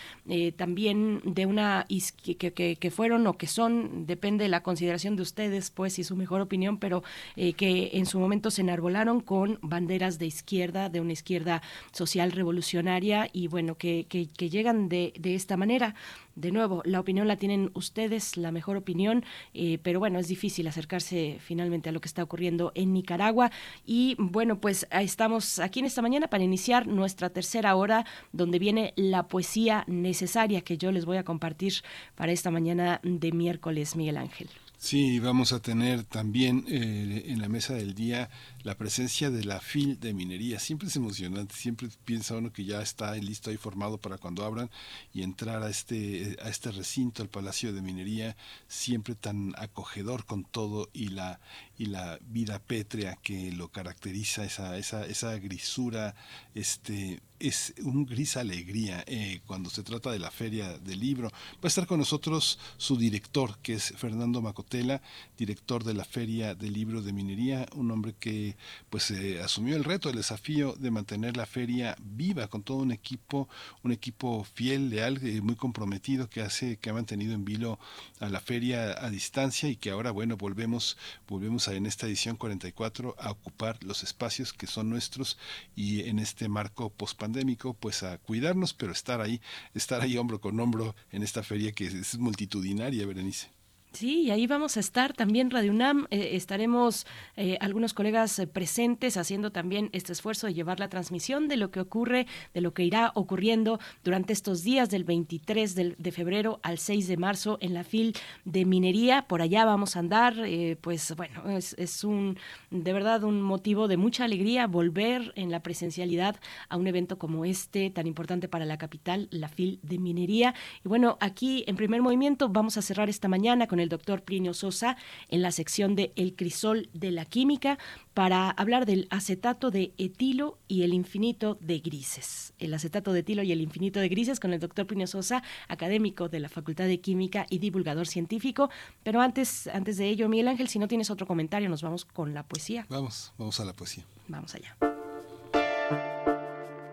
también de una que, que, que, fueron o que son, depende de la consideración de ustedes, pues y su mejor opinión, pero que en su momento se enarbolaron con banderas de izquierda, de una izquierda social revolucionaria y bueno, que, que llegan de, de esta manera de nuevo, la opinión la tienen ustedes, la mejor opinión, eh, pero bueno, es difícil acercarse finalmente a lo que está ocurriendo en Nicaragua. Y bueno, pues estamos aquí en esta mañana para iniciar nuestra tercera hora, donde viene la poesía necesaria que yo les voy a compartir para esta mañana de miércoles, Miguel Ángel. Sí, vamos a tener también eh, en la mesa del día la presencia de la FIL de minería. Siempre es emocionante, siempre piensa uno que ya está listo y formado para cuando abran y entrar a este, a este recinto, el Palacio de Minería, siempre tan acogedor con todo y la, y la vida pétrea que lo caracteriza, esa, esa, esa grisura, este, es un gris alegría eh, cuando se trata de la feria del libro. Va a estar con nosotros su director, que es Fernando Macotela, director de la feria del libro de minería, un hombre que pues eh, asumió el reto, el desafío de mantener la feria viva con todo un equipo, un equipo fiel, leal, eh, muy comprometido que hace, que ha mantenido en vilo a la feria a distancia y que ahora bueno volvemos, volvemos en esta edición 44 a ocupar los espacios que son nuestros y en este marco pospandémico pues a cuidarnos pero estar ahí, estar ahí hombro con hombro en esta feria que es multitudinaria, Berenice. Sí, y ahí vamos a estar también Radio UNAM. Eh, estaremos eh, algunos colegas eh, presentes haciendo también este esfuerzo de llevar la transmisión de lo que ocurre, de lo que irá ocurriendo durante estos días del 23 de, febrero al 6 de marzo en la FIL de minería. Por allá vamos a andar. pues bueno, es, es, un de verdad un motivo de mucha alegría volver en la presencialidad a un evento como este tan importante para la capital, la FIL de minería. Y bueno, aquí en primer movimiento vamos a cerrar esta mañana con el doctor Plinio Sosa en la sección de El crisol de la química para hablar del acetato de etilo y el infinito de grises. El acetato de etilo y el infinito de grises con el doctor Plinio Sosa, académico de la Facultad de Química y divulgador científico. Pero antes, antes de ello, Miguel Ángel, si no tienes otro comentario, nos vamos con la poesía. Vamos, vamos a la poesía. Vamos allá.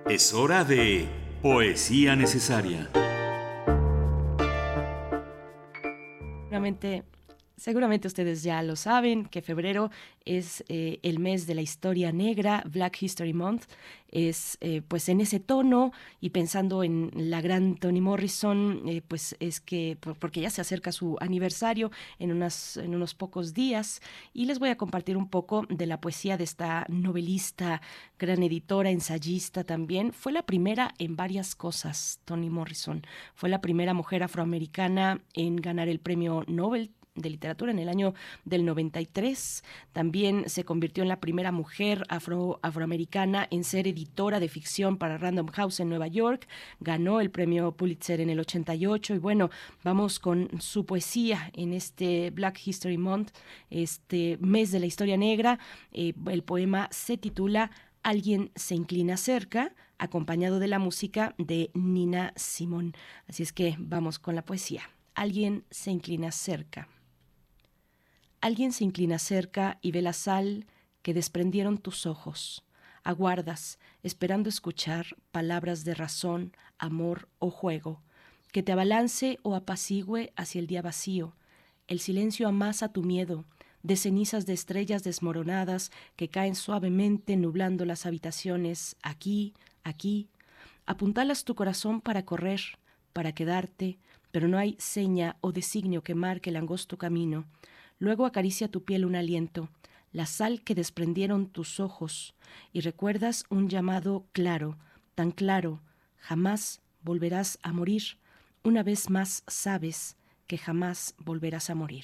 Es hora de poesía necesaria. Seguramente, seguramente ustedes ya lo saben, que febrero es eh, el mes de la historia negra, Black History Month. Es eh, pues en ese tono y pensando en la gran Toni Morrison, eh, pues es que, porque ya se acerca su aniversario en, unas, en unos pocos días, y les voy a compartir un poco de la poesía de esta novelista, gran editora, ensayista también. Fue la primera en varias cosas, Toni Morrison. Fue la primera mujer afroamericana en ganar el premio Nobel de literatura en el año del 93. También se convirtió en la primera mujer afro, afroamericana en ser editora de ficción para Random House en Nueva York. Ganó el premio Pulitzer en el 88 y bueno, vamos con su poesía en este Black History Month, este mes de la historia negra. Eh, el poema se titula Alguien se inclina cerca, acompañado de la música de Nina Simón. Así es que vamos con la poesía. Alguien se inclina cerca. Alguien se inclina cerca y ve la sal que desprendieron tus ojos. Aguardas, esperando escuchar palabras de razón, amor o juego, que te abalance o apacigüe hacia el día vacío. El silencio amasa tu miedo, de cenizas de estrellas desmoronadas que caen suavemente nublando las habitaciones aquí, aquí. Apuntalas tu corazón para correr, para quedarte, pero no hay seña o designio que marque el angosto camino. Luego acaricia tu piel un aliento, la sal que desprendieron tus ojos, y recuerdas un llamado claro, tan claro, jamás volverás a morir. Una vez más sabes que jamás volverás a morir.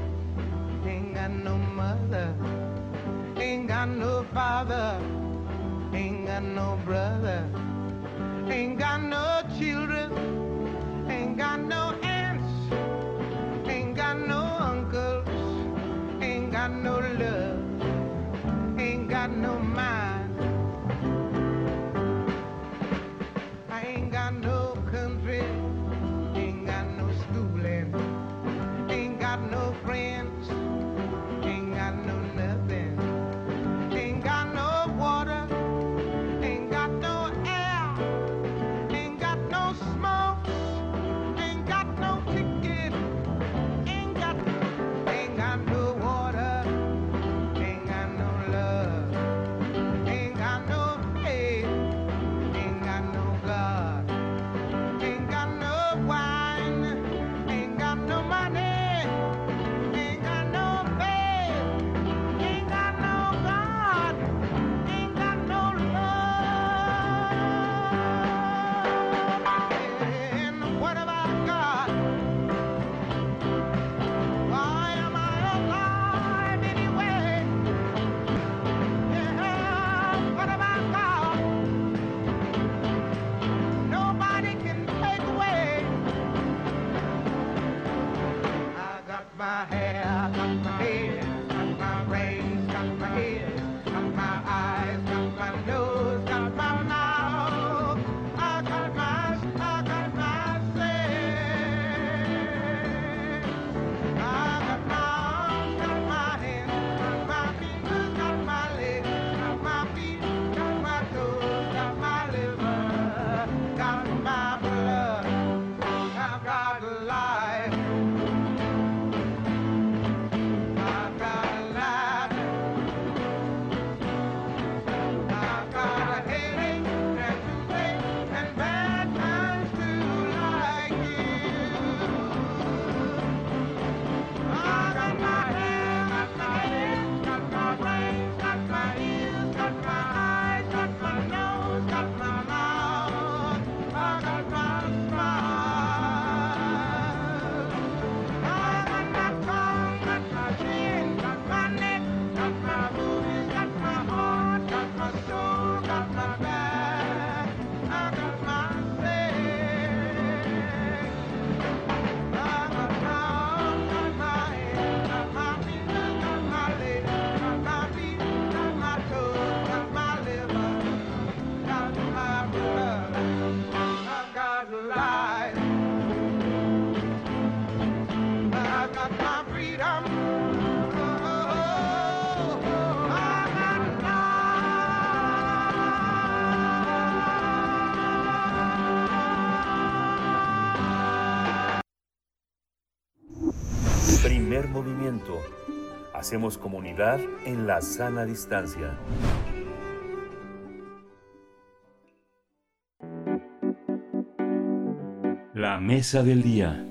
Ain't got no mother, ain't got no father, ain't got no brother, ain't got no children, ain't got no Hacemos comunidad en la sana distancia. La mesa del día.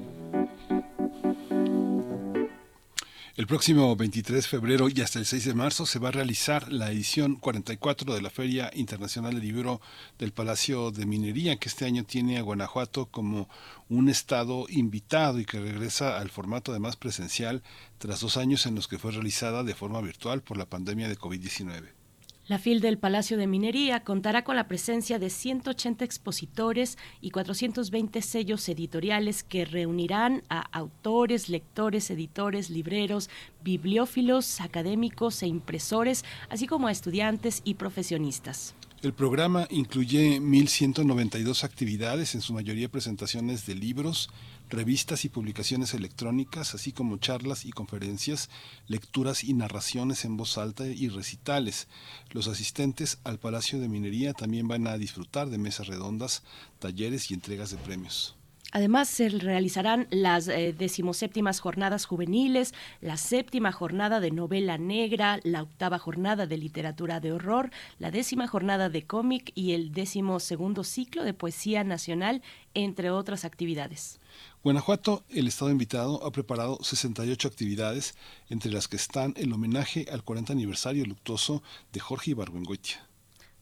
El próximo 23 de febrero y hasta el 6 de marzo se va a realizar la edición 44 de la Feria Internacional del Libro del Palacio de Minería, que este año tiene a Guanajuato como un estado invitado y que regresa al formato además presencial tras dos años en los que fue realizada de forma virtual por la pandemia de COVID-19. La FIL del Palacio de Minería contará con la presencia de 180 expositores y 420 sellos editoriales que reunirán a autores, lectores, editores, libreros, bibliófilos, académicos e impresores, así como a estudiantes y profesionistas. El programa incluye 1.192 actividades, en su mayoría presentaciones de libros, revistas y publicaciones electrónicas, así como charlas y conferencias, lecturas y narraciones en voz alta y recitales. Los asistentes al Palacio de Minería también van a disfrutar de mesas redondas, talleres y entregas de premios. Además, se realizarán las eh, decimoséptimas jornadas juveniles, la séptima jornada de novela negra, la octava jornada de literatura de horror, la décima jornada de cómic y el décimo segundo ciclo de poesía nacional, entre otras actividades. Guanajuato, el estado invitado, ha preparado 68 actividades, entre las que están el homenaje al 40 aniversario luctuoso de Jorge Ibargüengoitia.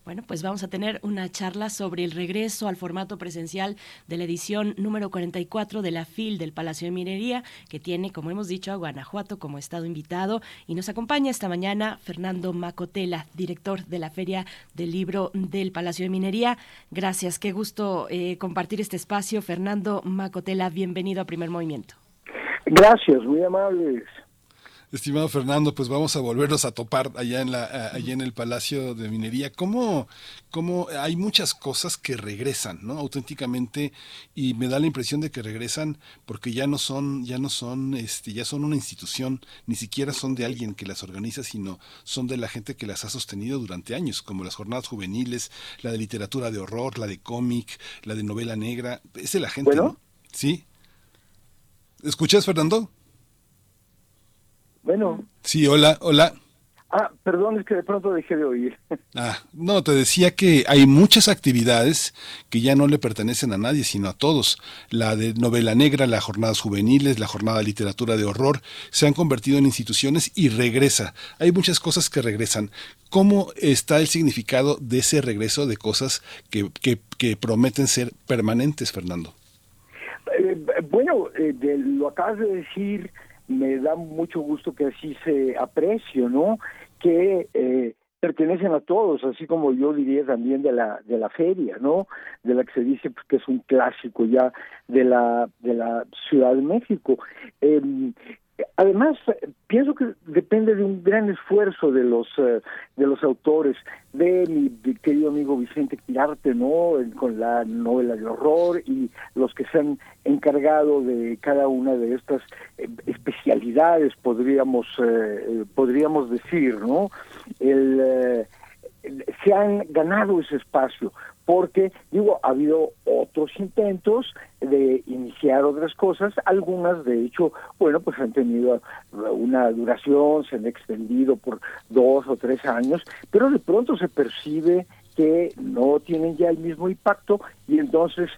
Bueno, pues vamos a tener una charla sobre el regreso al formato presencial de la edición número 44 de la FIL del Palacio de Minería, que tiene, como hemos dicho, a Guanajuato como estado invitado. Y nos acompaña esta mañana Fernando Macotela, director de la Feria del Libro del Palacio de Minería. Gracias, qué gusto eh, compartir este espacio. Fernando Macotela, bienvenido a Primer Movimiento. Gracias, muy amables. Estimado Fernando, pues vamos a volvernos a topar allá en la allá en el Palacio de Minería. ¿Cómo, cómo hay muchas cosas que regresan, ¿no? auténticamente y me da la impresión de que regresan porque ya no son ya no son este ya son una institución, ni siquiera son de alguien que las organiza, sino son de la gente que las ha sostenido durante años, como las jornadas juveniles, la de literatura de horror, la de cómic, la de novela negra, es de la gente, ¿no? Sí. ¿Escuchas, Fernando? Bueno. Sí, hola, hola. Ah, perdón, es que de pronto dejé de oír. Ah, no, te decía que hay muchas actividades que ya no le pertenecen a nadie, sino a todos. La de novela negra, las jornadas juveniles, la jornada de literatura de horror, se han convertido en instituciones y regresa. Hay muchas cosas que regresan. ¿Cómo está el significado de ese regreso de cosas que, que, que prometen ser permanentes, Fernando? Eh, bueno, eh, de, lo acabas de decir me da mucho gusto que así se aprecie, ¿no? Que eh, pertenecen a todos, así como yo diría también de la de la feria, ¿no? De la que se dice pues, que es un clásico ya de la de la Ciudad de México. Eh, Además, pienso que depende de un gran esfuerzo de los eh, de los autores, de mi querido amigo Vicente Quirarte, ¿no? Con la novela de horror y los que se han encargado de cada una de estas eh, especialidades, podríamos eh, podríamos decir, ¿no? El se han ganado ese espacio porque, digo, ha habido otros intentos de iniciar otras cosas, algunas de hecho, bueno, pues han tenido una duración, se han extendido por dos o tres años, pero de pronto se percibe que no tienen ya el mismo impacto y entonces,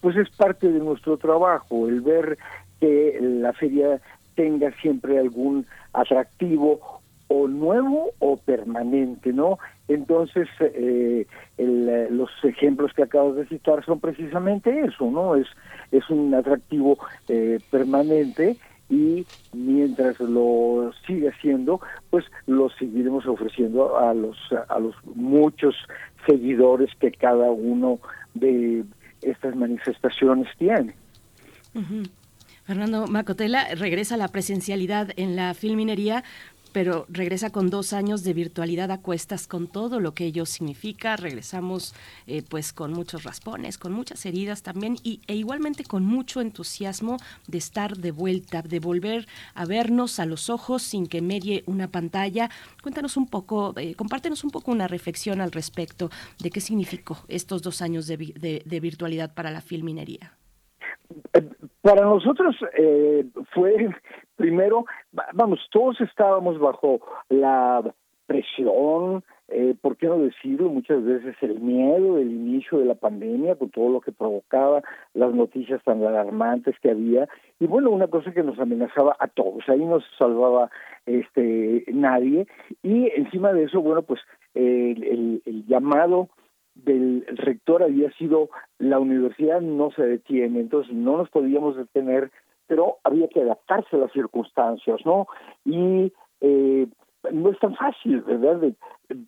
pues es parte de nuestro trabajo el ver que la feria tenga siempre algún atractivo o nuevo o permanente, ¿no? Entonces, eh, el, los ejemplos que acabas de citar son precisamente eso, ¿no? Es, es un atractivo eh, permanente y mientras lo sigue haciendo, pues lo seguiremos ofreciendo a los, a los muchos seguidores que cada uno de estas manifestaciones tiene. Fernando Macotela regresa a la presencialidad en la filminería, pero regresa con dos años de virtualidad a cuestas con todo lo que ello significa. Regresamos eh, pues con muchos raspones, con muchas heridas también y, e igualmente con mucho entusiasmo de estar de vuelta, de volver a vernos a los ojos sin que medie una pantalla. Cuéntanos un poco, eh, compártenos un poco una reflexión al respecto de qué significó estos dos años de, de, de virtualidad para la filminería. Para nosotros eh, fue primero, vamos, todos estábamos bajo la presión eh, ¿por qué no decirlo? Muchas veces el miedo del inicio de la pandemia, con todo lo que provocaba, las noticias tan alarmantes que había, y bueno, una cosa que nos amenazaba a todos, ahí no se salvaba este nadie, y encima de eso, bueno, pues el, el llamado del rector había sido la universidad no se detiene, entonces no nos podíamos detener, pero había que adaptarse a las circunstancias, ¿no? Y eh, no es tan fácil, ¿verdad? De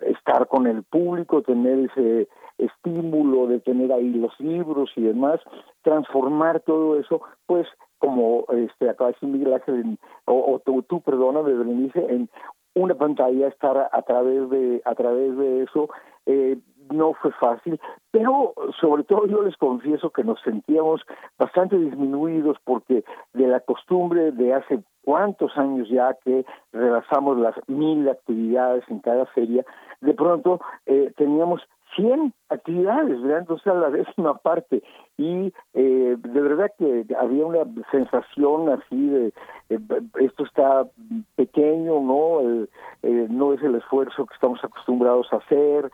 estar con el público, tener ese estímulo de tener ahí los libros y demás, transformar todo eso, pues como este acaba de decir Miguel Ángel, o, o tú, tú, perdóname, Berenice, en una pantalla estar a través de a través de eso eh, no fue fácil, pero sobre todo yo les confieso que nos sentíamos bastante disminuidos porque de la costumbre de hace cuántos años ya que rebasamos las mil actividades en cada feria, de pronto eh, teníamos 100 actividades. Entonces a la décima parte. Y eh, de verdad que había una sensación así de eh, esto está pequeño, ¿no? Eh, no es el esfuerzo que estamos acostumbrados a hacer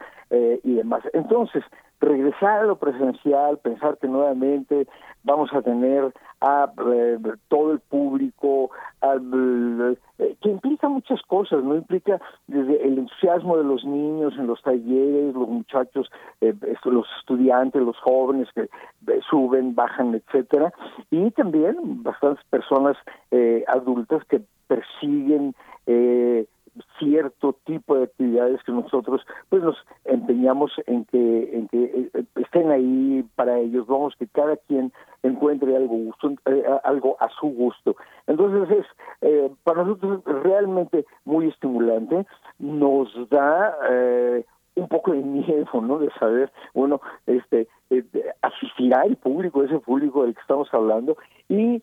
y demás. Entonces, regresar a lo presencial, pensar que nuevamente vamos a tener a eh, todo el público, eh, que implica muchas cosas, no implica desde el entusiasmo de los niños en los talleres, los muchachos, eh, los estudiantes, los jóvenes que suben, bajan, etcétera, y también bastantes personas adultas que persiguen eh, cierto tipo de actividades que nosotros pues nos empeñamos en que en que eh, estén ahí para ellos vamos que cada quien encuentre algo gusto eh, algo a su gusto entonces es eh, para nosotros realmente muy estimulante nos da un poco de miedo, ¿no? De saber, bueno, este, asistirá el público, ese público del que estamos hablando, y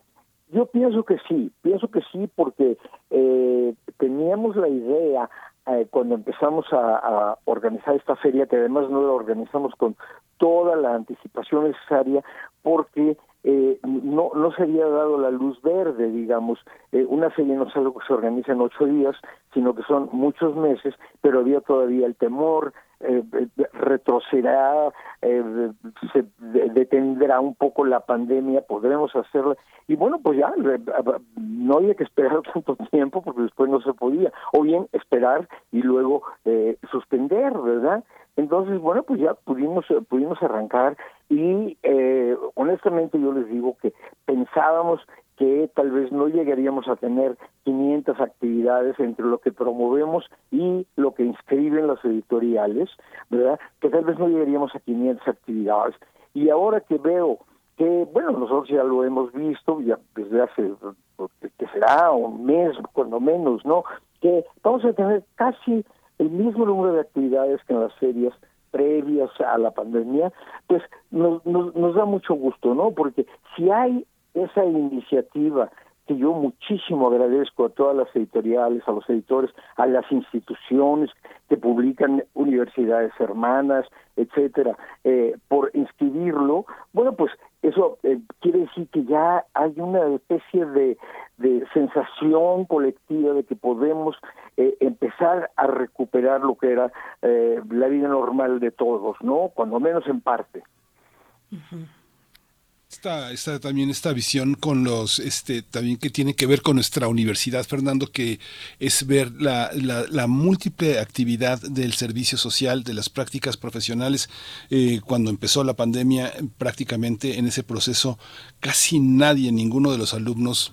yo pienso que sí, pienso que sí porque eh, teníamos la idea eh, cuando empezamos a, organizar esta feria, que además no la organizamos con toda la anticipación necesaria, porque eh, no, no se había dado la luz verde, digamos. una feria no es algo que se organiza en ocho días, sino que son muchos meses, pero había todavía el temor, eh, retrocederá, eh, se detendrá un poco la pandemia, podremos hacerla. Y bueno, pues ya, no había que esperar tanto tiempo porque después no se podía. O bien esperar y luego eh, suspender, ¿verdad? Entonces, bueno, pues ya pudimos, pudimos arrancar y eh, honestamente yo les digo que pensábamos que tal vez no llegaríamos a tener 500 actividades entre lo que promovemos y lo que inscriben las editoriales, ¿verdad? Que tal vez no llegaríamos a 500 actividades. Y ahora que veo que, bueno, nosotros ya lo hemos visto, ya desde hace, que será un mes, cuando menos, ¿no? Que vamos a tener casi el mismo número de actividades que en las ferias previas a la pandemia, pues nos, nos, nos da mucho gusto, ¿no? Porque si hay esa iniciativa que yo muchísimo agradezco a todas las editoriales, a los editores, a las instituciones que publican universidades hermanas, etcétera, eh, por inscribirlo, bueno, pues eso eh, quiere decir que ya hay una especie de, sensación colectiva de que podemos eh, empezar a recuperar lo que era la vida normal de todos, ¿no? Cuando menos en parte. Está, está también esta visión con los, este, también que tiene que ver con nuestra universidad, Fernando, que es ver la, la, múltiple actividad del servicio social, de las prácticas profesionales. Eh, cuando empezó la pandemia, prácticamente en ese proceso, casi nadie, ninguno de los alumnos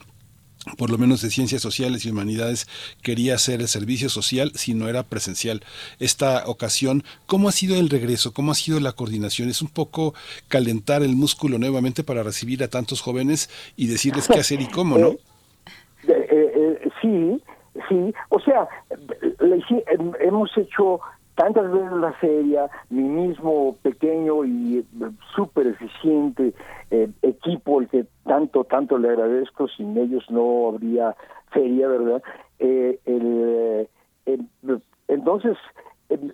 por lo menos de ciencias sociales y humanidades, quería hacer el servicio social si no era presencial. Esta ocasión, ¿cómo ha sido el regreso? ¿Cómo ha sido la coordinación? Es un poco calentar el músculo nuevamente para recibir a tantos jóvenes y decirles qué hacer y cómo, ¿no? Eh, eh, eh, sí, sí. O sea, hemos hecho tantas veces la feria, mi mismo pequeño y eh, súper eficiente eh, equipo, el que tanto, tanto le agradezco, sin ellos no habría feria, ¿verdad? Eh, el, entonces,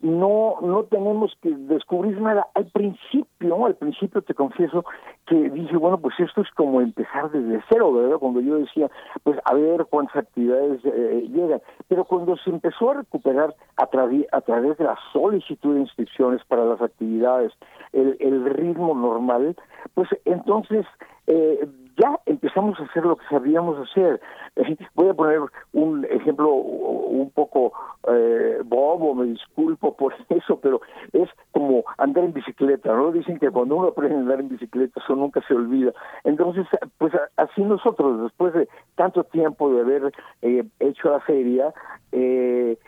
no, no tenemos que descubrir nada. Al principio, al principio te confieso que dije, bueno, pues esto es como empezar desde cero, ¿verdad? Cuando yo decía, pues a ver cuántas actividades eh, llegan. Pero cuando se empezó a recuperar a, a través de la solicitud de inscripciones para las actividades, el, el ritmo normal, pues entonces eh, ya empezamos a hacer lo que sabíamos hacer. voy a poner un ejemplo un poco eh, bobo, me disculpo por eso, pero es como andar en bicicleta, ¿no? Dicen que cuando uno aprende a andar en bicicleta eso nunca se olvida. Entonces, pues así nosotros, después de tanto tiempo de haber eh, hecho la feria, eh,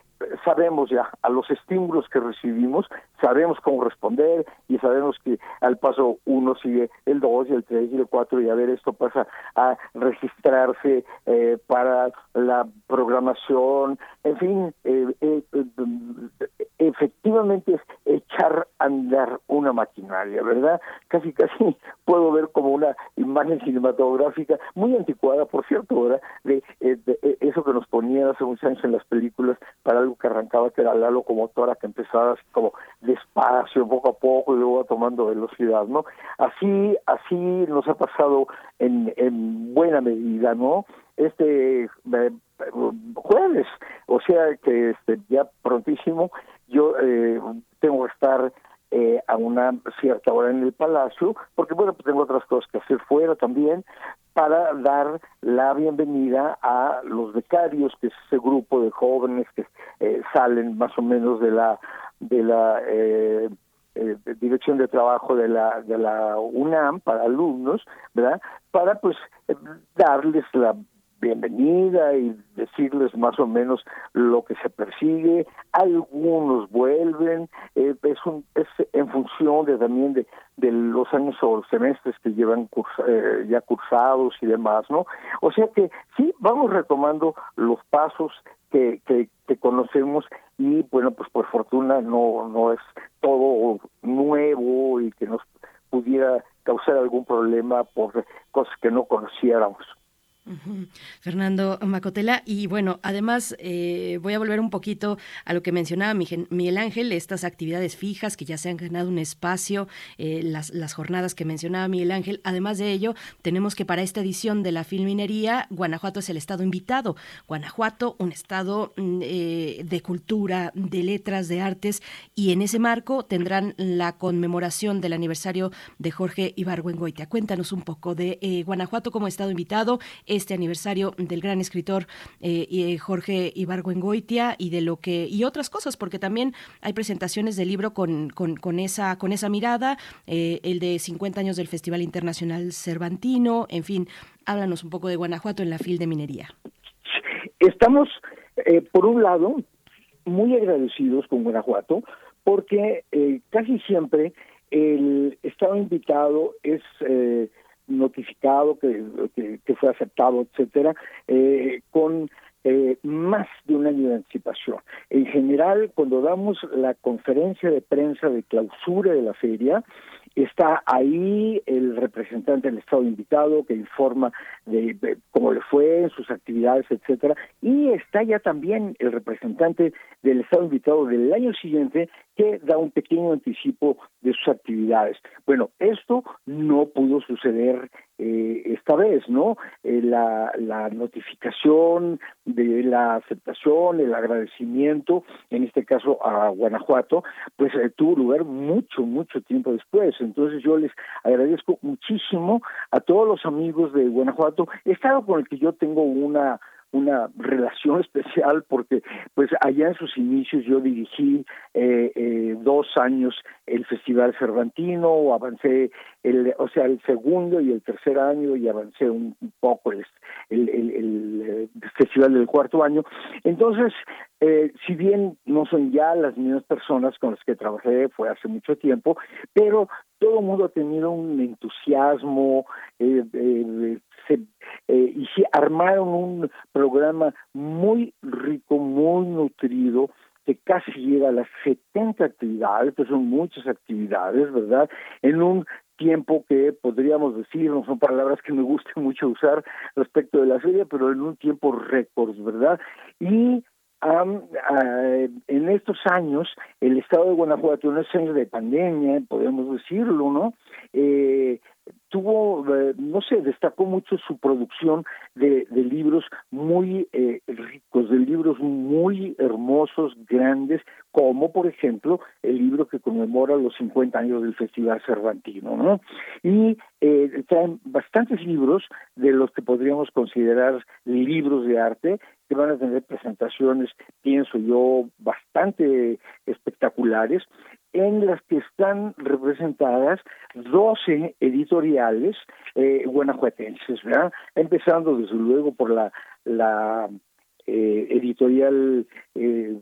sabemos ya a los estímulos que recibimos, sabemos cómo responder y sabemos que al paso uno sigue el dos y el tres y el cuatro y a ver esto pasa a registrarse eh, para la programación, en fin, eh, eh, efectivamente es echar a andar una maquinaria, ¿verdad? Casi casi puedo ver como una imagen cinematográfica muy anticuada, por cierto, ¿verdad? De, de eso que nos ponían hace muchos años en las películas para algo que arrancaba que era la locomotora que empezaba así como despacio, poco a poco y luego tomando velocidad, ¿no? Así, así nos ha pasado en, en buena medida, ¿no? Este eh, jueves, o sea que este ya prontísimo yo eh, tengo que estar eh, a una cierta hora en el palacio, porque bueno, pues tengo otras cosas que hacer fuera también, para dar la bienvenida a los becarios, que es ese grupo de jóvenes que eh, salen más o menos de la de la eh, eh, dirección de trabajo de la de la UNAM para alumnos, ¿verdad? Para pues darles la bienvenida y decirles más o menos lo que se persigue. Algunos vuelven, eh, es, un, es en función de también de, los años o semestres que llevan eh, ya cursados y demás, ¿no? O sea que sí, vamos retomando los pasos que, que, que conocemos y bueno, pues por fortuna no, no es todo nuevo y que nos pudiera causar algún problema por cosas que no conociéramos. Fernando Macotela. Y bueno, además eh, voy a volver un poquito a lo que mencionaba Miguel Ángel, estas actividades fijas que ya se han ganado un espacio, eh, las, las, jornadas que mencionaba Miguel Ángel. Además de ello, tenemos que para esta edición de la Filminería, Guanajuato es el estado invitado. Guanajuato, un estado mm, eh, de cultura, de letras, de artes, y en ese marco tendrán la conmemoración del aniversario de Jorge Ibargüengoitia. Cuéntanos un poco de Guanajuato como estado invitado este aniversario del gran escritor eh, eh, Jorge Ibargüengoitia y de lo que y otras cosas, porque también hay presentaciones del libro con, con, esa con esa mirada, eh, el de 50 años del Festival Internacional Cervantino, en fin, háblanos un poco de Guanajuato en la fil de minería. Estamos, por un lado, muy agradecidos con Guanajuato, porque casi siempre el Estado invitado es notificado, que, que, fue aceptado, etcétera, eh, con eh, más de un año de anticipación. En general, cuando damos la conferencia de prensa de clausura de la feria, Está ahí el representante del Estado invitado que informa de, cómo le fue en sus actividades, etcétera, y está ya también el representante del Estado invitado del año siguiente que da un pequeño anticipo de sus actividades. Bueno, esto no pudo suceder eh, esta vez, ¿no? Eh, la, la notificación de la aceptación, el agradecimiento, en este caso a Guanajuato, pues eh, tuvo lugar mucho, mucho tiempo después. Entonces yo les agradezco muchísimo a todos los amigos de Guanajuato, estado con el que yo tengo una una relación especial porque pues allá en sus inicios yo dirigí eh, eh, dos años el Festival Cervantino, avancé el, o sea, el segundo y el tercer año y avancé un, poco el, el, el, Festival del cuarto año. Entonces, eh, si bien no son ya las mismas personas con las que trabajé, fue hace mucho tiempo, pero todo el mundo ha tenido un entusiasmo, eh, eh, se, eh, y se armaron un programa muy rico, muy nutrido, que casi llega a las 70 actividades, que son muchas actividades, ¿verdad? En un tiempo que podríamos decir, no son palabras que me guste mucho usar respecto de la feria, pero en un tiempo récord, ¿verdad? Y en estos años, el estado de Guanajuato, en estos años de pandemia, podemos decirlo, ¿no? Eh, tuvo, eh, no sé, destacó mucho su producción de, de libros muy eh, ricos, de libros muy hermosos, grandes, como por ejemplo el libro que conmemora los 50 años del Festival Cervantino, ¿no? Y eh, traen bastantes libros de los que podríamos considerar libros de arte, que van a tener presentaciones, pienso yo, bastante espectaculares, en las que están representadas 12 editoriales eh, guanajuatenses, ¿verdad? Empezando desde luego por la, la eh, editorial, eh,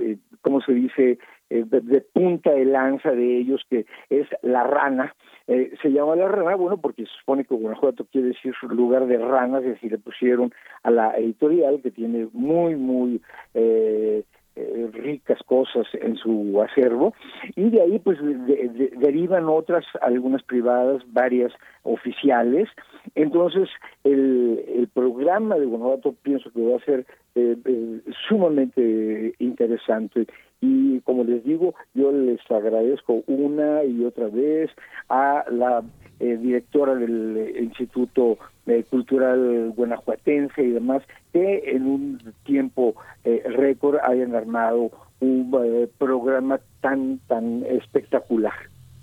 eh, ¿cómo se dice?, eh, de, punta de lanza de ellos, que es La Rana. Eh, se llama La Rana, bueno, porque se supone que Guanajuato quiere decir lugar de ranas, y así le pusieron a la editorial, que tiene muy, muy... Eh, eh, ricas cosas en su acervo y de ahí pues de, de, derivan otras algunas privadas varias oficiales. Entonces el, el programa de Guanajuato pienso que va a ser eh, eh, sumamente interesante. Y como les digo yo les agradezco una y otra vez a la eh, directora del eh, Instituto eh, Cultural Guanajuatense y demás, que en un tiempo récord hayan armado un programa tan, tan espectacular.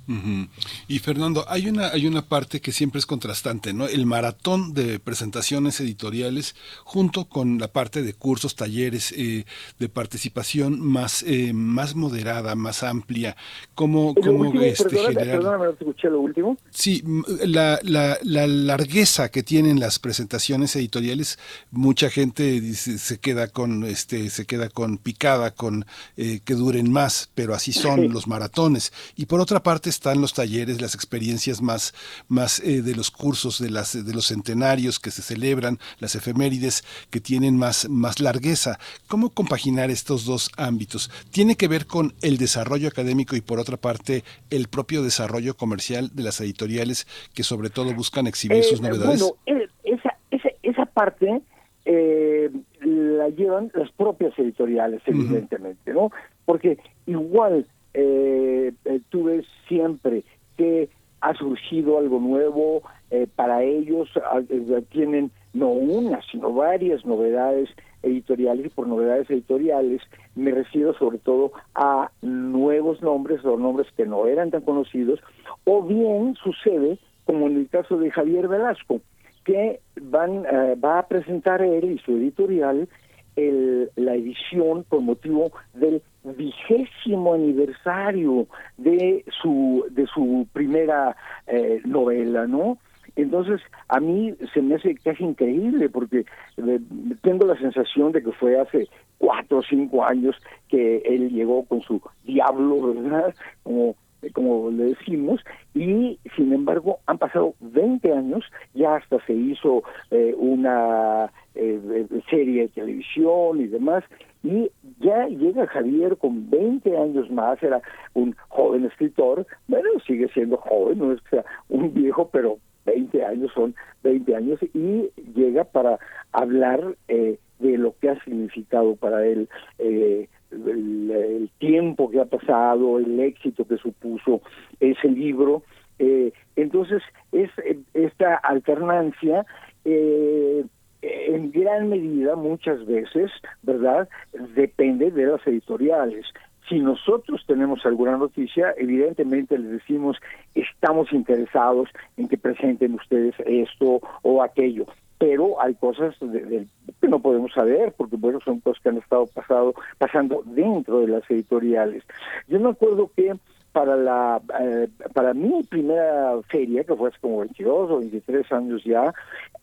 Uh -huh. Y Fernando, hay una, hay una parte que siempre es contrastante, ¿no? El maratón de presentaciones editoriales junto con la parte de cursos, talleres, eh, de participación más, eh, más moderada, más amplia. ¿Cómo, cómo último, este, perdóname, generar... perdóname, no te escuché lo último. Sí, la, la, la, largueza que tienen las presentaciones editoriales, mucha gente dice, se queda con, este, se queda con picada, con eh, que duren más, pero así son sí. los maratones. Y por otra parte están los talleres, las experiencias más, más eh, de los cursos, de, las, de los centenarios que se celebran, las efemérides que tienen más, más largueza. ¿Cómo compaginar estos dos ámbitos? ¿Tiene que ver con el desarrollo académico y por otra parte el propio desarrollo comercial de las editoriales que sobre todo buscan exhibir eh, sus novedades? Bueno, esa, esa, esa parte eh, la llevan las propias editoriales, evidentemente, uh -huh. ¿no? Porque igual eh, eh, tú ves siempre que ha surgido algo nuevo eh, para ellos, eh, tienen no una, sino varias novedades editoriales y por novedades editoriales me refiero sobre todo a nuevos nombres o nombres que no eran tan conocidos o bien sucede como en el caso de Javier Velasco que van uh, va a presentar él y su editorial el, la edición por motivo del vigésimo aniversario de su de su primera eh, novela, ¿no? Entonces, a mí se me hace casi increíble porque eh, tengo la sensación de que fue hace cuatro o cinco años que él llegó con su diablo, ¿verdad? Como como le decimos, y sin embargo han pasado 20 años, ya hasta se hizo eh, una eh, serie de televisión y demás, y ya llega Javier con 20 años más, era un joven escritor, bueno, sigue siendo joven, no es que sea un viejo, pero 20 años son 20 años, y llega para hablar eh, de lo que ha significado para él eh, el, tiempo que ha pasado, el éxito que supuso ese libro. Eh, entonces, es esta alternancia eh, en gran medida, muchas veces, ¿verdad?, depende de las editoriales. Si nosotros tenemos alguna noticia, evidentemente les decimos, estamos interesados en que presenten ustedes esto o aquello pero hay cosas de, de, que no podemos saber porque bueno son cosas que han estado pasado, pasando dentro de las editoriales. Yo me acuerdo que para la eh, para mi primera feria que fue hace como 22 o 23 años ya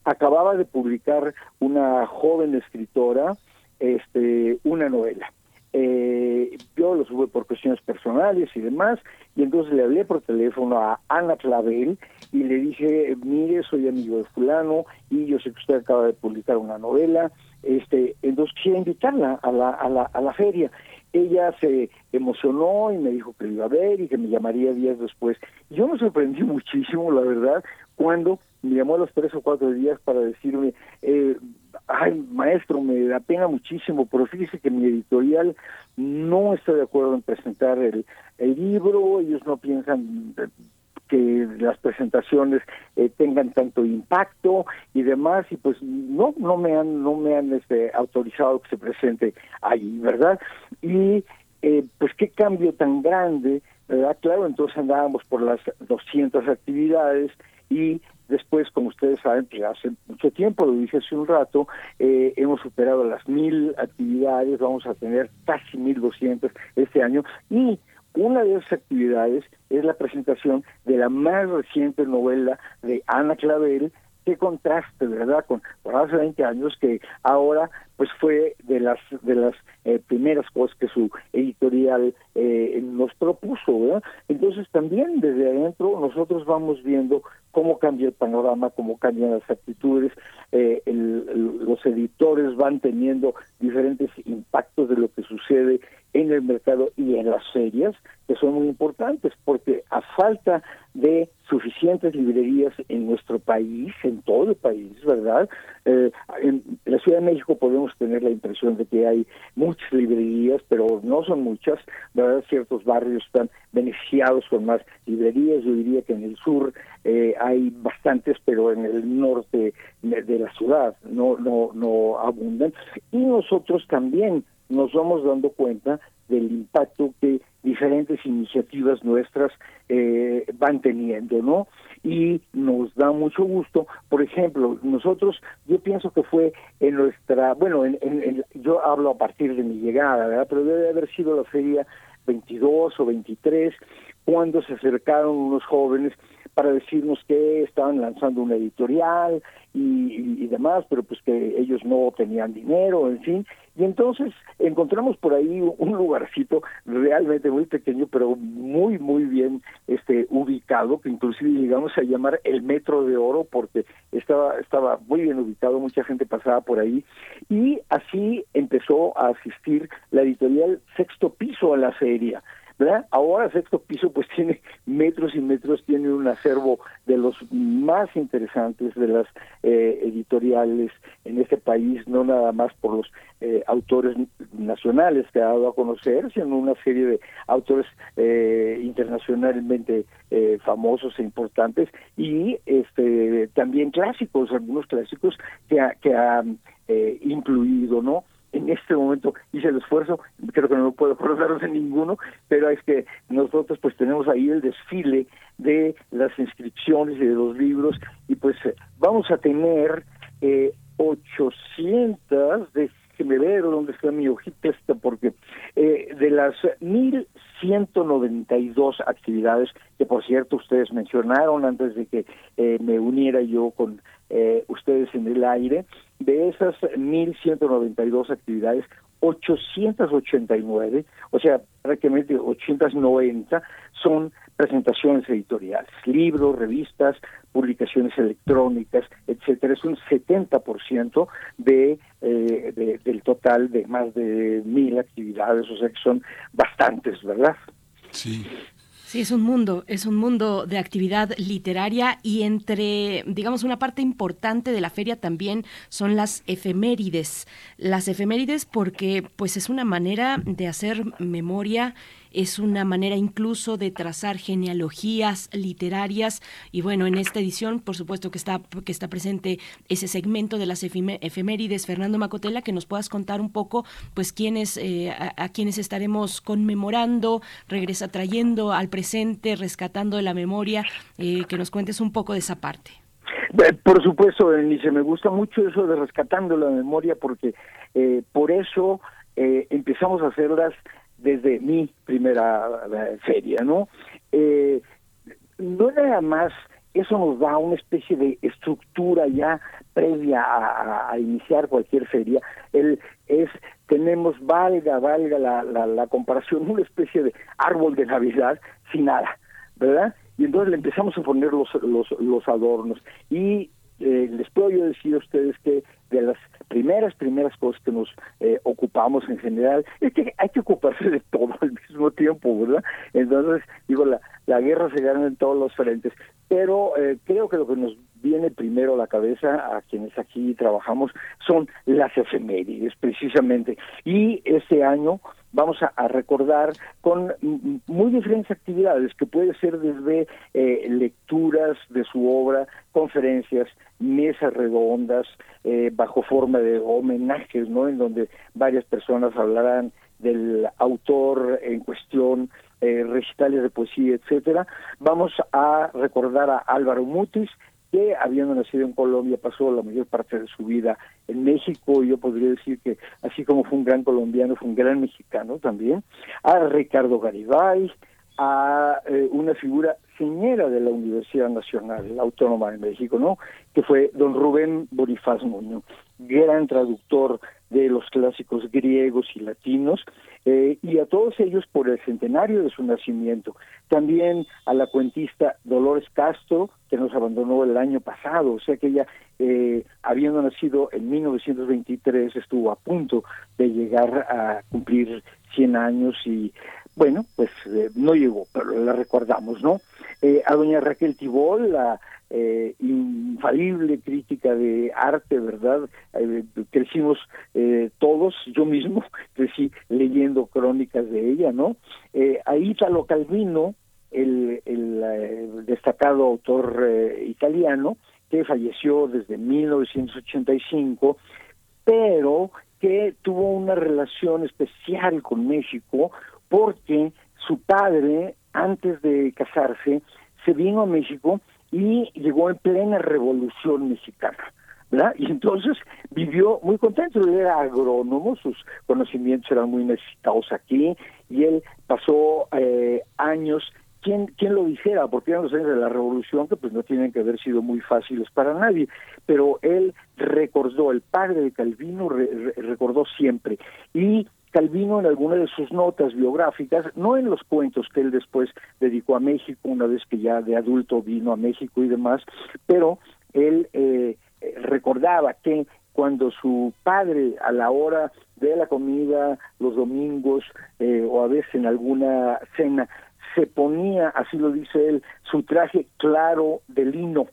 acababa de publicar una joven escritora este una novela eh, yo lo sube por cuestiones personales y demás, y entonces le hablé por teléfono a Ana Clavel y le dije, mire, soy amigo de fulano y yo sé que usted acaba de publicar una novela, este, entonces quisiera invitarla a la, a la, a la feria. Ella se emocionó y me dijo que lo iba a ver y que me llamaría días después. Yo me sorprendí muchísimo, la verdad, cuando me llamó a los tres o cuatro días para decirme, eh, ay, maestro, me da pena muchísimo, pero fíjese que mi editorial no está de acuerdo en presentar el, el libro, ellos no piensan que las presentaciones eh, tengan tanto impacto y demás y pues no no me han no me han este autorizado que se presente ahí verdad y eh, pues qué cambio tan grande verdad claro entonces andábamos por las 200 actividades y después como ustedes saben que hace mucho tiempo lo dije hace un rato eh, hemos superado las mil actividades vamos a tener casi mil doscientos este año y una de esas actividades es la presentación de la más reciente novela de Ana Clavel, qué contraste, ¿verdad? Con, hace 20 años que ahora pues fue de las de las eh, primeras cosas que su editorial eh, nos propuso. Entonces también desde adentro nosotros vamos viendo cómo cambia el panorama, cómo cambian las actitudes, eh, los editores van teniendo diferentes impactos de lo que sucede en el mercado y en las ferias, que son muy importantes, porque a falta de suficientes librerías en nuestro país, en todo el país, ¿verdad? Eh, en la Ciudad de México podemos tener la impresión de que hay muchas librerías, pero no son muchas, ¿verdad? Ciertos barrios están beneficiados con más librerías, yo diría que en el sur eh, hay bastantes, pero en el norte de la ciudad no, no, no abundan. Y nosotros también nos vamos dando cuenta del impacto que diferentes iniciativas nuestras eh, van teniendo, ¿no? Y nos da mucho gusto, por ejemplo, nosotros, yo pienso que fue en nuestra, bueno, en, en, yo hablo a partir de mi llegada, ¿verdad? Pero debe haber sido la feria 22 o 23, cuando se acercaron unos jóvenes para decirnos que estaban lanzando una editorial y, y, demás, pero pues que ellos no tenían dinero, en fin. Y entonces encontramos por ahí un lugarcito realmente muy pequeño, pero muy, muy bien este ubicado, que inclusive llegamos a llamar el Metro de Oro porque estaba, estaba muy bien ubicado, mucha gente pasaba por ahí. Y así empezó a asistir la editorial Sexto Piso a la feria. Ahora Sexto Piso pues tiene metros y metros, tiene un acervo de los más interesantes de las eh, editoriales en este país, no nada más por los eh, autores nacionales que ha dado a conocer, sino una serie de autores eh, internacionalmente famosos e importantes y este también clásicos, algunos clásicos que ha, que ha incluido, ¿no? En este momento hice el esfuerzo, creo que no puedo acordaros de ninguno, pero es que nosotros pues tenemos ahí el desfile de las inscripciones y de los libros y pues vamos a tener eh, 800, déjeme ver dónde está mi hojita esta, porque eh, de las 1192 actividades que por cierto ustedes mencionaron antes de que eh, me uniera yo con eh, ustedes en el aire, de esas 1.192 actividades, 889, o sea, prácticamente 890 son presentaciones editoriales, libros, revistas, publicaciones electrónicas, etcétera. Es un 70% de, eh, de, del total de más de mil actividades, o sea que son bastantes, ¿verdad? Sí. Sí, es un mundo, es un mundo de actividad literaria y entre, digamos, una parte importante de la feria también son las efemérides. Las efemérides porque pues es una manera de hacer memoria es una manera incluso de trazar genealogías literarias y bueno, en esta edición por supuesto que está, que está presente ese segmento de las efemérides, Fernando Macotela, que nos puedas contar un poco pues quiénes, eh, a, quienes estaremos conmemorando, regresa trayendo al presente, rescatando de la memoria, eh, que nos cuentes un poco de esa parte. Eh, por supuesto, Denise, me gusta mucho eso de rescatando la memoria porque por eso empezamos a hacerlas desde mi primera eh, feria, ¿no? Eh, no nada más eso nos da una especie de estructura ya previa a, iniciar cualquier feria. El, es tenemos valga valga la, la, comparación una especie de árbol de navidad sin nada, ¿verdad? Y entonces le empezamos a poner los los, los adornos y eh, les puedo yo decir a ustedes que de las primeras, primeras cosas que nos eh, ocupamos en general, es que hay que ocuparse de todo al mismo tiempo, ¿verdad? Entonces, digo, la, la guerra se gana en todos los frentes, pero eh, creo que lo que nos viene primero a la cabeza a quienes aquí trabajamos son las efemérides, precisamente. Y este año vamos a, recordar con muy diferentes actividades, que puede ser desde eh, lecturas de su obra, conferencias, mesas redondas, eh, bajo forma de homenajes, ¿no? En donde varias personas hablarán del autor en cuestión, eh, recitales de poesía, etcétera. Vamos a recordar a Álvaro Mutis, que habiendo nacido en Colombia pasó la mayor parte de su vida en México, yo podría decir que así como fue un gran colombiano, fue un gran mexicano también, a Ricardo Garibay, a eh, una figura señera de la Universidad Nacional Autónoma de México, ¿no? Que fue don Rubén Bonifaz Muñoz, gran traductor de los clásicos griegos y latinos, eh, y a todos ellos por el centenario de su nacimiento. También a la cuentista Dolores Castro, que nos abandonó el año pasado, o sea que ella, eh, habiendo nacido en 1923, estuvo a punto de llegar a cumplir 100 años y bueno, pues eh, no llegó, pero la recordamos, ¿no? Eh, a doña Raquel Tibol, la eh, infalible crítica de arte, ¿verdad? Crecimos eh, todos, yo mismo crecí leyendo crónicas de ella, ¿no? A Italo Calvino, el, el destacado autor italiano, que falleció desde 1985, pero que tuvo una relación especial con México porque su padre, antes de casarse, se vino a México y llegó en plena revolución mexicana. ¿verdad? Y entonces vivió muy contento, él era agrónomo, sus conocimientos eran muy necesitados aquí, y él pasó eh, años, ¿quién, ¿quién lo dijera? Porque eran los años de la revolución que pues no tienen que haber sido muy fáciles para nadie, pero él recordó, el padre de Calvino recordó siempre, y Calvino en alguna de sus notas biográficas, no en los cuentos que él después dedicó a México, una vez que ya de adulto vino a México y demás, pero él eh, recordaba que cuando su padre a la hora de la comida, los domingos eh, o a veces en alguna cena, se ponía, así lo dice él, su traje claro de lino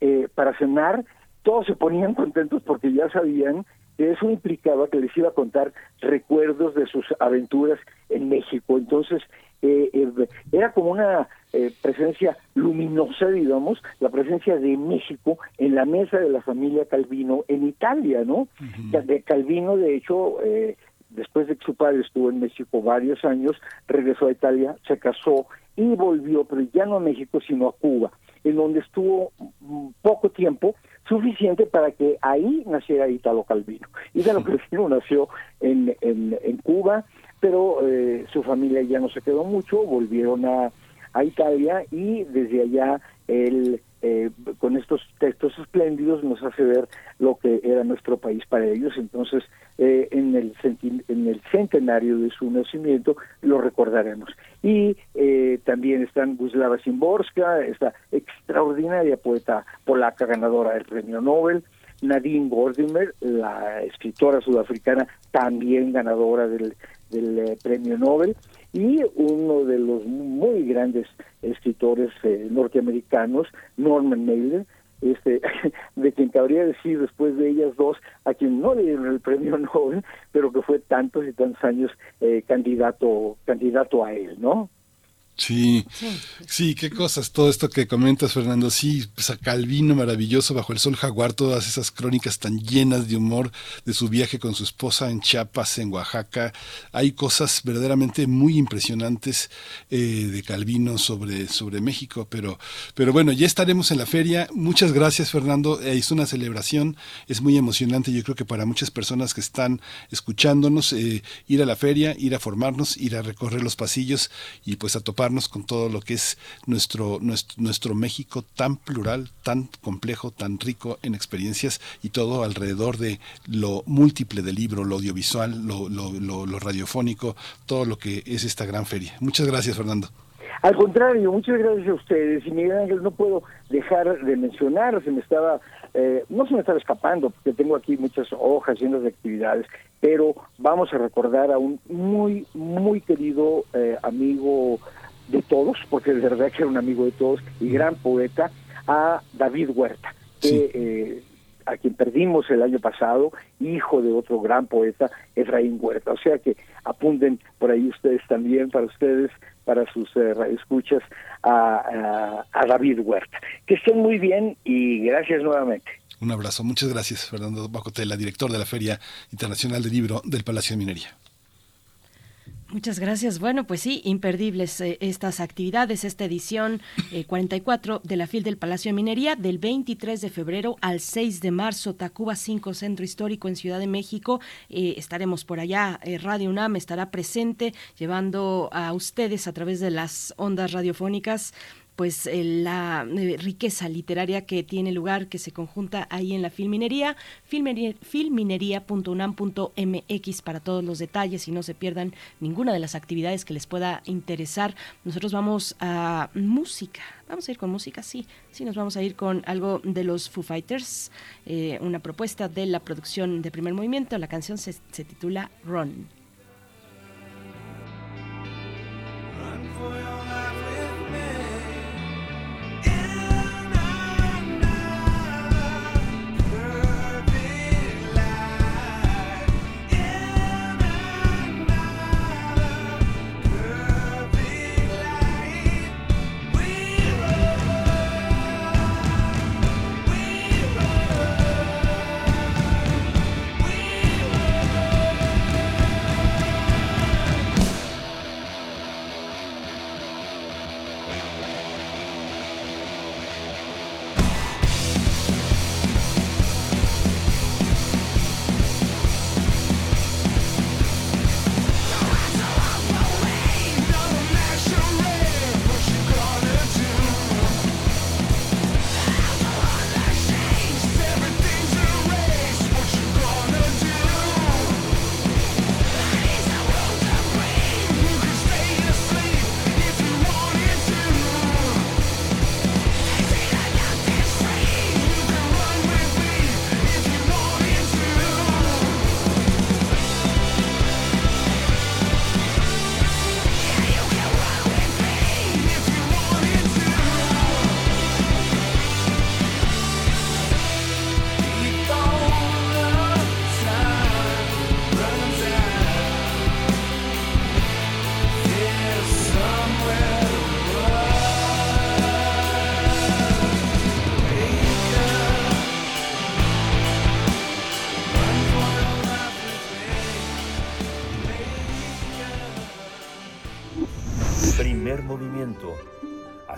eh, para cenar, todos se ponían contentos porque ya sabían eso implicaba que les iba a contar recuerdos de sus aventuras en México. Entonces, eh, eh, era como una eh, presencia luminosa, digamos, la presencia de México en la mesa de la familia Calvino en Italia, ¿no? De Calvino, de hecho, después de que su padre estuvo en México varios años, regresó a Italia, se casó y volvió, pero ya no a México, sino a Cuba, en donde estuvo mm, poco tiempo, suficiente para que ahí naciera Italo Calvino. Italo Calvino nació en, en, en Cuba, pero eh, su familia ya no se quedó mucho, volvieron a, a Italia y desde allá él eh, con estos textos espléndidos nos hace ver lo que era nuestro país para ellos. Entonces, eh, en, el en el centenario de su nacimiento lo recordaremos. Y eh, también están Guslava Szymborska, esta extraordinaria poeta polaca ganadora del premio Nobel, Nadine Gordimer, la escritora sudafricana también ganadora del, del premio Nobel, y uno de los muy grandes escritores eh, norteamericanos, Norman Mailer, este, de quien cabría decir después de ellas dos, a quien no le dieron el premio Nobel, pero que fue tantos y tantos años eh, candidato, candidato a él, ¿no? Sí, sí, qué cosas, todo esto que comentas, Fernando. Sí, pues a Calvino maravilloso bajo el sol jaguar, todas esas crónicas tan llenas de humor de su viaje con su esposa en Chiapas, en Oaxaca. Hay cosas verdaderamente muy impresionantes eh, de Calvino sobre, sobre México, pero, pero bueno, ya estaremos en la feria. Muchas gracias, Fernando. Eh, es una celebración, es muy emocionante. Yo creo que para muchas personas que están escuchándonos, eh, ir a la feria, ir a formarnos, ir a recorrer los pasillos y pues a topar con todo lo que es nuestro, nuestro, nuestro México tan plural, tan complejo, tan rico en experiencias y todo alrededor de lo múltiple del libro, lo audiovisual, lo, lo, lo, radiofónico, todo lo que es esta gran feria. Muchas gracias, Fernando. Al contrario, muchas gracias a ustedes. Y Miguel Ángel, no puedo dejar de mencionar, se me estaba, eh, no se me estaba escapando, porque tengo aquí muchas hojas llenas de actividades, pero vamos a recordar a un muy, muy querido eh, amigo de todos, porque de verdad que era un amigo de todos y gran poeta, a David Huerta. que eh, a quien perdimos el año pasado, hijo de otro gran poeta, Efraín Huerta. O sea que apunten por ahí ustedes también, para ustedes, para sus eh, radioescuchas, a, a, a David Huerta. Que estén muy bien y gracias nuevamente. Un abrazo. Muchas gracias, Fernando Bacotela, director de la Feria Internacional del Libro del Palacio de Minería. Muchas gracias. Bueno, pues sí, imperdibles eh, estas actividades, esta edición eh, 44 de la FIL del Palacio de Minería del 23 de febrero al 6 de marzo, Tacuba 5, Centro Histórico en Ciudad de México. Eh, estaremos por allá, eh, Radio UNAM estará presente llevando a ustedes a través de las ondas radiofónicas pues la eh, riqueza literaria que tiene lugar, que se conjunta ahí en la Filminería, filminería filminería.unam.mx para todos los detalles y no se pierdan ninguna de las actividades que les pueda interesar. Nosotros vamos a música, vamos a ir con música, sí, sí, nos vamos a ir con algo de los Foo Fighters, eh, una propuesta de la producción de primer movimiento, la canción se, se titula Run. Primer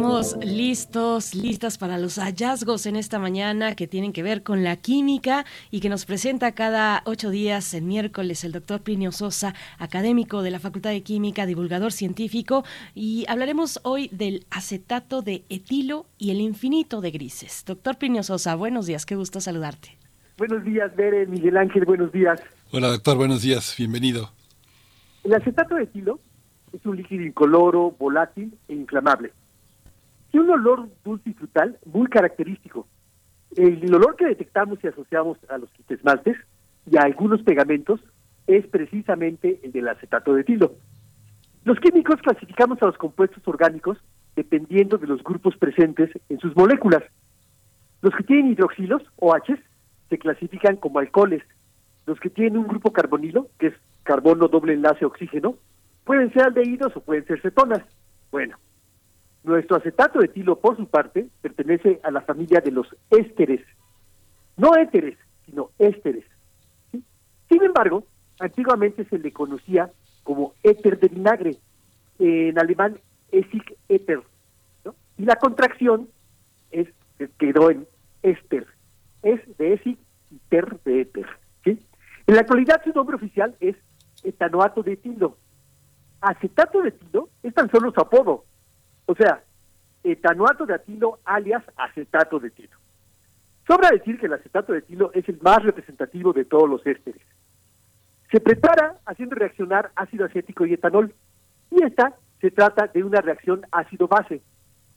Estamos listos, listas para los hallazgos en esta mañana que tienen que ver con la química y que nos presenta cada ocho días, el miércoles, el doctor Plinio Sosa, académico de la Facultad de Química, divulgador científico, y hablaremos hoy del acetato de etilo y el infinito de grises. Doctor Plinio Sosa, buenos días, qué gusto saludarte. Buenos días, Bere, Miguel Ángel, buenos días. Hola, doctor, buenos días, bienvenido. El acetato de etilo es un líquido incoloro, volátil e inflamable. Tiene un olor dulce y frutal muy característico. El olor que detectamos y asociamos a los quitesmaltes y a algunos pegamentos es precisamente el del acetato de etilo. Los químicos clasificamos a los compuestos orgánicos dependiendo de los grupos presentes en sus moléculas. Los que tienen hidroxilos, OH, se clasifican como alcoholes. Los que tienen un grupo carbonilo, que es carbono doble enlace oxígeno, pueden ser aldehídos o pueden ser cetonas. Bueno, nuestro acetato de etilo, por su parte, pertenece a la familia de los ésteres. No éteres, sino ésteres. Sin embargo, antiguamente se le conocía como éter de vinagre, en alemán Essig Éter, y la contracción es quedó en éster, es de Essig y ter de éter. En la actualidad su nombre oficial es etanoato de etilo. Acetato de etilo es tan solo su apodo, o sea, etanoato de etilo alias acetato de etilo. Sobra decir que el acetato de etilo es el más representativo de todos los ésteres. Se prepara haciendo reaccionar ácido acético y etanol, y esta se trata de una reacción ácido-base.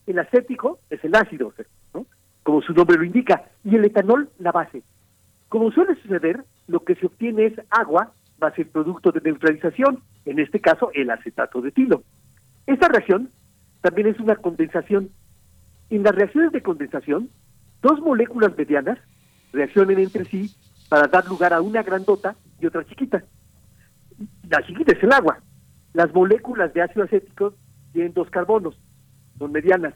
El acético es el ácido, ¿no? como su nombre lo indica, y el etanol la base. Como suele suceder, lo que se obtiene es agua más el producto de neutralización, en este caso el acetato de etilo. Esta reacción también es una condensación. En las reacciones de condensación, dos moléculas medianas reaccionan entre sí para dar lugar a una grandota y otra chiquita. La chiquita es el agua. Las moléculas de ácido acético tienen dos carbonos, son medianas.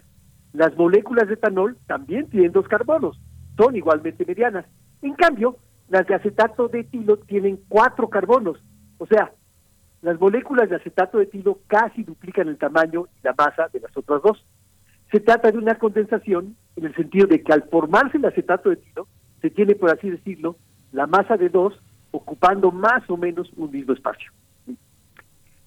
Las moléculas de etanol también tienen dos carbonos, son igualmente medianas. En cambio, las de acetato de etilo tienen cuatro carbonos, o sea, las moléculas de acetato de etilo casi duplican el tamaño y la masa de las otras dos. Se trata de una condensación en el sentido de que al formarse el acetato de etilo, se tiene, por así decirlo, la masa de dos ocupando más o menos un mismo espacio.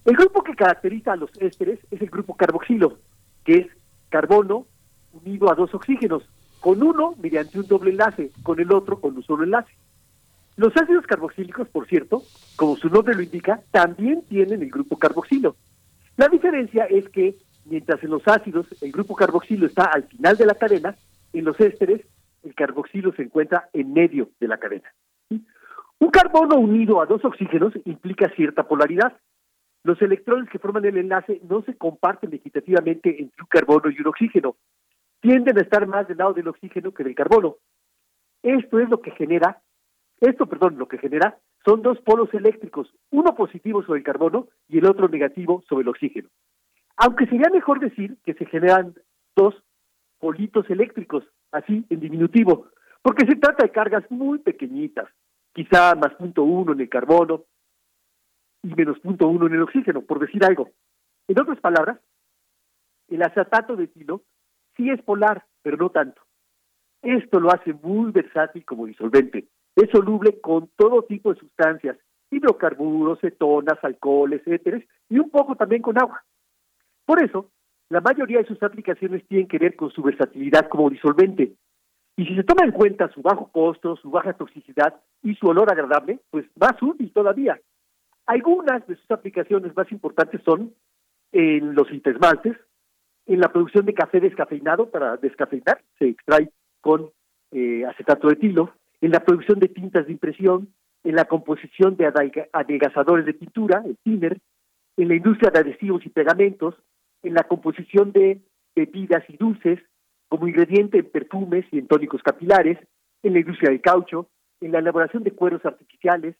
El grupo que caracteriza a los ésteres es el grupo carboxilo, que es carbono unido a dos oxígenos, con uno mediante un doble enlace, con el otro con un solo enlace. Los ácidos carboxílicos, por cierto, como su nombre lo indica, también tienen el grupo carboxilo. La diferencia es que mientras en los ácidos el grupo carboxilo está al final de la cadena, en los ésteres el carboxilo se encuentra en medio de la cadena. Un carbono unido a dos oxígenos implica cierta polaridad. Los electrones que forman el enlace no se comparten equitativamente entre un carbono y un oxígeno. Tienden a estar más del lado del oxígeno que del carbono. Esto es lo que genera esto, perdón, lo que genera son dos polos eléctricos, uno positivo sobre el carbono y el otro negativo sobre el oxígeno. Aunque sería mejor decir que se generan dos politos eléctricos, así en diminutivo, porque se trata de cargas muy pequeñitas, quizá más punto uno en el carbono y menos punto uno en el oxígeno, por decir algo. En otras palabras, el acetato de etilo sí es polar, pero no tanto. Esto lo hace muy versátil como disolvente. Es soluble con todo tipo de sustancias, hidrocarburos, cetonas, alcoholes, éteres y un poco también con agua. Por eso, la mayoría de sus aplicaciones tienen que ver con su versatilidad como disolvente. Y si se toma en cuenta su bajo costo, su baja toxicidad y su olor agradable, pues más útil todavía. Algunas de sus aplicaciones más importantes son en los intesmaltes, en la producción de café descafeinado para descafeinar, se extrae con eh, acetato de etilo, en la producción de tintas de impresión, en la composición de adelgazadores de pintura, el thinner, en la industria de adhesivos y pegamentos, en la composición de bebidas y dulces, como ingrediente en perfumes y en tónicos capilares, en la industria del caucho, en la elaboración de cueros artificiales,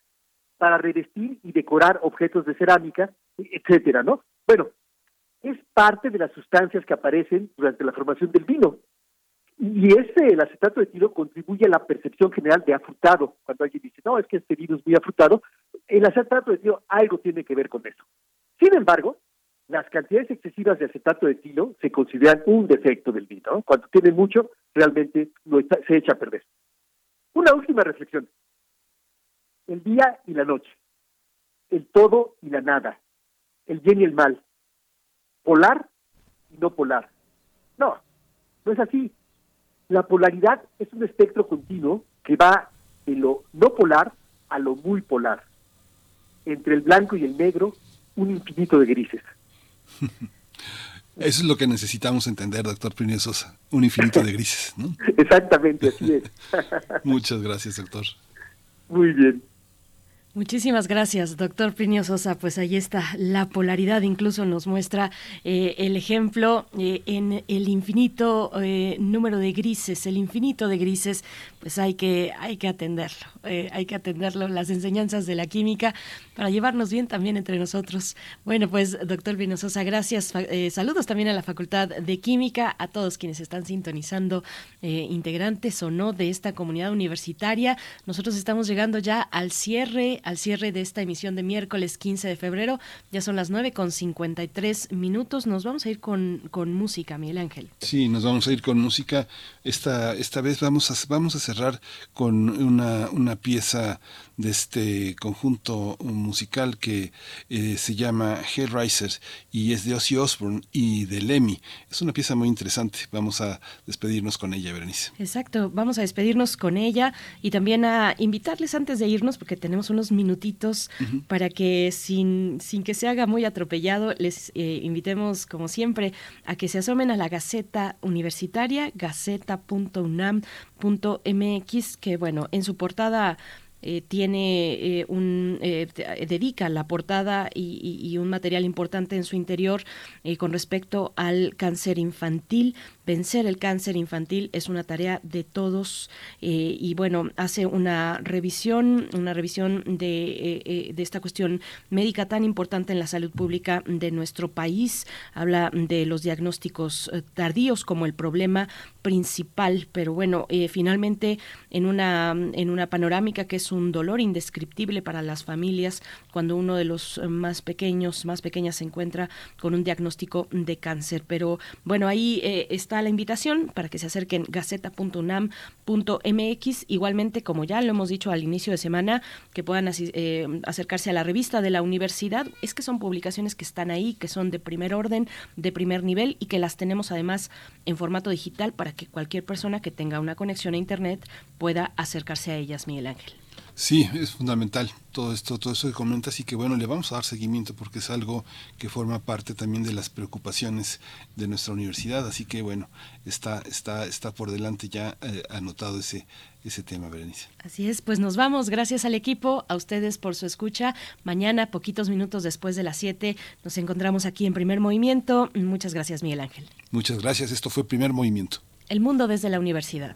para revestir y decorar objetos de cerámica, etcétera, ¿no? Bueno, es parte de las sustancias que aparecen durante la formación del vino. Y ese, el acetato de tilo contribuye a la percepción general de afrutado. Cuando alguien dice, no, es que este vino es muy afrutado, el acetato de tilo algo tiene que ver con eso. Sin embargo, las cantidades excesivas de acetato de tilo se consideran un defecto del vino. Cuando tiene mucho, realmente se echa a perder. Una última reflexión. El día y la noche. El todo y la nada. El bien y el mal. Polar y no polar. No, no es así. La polaridad es un espectro continuo que va de lo no polar a lo muy polar. Entre el blanco y el negro, un infinito de grises. Eso es lo que necesitamos entender, doctor Plinio Sosa. Un infinito de grises, ¿no? Exactamente, así es. Muchas gracias, doctor. Muy bien. Muchísimas gracias, doctor Plinio Sosa. Pues ahí está la polaridad, incluso nos muestra eh, el ejemplo eh, en el infinito eh, número de grises, el infinito de grises, pues hay que, hay que atenderlo, hay que atenderlo, las enseñanzas de la química para llevarnos bien también entre nosotros. Bueno, pues doctor Plinio Sosa, gracias. saludos también a la Facultad de Química, a todos quienes están sintonizando, integrantes o no de esta comunidad universitaria. Nosotros estamos llegando ya al cierre al cierre de esta emisión de miércoles 15 de febrero. Ya son las 9 con 53 minutos. Nos vamos a ir con, con música, Miguel Ángel. Sí, nos vamos a ir con música. Esta, esta vez vamos a, vamos a cerrar con una, una pieza de este conjunto musical que eh, se llama Hellraisers y es de Ozzy Osbourne y de Lemmy. Es una pieza muy interesante. Vamos a despedirnos con ella, Berenice. Exacto, vamos a despedirnos con ella y también a invitarles antes de irnos, porque tenemos unos minutitos para que sin, sin que se haga muy atropellado, les eh, invitemos, como siempre, a que se asomen a la Gaceta Universitaria, gaceta.unam.mx, que bueno, en su portada eh, tiene eh, un eh, dedica la portada y, un material importante en su interior con respecto al cáncer infantil. Vencer el cáncer infantil es una tarea de todos y bueno hace una revisión una revisión de, de esta cuestión médica tan importante en la salud pública de nuestro país. Habla de los diagnósticos tardíos como el problema principal pero bueno finalmente en una en una panorámica que es un dolor indescriptible para las familias cuando uno de los eh, más pequeños, más pequeñas se encuentra con un diagnóstico de cáncer. Pero bueno, ahí eh, está la invitación para que se acerquen gaceta.unam.mx. Igualmente, como ya lo hemos dicho al inicio de semana, que puedan eh, acercarse a la revista de la universidad. Es que son publicaciones que están ahí, que son de primer orden, de primer nivel y que las tenemos además en formato digital para que cualquier persona que tenga una conexión a Internet pueda acercarse a ellas, Miguel Ángel. Sí, es fundamental todo esto, todo eso que comentas y que bueno, le vamos a dar seguimiento porque es algo que forma parte también de las preocupaciones de nuestra universidad, así que bueno, está, está, está por delante ya eh, anotado ese, ese tema, Berenice. Así es, pues nos vamos, gracias al equipo, a ustedes por su escucha. Mañana, poquitos minutos después de las 7, nos encontramos aquí en Primer Movimiento. Muchas gracias, Miguel Ángel. Muchas gracias, esto fue Primer Movimiento. El mundo desde la universidad.